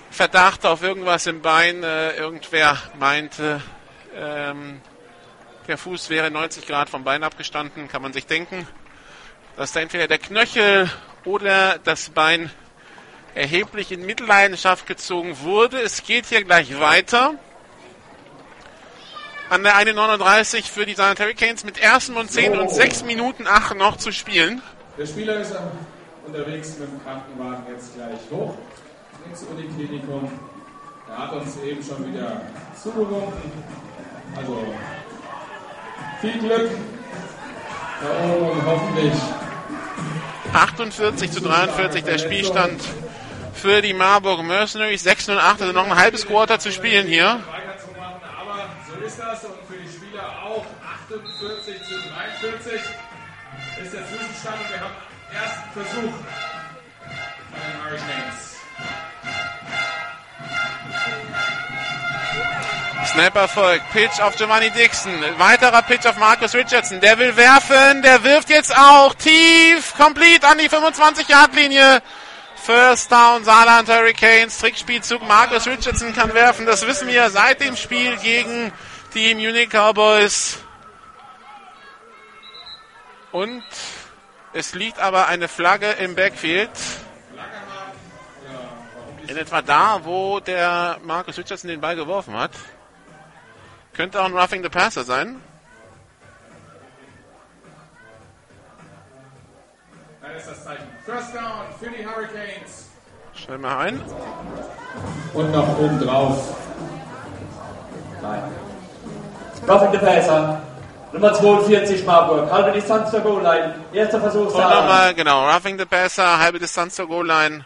Verdacht auf irgendwas im Bein. Äh, irgendwer meinte, ähm, der Fuß wäre 90 Grad vom Bein abgestanden, kann man sich denken dass da entweder der Knöchel oder das Bein erheblich in Mitleidenschaft gezogen wurde. Es geht hier gleich weiter. An der 1,39 für die Saarland Hurricanes mit ersten und 10 und 6 Minuten 8 noch zu spielen. Der Spieler ist am- unterwegs mit dem Krankenwagen jetzt gleich hoch ins Uniklinikum. Er hat uns eben schon wieder zugewunken. Also viel Glück da oben und hoffentlich 48 zu 43 der Spielstand für die Marburg Mercenaries. 6 und 8, also noch ein halbes Quarter zu spielen hier. Aber so ist das und für die Spieler auch 48 zu 43 ist der Zwischenstand und wir haben ersten Versuch von den Hurricanes. Snapper folgt. Pitch auf Giovanni Dixon. Weiterer Pitch auf Marcus Richardson. Der will werfen. Der wirft jetzt auch tief. Complete an die 25-Yard-Linie. First Down Saarland Hurricanes. Trickspielzug. Marcus Richardson kann werfen. Das wissen wir seit dem Spiel gegen die Munich Cowboys. Und es liegt aber eine Flagge im Backfield. In etwa da, wo der Marcus Richardson den Ball geworfen hat. Könnte auch ein Roughing the Passer sein. Da ist das Zeichen. First down für die Hurricanes. Stell mal ein. Und noch oben drauf. Nein. Roughing the Passer. Nummer 42 Marburg. Halbe Distanz zur Goal-Line. Erster Versuch. Und nochmal, genau, Roughing the Passer, halbe Distanz zur Goal-Line.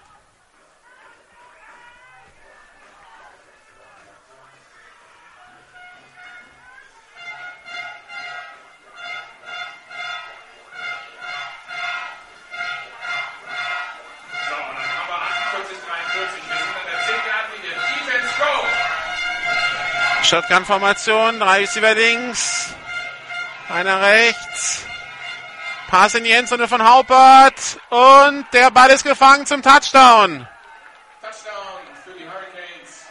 Shotgun-Formation, drei Receiver links, einer rechts. Pass in die Endzone von Haupert und der Ball ist gefangen zum Touchdown. Touchdown für die Hurricanes.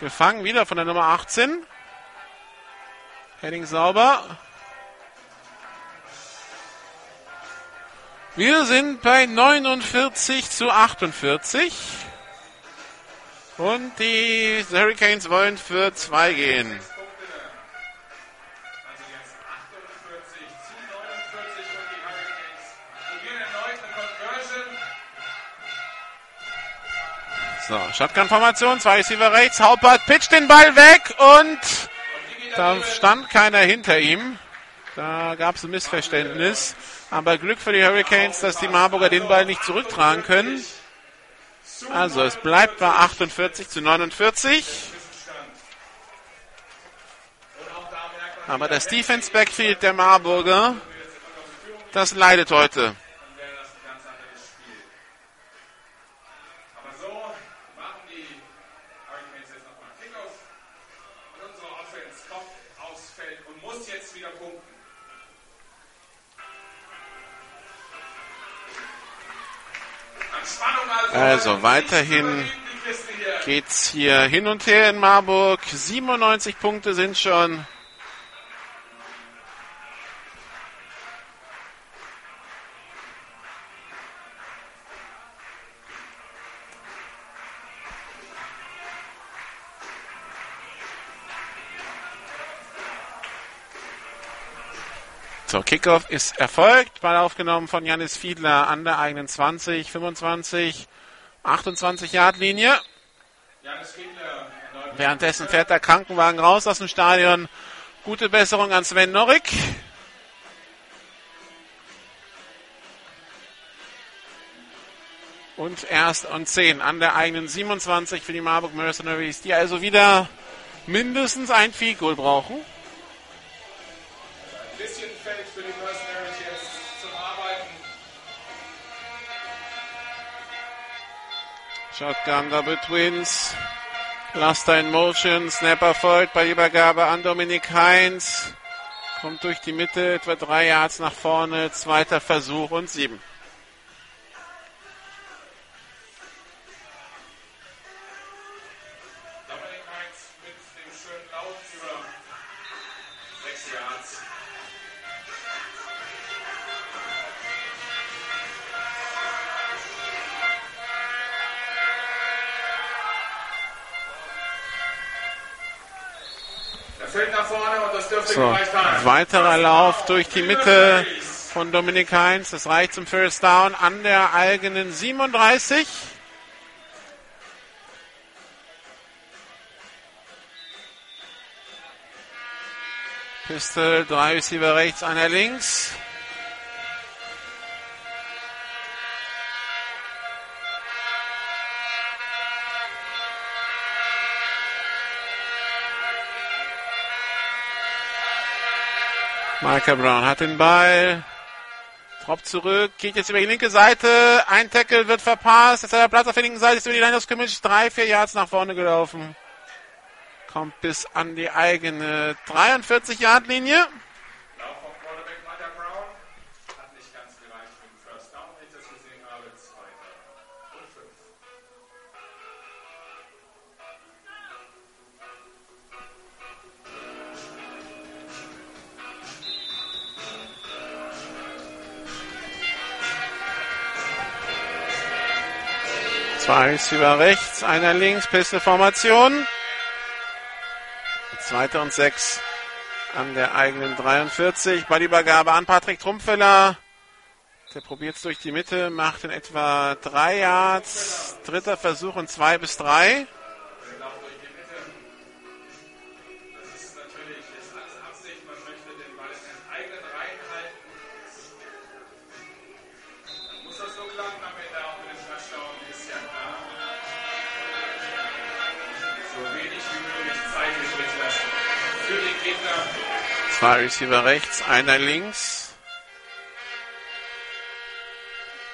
Gefangen wieder von der Nummer 18. Heading sauber. Wir sind bei 49 zu 48. Und die Hurricanes wollen für zwei gehen. Jetzt 48 zu 49 und die Hurricanes probieren erneut eine Conversion. So, Shotgun-Formation, zwei Receiver rechts, Haupert pitcht den Ball weg und da stand keiner hinter ihm. Da gab es ein Missverständnis. Aber Glück für die Hurricanes, dass die Marburger den Ball nicht zurücktragen können. Also es bleibt bei 48 zu 49. Aber das Defense Backfield der Marburger, das leidet heute. Also. Weiterhin hier. geht's hier hin und her in Marburg. 97 Punkte sind schon. So, Kickoff ist erfolgt. Ball aufgenommen von Janis Fiedler an der eigenen 20, 25, 28 Yard Linie. Währenddessen fährt der Krankenwagen raus aus dem Stadion. Gute Besserung an Sven Norrick. Und erst und 10 an der eigenen 27 für die Marburg Mercenaries, die also wieder mindestens ein Field Goal brauchen. Für die Mercenaries jetzt zum Arbeiten. Shotgun Double Twins. Laster in Motion. Snapper folgt bei Übergabe an Dominik Heinz. Kommt durch die Mitte, etwa drei Yards nach vorne. Zweiter Versuch und sieben. Weiterer Lauf durch die Mitte von Dominik Heinz. Das reicht zum First Down an der eigenen 37. Pistol, drei Receiver rechts, einer links. Micah Brown hat den Ball. Drop zurück, geht jetzt über die linke Seite. Ein Tackle wird verpasst. Jetzt hat er Platz auf der linken Seite, ist über die Line of. Drei, vier Yards nach vorne gelaufen. Kommt bis an die eigene 43-Yard-Linie. Zwei Receiver rechts, einer links, Pistol-Formation. Zweiter und sechs an der eigenen 43. Ballübergabe an Patrick Trumpfeller. Der probiert es durch die Mitte, macht in etwa drei Yards. Dritter Versuch und zwei bis drei. Zwei Receiver rechts, einer links.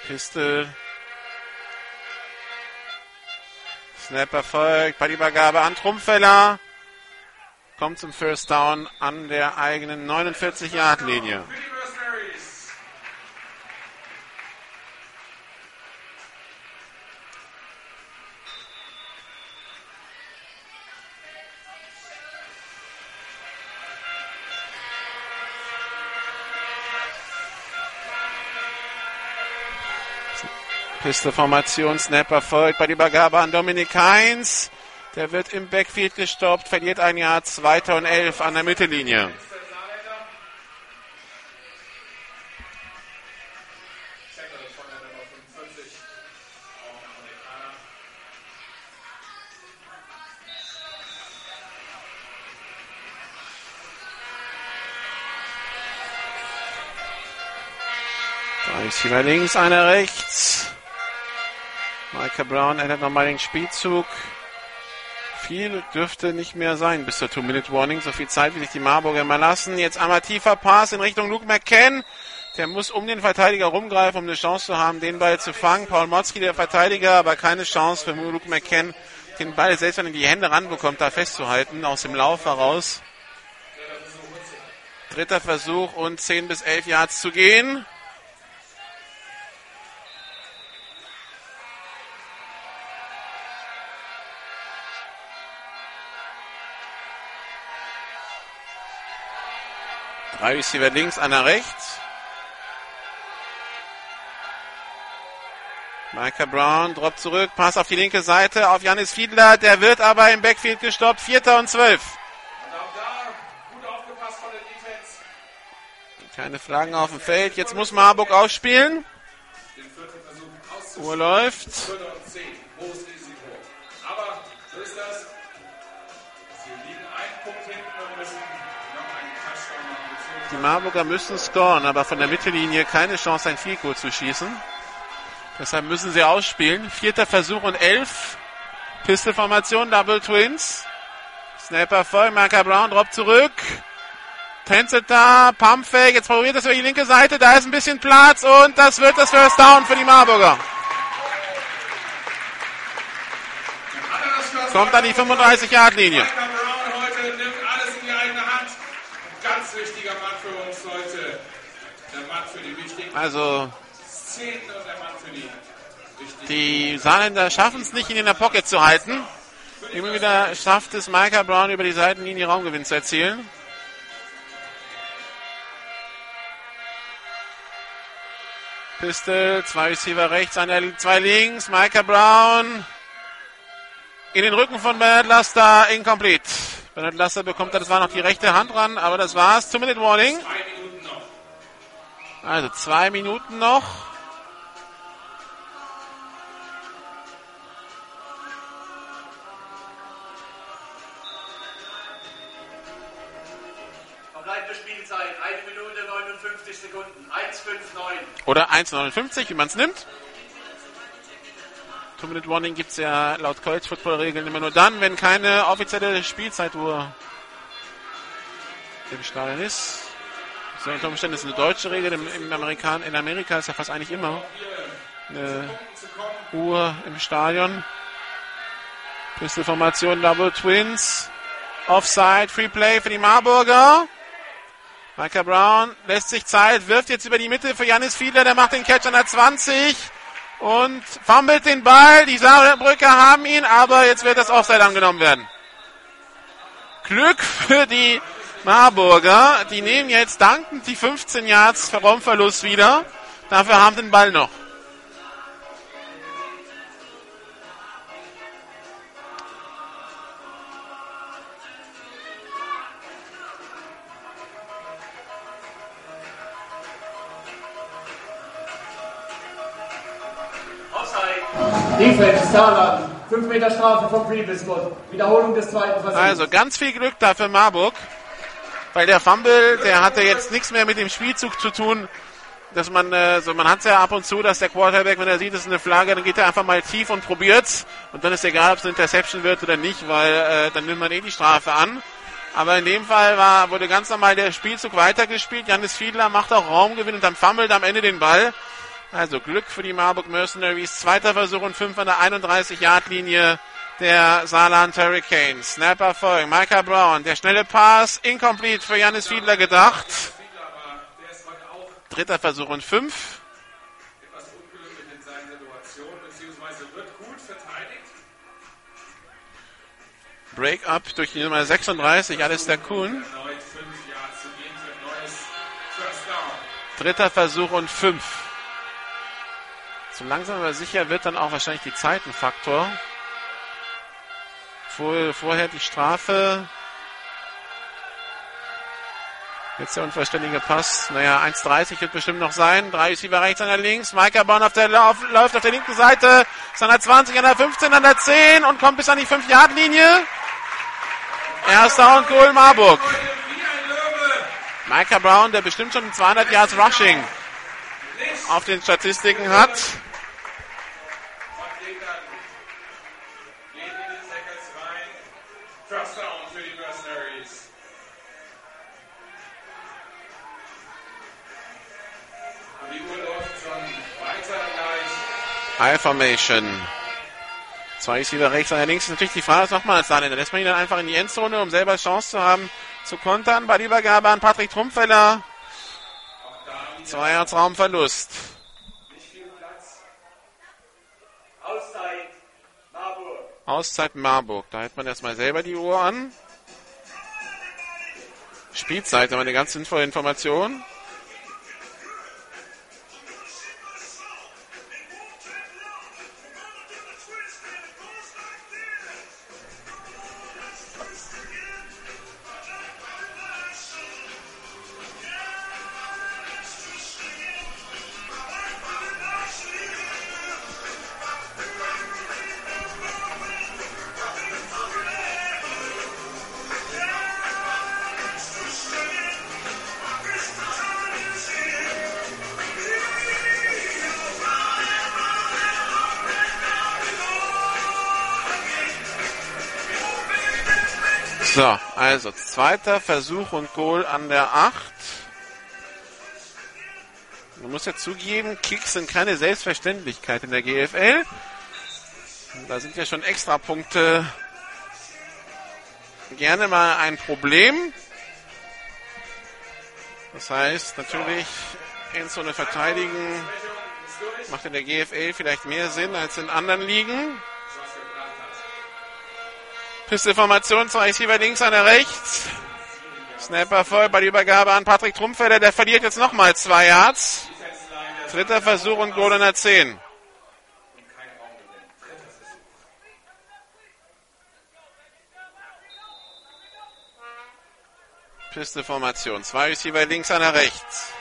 Pistol. Snap erfolgt. Ballübergabe an Trumpfeller. Kommt zum First Down an der eigenen 49-Yard-Linie. Pisteformation, Snap erfolgt bei der Übergabe an Dominik Heinz. Der wird im Backfield gestoppt, verliert ein Jahr, zweiter und elf an der Mittellinie. Drei links, einer rechts. Micah Brown ändert nochmal den Spielzug. Viel dürfte nicht mehr sein bis zur Two-Minute-Warning. So viel Zeit, wie sich die Marburger mal lassen. Jetzt einmal tiefer Pass in Richtung Luke McCann. Der muss um den Verteidiger rumgreifen, um eine Chance zu haben, den Ball zu fangen. Paul Motzki, der Verteidiger, aber keine Chance für Luke McCann, den Ball selbst wenn er die Hände ranbekommt, da festzuhalten, aus dem Lauf heraus. Dritter Versuch und 10 bis 11 Yards zu gehen. Drei Receiver links, einer rechts. Micah Brown droppt zurück, Pass auf die linke Seite auf Janis Fiedler, der wird aber im Backfield gestoppt, Vierter und zwölf. Keine Flaggen auf dem Feld, jetzt muss Marburg ausspielen. Uhr läuft. Die Marburger müssen scoren, aber von der Mittellinie keine Chance, ein Goal zu schießen. Deshalb müssen sie ausspielen. Vierter Versuch und elf. Pistolformation, Double Twins. Snapper voll, Marker Brown, Drop zurück. Tänzet da, Pumpfake, jetzt probiert es über die linke Seite, da ist ein bisschen Platz und das wird das First Down für die Marburger. Kommt an die 35-Yard-Linie. Also die Saarländer schaffen es nicht, ihn in der Pocket zu halten. Immer wieder schafft es Micah Brown über die Seitenlinie Raumgewinn zu erzielen. Pistol, zwei Receiver rechts, einer, zwei links, Micah Brown in den Rücken von Bernard Laster, incomplete. Bernard Laster bekommt, das war noch die rechte Hand ran, aber das war's. Two-Minute Warning. Also zwei Minuten noch. Verbleibende Spielzeit, 1 Minute 59 Sekunden, 1,59. Oder 1,59, wie man es nimmt. Two-Minute Warning gibt es ja laut College Football-Regeln immer nur dann, wenn keine offizielle Spielzeituhr im Stadion ist. So unter Umständen ist eine deutsche Regel. Im, im Amerikan in Amerika ist ja fast eigentlich immer eine Uhr im Stadion. Pistolformation Double Twins. Offside, Free Play für die Marburger. Micah Brown lässt sich Zeit, wirft jetzt über die Mitte für Janis Fiedler, der macht den Catch an der 20 und fummelt den Ball. Die Saarbrücker haben ihn, aber jetzt wird das Offside angenommen werden. Glück für die Marburger. Die nehmen jetzt dankend die 15 Yards Raumverlust wieder. Dafür haben den Ball noch. Defense, Saarland. 5 Meter Strafe vom Previous. Wiederholung des zweiten Versuchs. Also ganz viel Glück da für Marburg. Weil der Fumble, der hatte jetzt nichts mehr mit dem Spielzug zu tun. Dass man, äh, so man hat es ja ab und zu, dass der Quarterback, wenn er sieht, es ist eine Flagge, dann geht er einfach mal tief und probiert's. Und dann ist egal, ob es eine Interception wird oder nicht, weil äh, dann nimmt man eh die Strafe an. Aber in dem Fall war, wurde ganz normal der Spielzug weitergespielt. Janis Fiedler macht auch Raumgewinn und dann fummelt am Ende den Ball. Also Glück für die Marburg Mercenaries. Zweiter Versuch und 5 an der 31-Yard-Linie der Saarland Hurricanes. Snapper folgen. Micah Brown. Der schnelle Pass. Incomplete für Janis Fiedler gedacht. Dritter Versuch und 5. Break-up durch die Nummer 36, Alistair Kuhn. Dritter Versuch und 5. So langsam aber sicher wird dann auch wahrscheinlich die Zeit ein Faktor. Vor, vorher die Strafe. Jetzt der unvollständige Pass. Naja, 1,30 wird bestimmt noch sein. Drei Receiver rechts, einer links. Micah Born auf der, Lauf, läuft auf der linken Seite. Ist an der 20, an der 15, an der 10 und kommt bis an die 5-Yard-Linie. Erster und Goal Marburg. Micah Brown, der bestimmt schon 200 Yards Rushing auf den Statistiken hat. High Formation. Zwei ist wieder rechts, einer links. Ist natürlich die Frage, man als Saarländer? Lässt man ihn dann einfach in die Endzone, um selber Chance zu haben, zu kontern? Bei Übergabe an Patrick Trumpfeller. Zwei Yards Raumverlust. Auszeit Marburg. Da hält man erstmal selber die Uhr an. Spielzeit, aber eine ganz sinnvolle Information. So, also zweiter Versuch und Goal an der 8. Man muss ja zugeben, Kicks sind keine Selbstverständlichkeit in der GFL. Da sind ja schon extra Punkte gerne mal ein Problem. Das heißt, natürlich eine verteidigen macht in der GFL vielleicht mehr Sinn als in anderen Ligen. Pisteformation, zwei Receiver links, einer rechts. Snapper voll bei der Übergabe an Patrick Trumpfelder. Der verliert jetzt nochmal zwei Yards. Dritter Versuch und Goal in der 10. Pisteformation. Zwei Receiver links, einer rechts.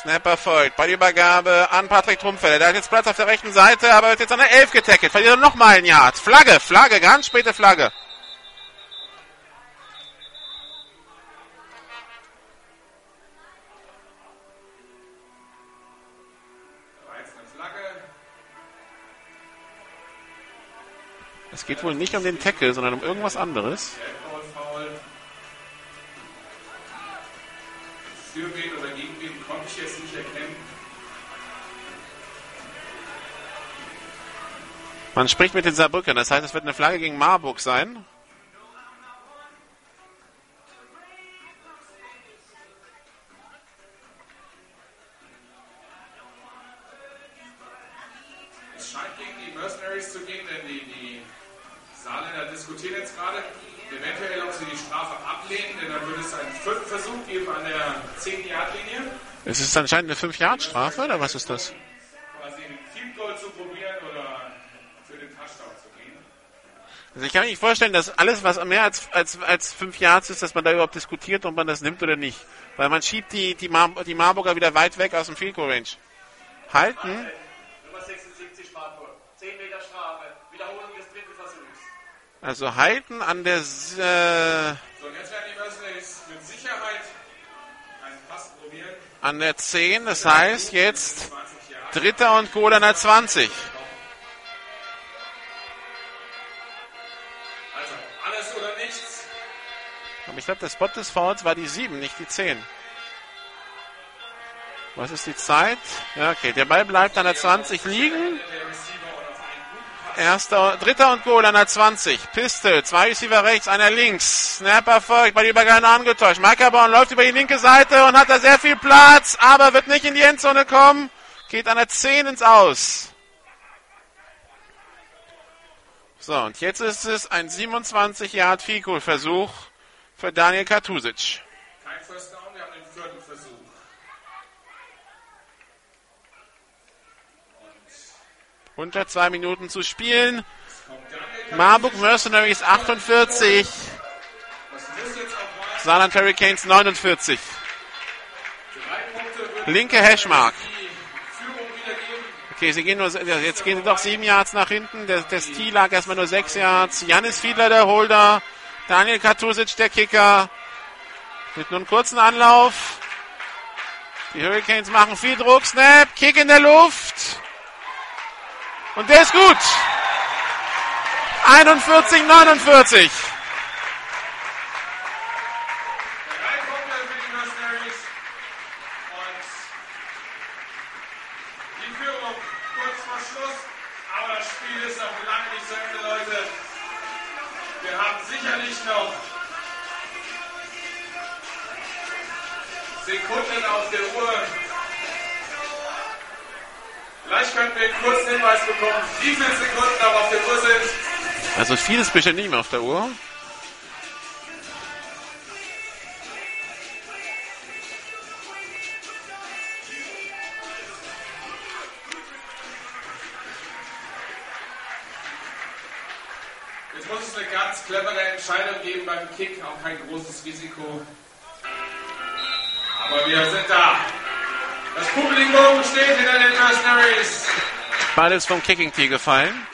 Snapper folgt. Bei der Übergabe an Patrick Trumpfelder. Der hat jetzt Platz auf der rechten Seite, aber wird jetzt an der 11 getackelt. Verliert er nochmal ein Yard. Flagge, Flagge, ganz späte Flagge. Es geht wohl nicht um den Tackle, sondern um irgendwas anderes. Für wen Man spricht mit den Saarbrückern, das heißt, es wird eine Flagge gegen Marburg sein. Es scheint gegen die Mercenaries zu gehen, denn die, die Saarländer diskutieren jetzt gerade eventuell, ob sie die Strafe ablehnen, denn dann würde es einen vierten Versuch geben an der 10-Yard-Linie. Es ist anscheinend eine 5-Yard-Strafe, oder was ist das? quasi ein Field Goal zu probieren oder für den Touchdown zu gehen. Also ich kann mir nicht vorstellen, dass alles, was mehr als, als, als 5 Yards ist, dass man da überhaupt diskutiert, ob man das nimmt oder nicht. Weil man schiebt die, die, Mar die Marburger wieder weit weg aus dem Field Goal Range. Halten. Nummer 76 Marburg. 10 Meter Strafe. Wiederholung des dritten Versuchs. Also halten an der, S- äh, an der 10. Das heißt jetzt 20 Jahre. Dritter und Goal an der 20. ich glaube, der Spot des Fouls war die 7, nicht die 10. Was ist die Zeit? Ja, okay. Der Ball bleibt an der 20 liegen. Erster, dritter und Goal an der 20. Pistol, zwei Receiver rechts, einer links. Snap erfolgt, bei der Übergabe angetäuscht. Microborn läuft über die linke Seite und hat da sehr viel Platz, aber wird nicht in die Endzone kommen. Geht an der 10 ins Aus. So, und jetzt ist es ein 27 Yard Field Versuch für Daniel Katusic. Kein First Down, wir haben den vierten Versuch. Unter zwei Minuten zu spielen. Marburg Mercenaries 48, Das muss jetzt auch mal Saarland Hurricanes 49. drei Punkte wird Linke Hashmark. Okay, sie gehen nur, jetzt gehen sie doch sieben Yards nach hinten. Der, der Stil lag erstmal nur sechs Yards. Janis Fiedler, der Holder. Daniel Katusic, der Kicker. Mit nur einem kurzen Anlauf. Die Hurricanes machen viel Druck. Snap, Kick in der Luft. Und der ist gut. 41, 49. Vielleicht könnten wir einen kurzen Hinweis bekommen, wie viele Sekunden noch auf der Uhr sind. Also vieles bestimmt nicht mehr auf der Uhr. Jetzt muss es eine ganz clevere Entscheidung geben beim Kick, auch kein großes Risiko. Aber wir sind da. Das Publikum steht hinter den Mercenaries. Ball ist vom Kicking Tee gefallen.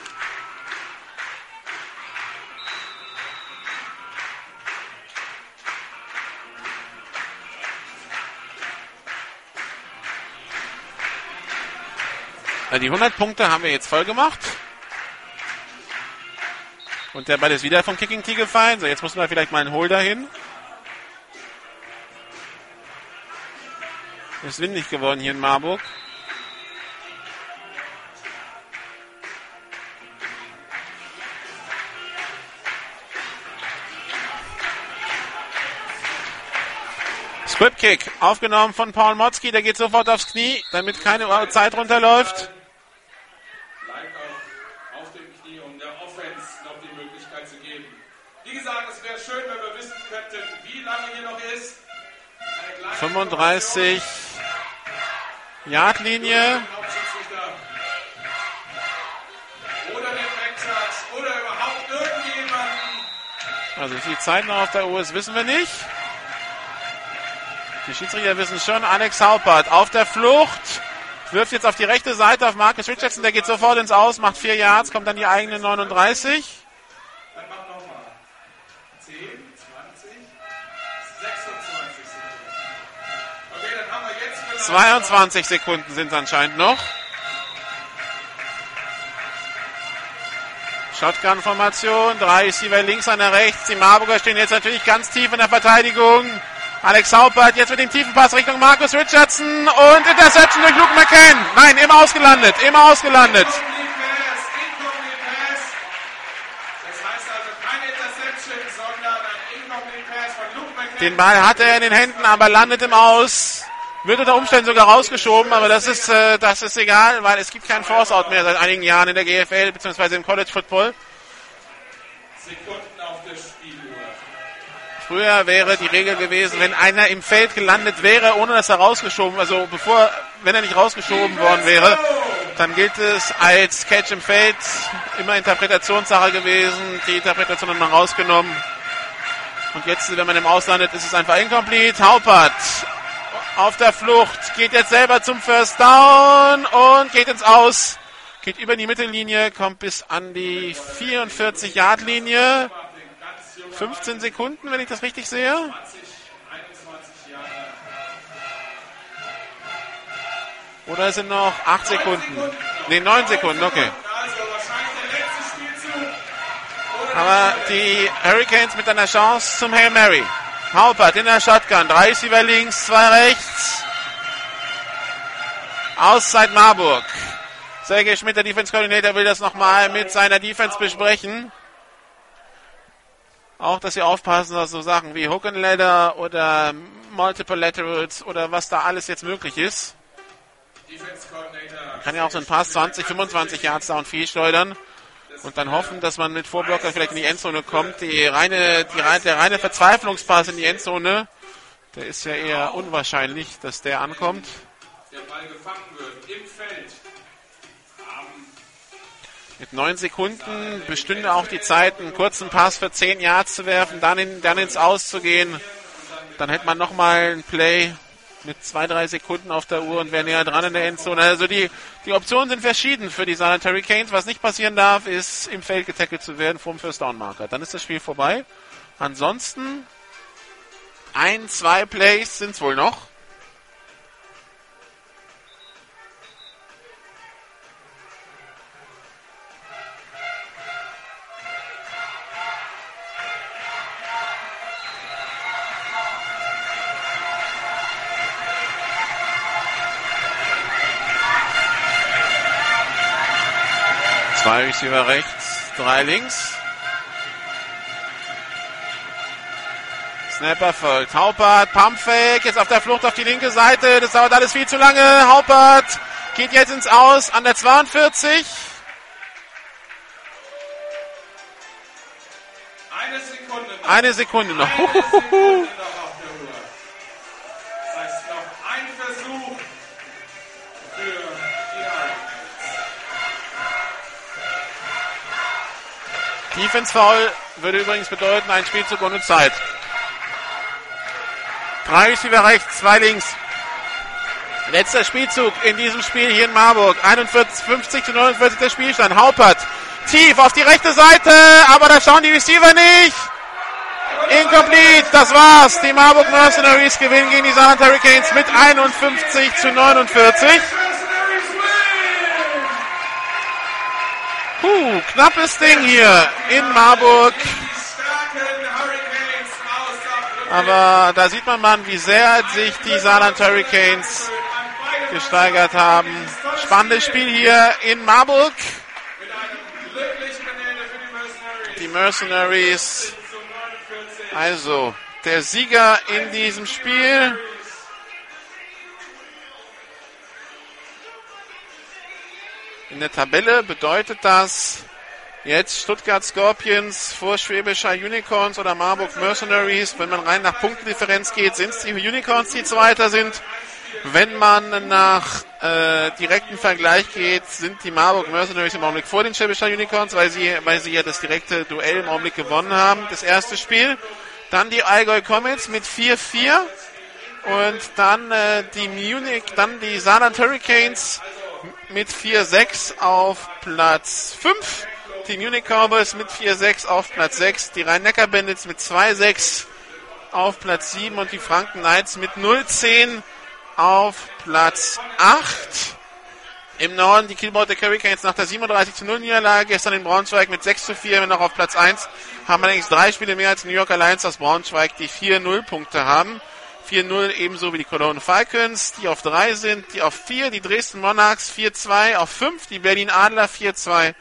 Die 100 Punkte haben wir jetzt voll gemacht. Und der Ball ist wieder vom Kicking Tee gefallen. So, jetzt muss man vielleicht mal einen Holder hin. Ist windig geworden hier in Marburg. Squib Kick, aufgenommen von Paul Motzki, der geht sofort aufs Knie, damit keine Zeit runterläuft. Wie gesagt, es wäre schön, wenn wir wissen könnten, wie lange hier noch ist. Eine kleine 35 Yardlinie. Irgendjemanden. Also wie viel Zeit noch auf der Uhr ist, wissen wir nicht. Die Schiedsrichter wissen schon. Alex Haupert auf der Flucht. Wirft jetzt auf die rechte Seite auf Marcus Richardson. Der geht sofort ins Aus, macht vier Yards, kommt dann die eigene 39. Dann mach nochmal. 22 Sekunden sind anscheinend noch. Shotgun-Formation. Drei ist hier links, einer rechts. Die Marburger stehen jetzt natürlich ganz tief in der Verteidigung. Alex Haupert jetzt mit dem tiefen Pass Richtung Markus Richardson und Interception durch Luke McCann. Nein, immer ausgelandet, immer ausgelandet. Den Ball hatte er in den Händen, aber landet im Aus. Wird unter Umständen sogar rausgeschoben, aber das ist, äh, das ist egal, weil es gibt keinen Force-Out mehr seit einigen Jahren in der GFL bzw. im College Football. Früher wäre die Regel gewesen, wenn einer im Feld gelandet wäre, ohne dass er rausgeschoben, also bevor, wenn er nicht rausgeschoben worden wäre, dann gilt es als Catch im Feld. Immer Interpretationssache gewesen. Die Interpretation hat man rausgenommen. Und jetzt, wenn man im Auslandet, ist es einfach incomplete. Haupert auf der Flucht, geht jetzt selber zum First Down und geht ins Aus. Geht über die Mittellinie, kommt bis an die 44-Yard-Linie. 15 Sekunden, wenn ich das richtig sehe. 20, 21 Jahre. Oder sind noch 8 Sekunden? Ne, 9 Sekunden, okay. Aber die Hurricanes mit einer Chance zum Hail Mary. Haupert in der Shotgun. Drei Receiver links, zwei rechts. Auszeit Marburg. Sergei Schmidt, der Defense Coordinator, will das nochmal mit seiner Defense besprechen. Auch, dass sie aufpassen, dass so Sachen wie Hook and Ladder oder Multiple Laterals oder was da alles jetzt möglich ist. Kann ja auch so ein Pass 20, 25 Yards downfield schleudern und dann hoffen, dass man mit Vorblocker vielleicht in die Endzone kommt. Die reine, die, der reine Verzweiflungspass in die Endzone, der ist ja eher unwahrscheinlich, dass der ankommt. Der Ball gefangen wird im Feld. Mit neun Sekunden bestünde auch die Zeit, einen kurzen Pass für 10 Yards zu werfen, dann, in, dann ins Aus zu gehen. Dann hätte man nochmal ein Play mit zwei, drei Sekunden auf der Uhr und wäre näher dran in der Endzone. Also die, die Optionen sind verschieden für die Saarland Hurricanes. Was nicht passieren darf, ist im Feld getackelt zu werden vom First Down Marker. Dann ist das Spiel vorbei. Ansonsten ein, zwei Plays sind es wohl noch. Zwei Receiver rechts, drei links. Snapper folgt. Haupert, Pumpfake, jetzt auf der Flucht auf die linke Seite. Das dauert alles viel zu lange. Haupert geht jetzt ins Aus an der 42. Eine Sekunde noch. Eine Sekunde noch. Eine Sekunde noch Defense Foul würde übrigens bedeuten, ein Spielzug ohne Zeit. Drei Receiver rechts, zwei links. Letzter Spielzug in diesem Spiel hier in Marburg. 41, 50 zu 49 der Spielstand. Haupert tief auf die rechte Seite, aber da schauen die Receiver nicht. Incomplete, das war's. Die Marburg Mercenaries gewinnen gegen die Saarland Hurricanes mit 51 zu 49. Mercenaries win! Puh, knappes Ding hier in Marburg. Aber da sieht man mal, wie sehr sich die Saarland Hurricanes gesteigert haben. Spannendes Spiel hier in Marburg. Die Mercenaries. Die Mercenaries, Zu 49. also der Sieger in diesem Spiel. In der Tabelle bedeutet das jetzt Stuttgart Scorpions vor Schwäbischer Unicorns oder Marburg Mercenaries. Wenn man rein nach Punktdifferenz geht, sind es die Unicorns, die Zweiter sind. Wenn man nach äh, direkten Vergleich geht, sind die Marburg Mercenaries im Augenblick vor den Schwäbischer Unicorns, weil sie, weil sie ja das direkte Duell im Augenblick gewonnen haben, das erste Spiel. Dann die Allgäu Comets mit 4-4 und dann äh, die Munich, dann die Saarland Hurricanes mit 4-6 auf Platz 5. Die Munich Cowboys mit 4-6 auf Platz 6. Die Rhein-Neckar Bandits mit 2-6 auf Platz 7 und die Franken Knights mit 0-10 auf Platz 8. Im Norden die nach der 37 zu 0 Niederlage gestern in Braunschweig mit 6 zu 4 immer noch auf Platz 1. Haben allerdings drei Spiele mehr als New York Alliance aus Braunschweig, die 4-0 Punkte haben. 4-0 ebenso wie die Cologne Falcons, die auf 3 sind, die auf 4, die Dresden Monarchs 4-2, auf 5 die Berlin Adler 4-2,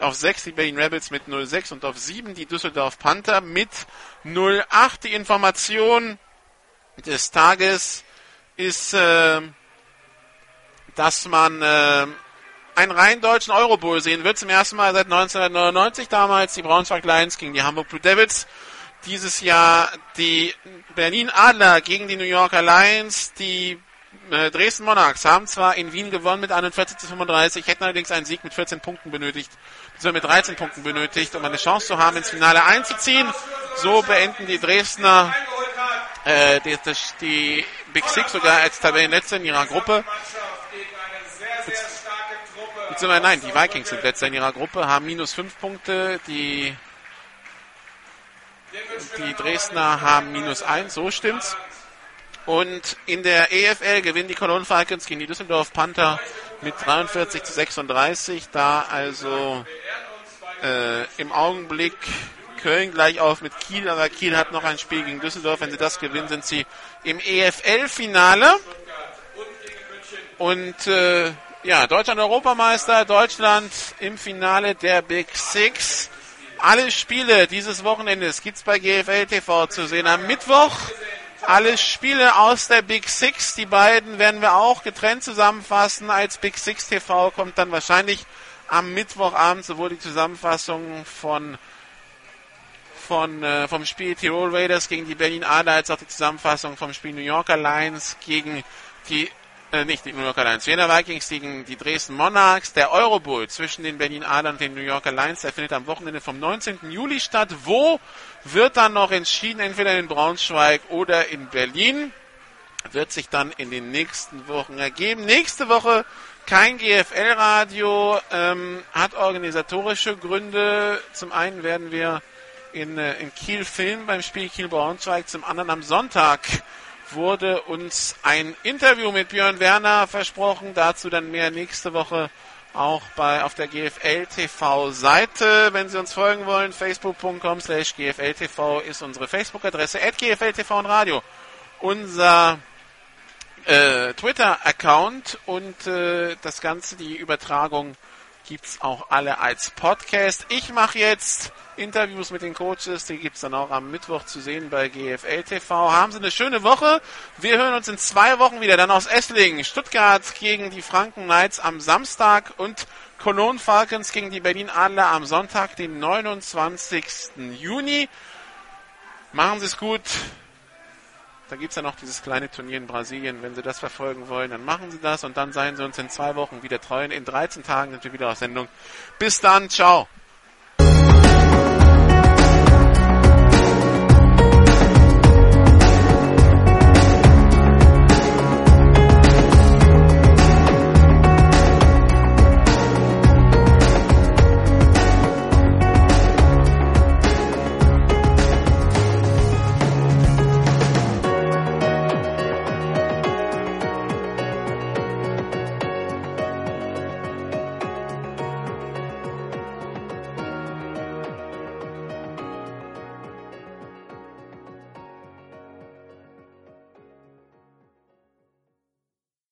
auf 6 die Berlin Rebels mit 0-6 und auf 7 die Düsseldorf Panther mit 08. Die Information des Tages ist, äh, dass man äh, einen rein deutschen Eurobowl sehen wird. Zum ersten Mal seit 1999 damals die Braunschweig Lions gegen die Hamburg Blue Devils. Dieses Jahr die Berlin Adler gegen die New Yorker Lions. Die äh, Dresden Monarchs haben zwar in Wien gewonnen mit 41 zu 35, hätten allerdings einen Sieg mit 14 Punkten benötigt, beziehungsweise mit 13 Punkten benötigt, um eine Chance zu haben, ins Finale einzuziehen. So beenden die Dresdner äh, die, die Big Six sogar als Tabellenletzte in ihrer Gruppe. Beziehungsweise nein, die Vikings sind letzter in ihrer Gruppe, haben minus 5 Punkte, die die Dresdner haben minus 1, so stimmt's. Und in der EFL gewinnen die Cologne Falcons gegen die Düsseldorf Panther mit 43 zu 36. Da also äh, im Augenblick Köln gleich auf mit Kiel, aber Kiel hat noch ein Spiel gegen Düsseldorf. Wenn sie das gewinnen, sind sie im EFL-Finale. Und äh, ja, Deutschland Europameister, Deutschland im Finale der Big Six. Alle Spiele dieses Wochenendes gibt's bei GFL TV zu sehen. Am Mittwoch alle Spiele aus der Big Six. Die beiden werden wir auch getrennt zusammenfassen. Als Big Six TV kommt dann wahrscheinlich am Mittwochabend sowohl die Zusammenfassung von von, äh, vom Spiel Tirol Raiders gegen die Berlin Adler als auch die Zusammenfassung vom Spiel New Yorker Lions gegen die äh, nicht die New Yorker Lions, Wiener Vikings gegen die Dresden Monarchs. Der Eurobowl zwischen den Berlin Adlern und den New Yorker Lions, der findet am Wochenende vom 19. Juli statt. Wo wird dann noch entschieden, entweder in Braunschweig oder in Berlin? Wird sich dann in den nächsten Wochen ergeben. Nächste Woche kein GFL-Radio, ähm, hat organisatorische Gründe. Zum einen werden wir in, äh, in Kiel filmen beim Spiel Kiel-Braunschweig, zum anderen am Sonntag wurde uns ein Interview mit Björn Werner versprochen. Dazu dann mehr nächste Woche auch bei auf der GFL TV Seite. Wenn Sie uns folgen wollen, facebook.com slash GFL TV ist unsere Facebook-Adresse, at GFL TV und Radio. Unser äh, Twitter-Account und äh, das Ganze, die Übertragung gibt's auch alle als Podcast. Ich mache jetzt Interviews mit den Coaches, die gibt's dann auch am Mittwoch zu sehen bei GFL TV. Haben Sie eine schöne Woche. Wir hören uns in zwei Wochen wieder, dann aus Esslingen. Stuttgart gegen die Franken Knights am Samstag und Cologne Falcons gegen die Berlin Adler am Sonntag, den 29. Juni. Machen Sie es gut. Da gibt es ja noch dieses kleine Turnier in Brasilien. Wenn Sie das verfolgen wollen, dann machen Sie das und dann seien Sie uns in zwei Wochen wieder treu. In 13 Tagen sind wir wieder auf Sendung. Bis dann, ciao.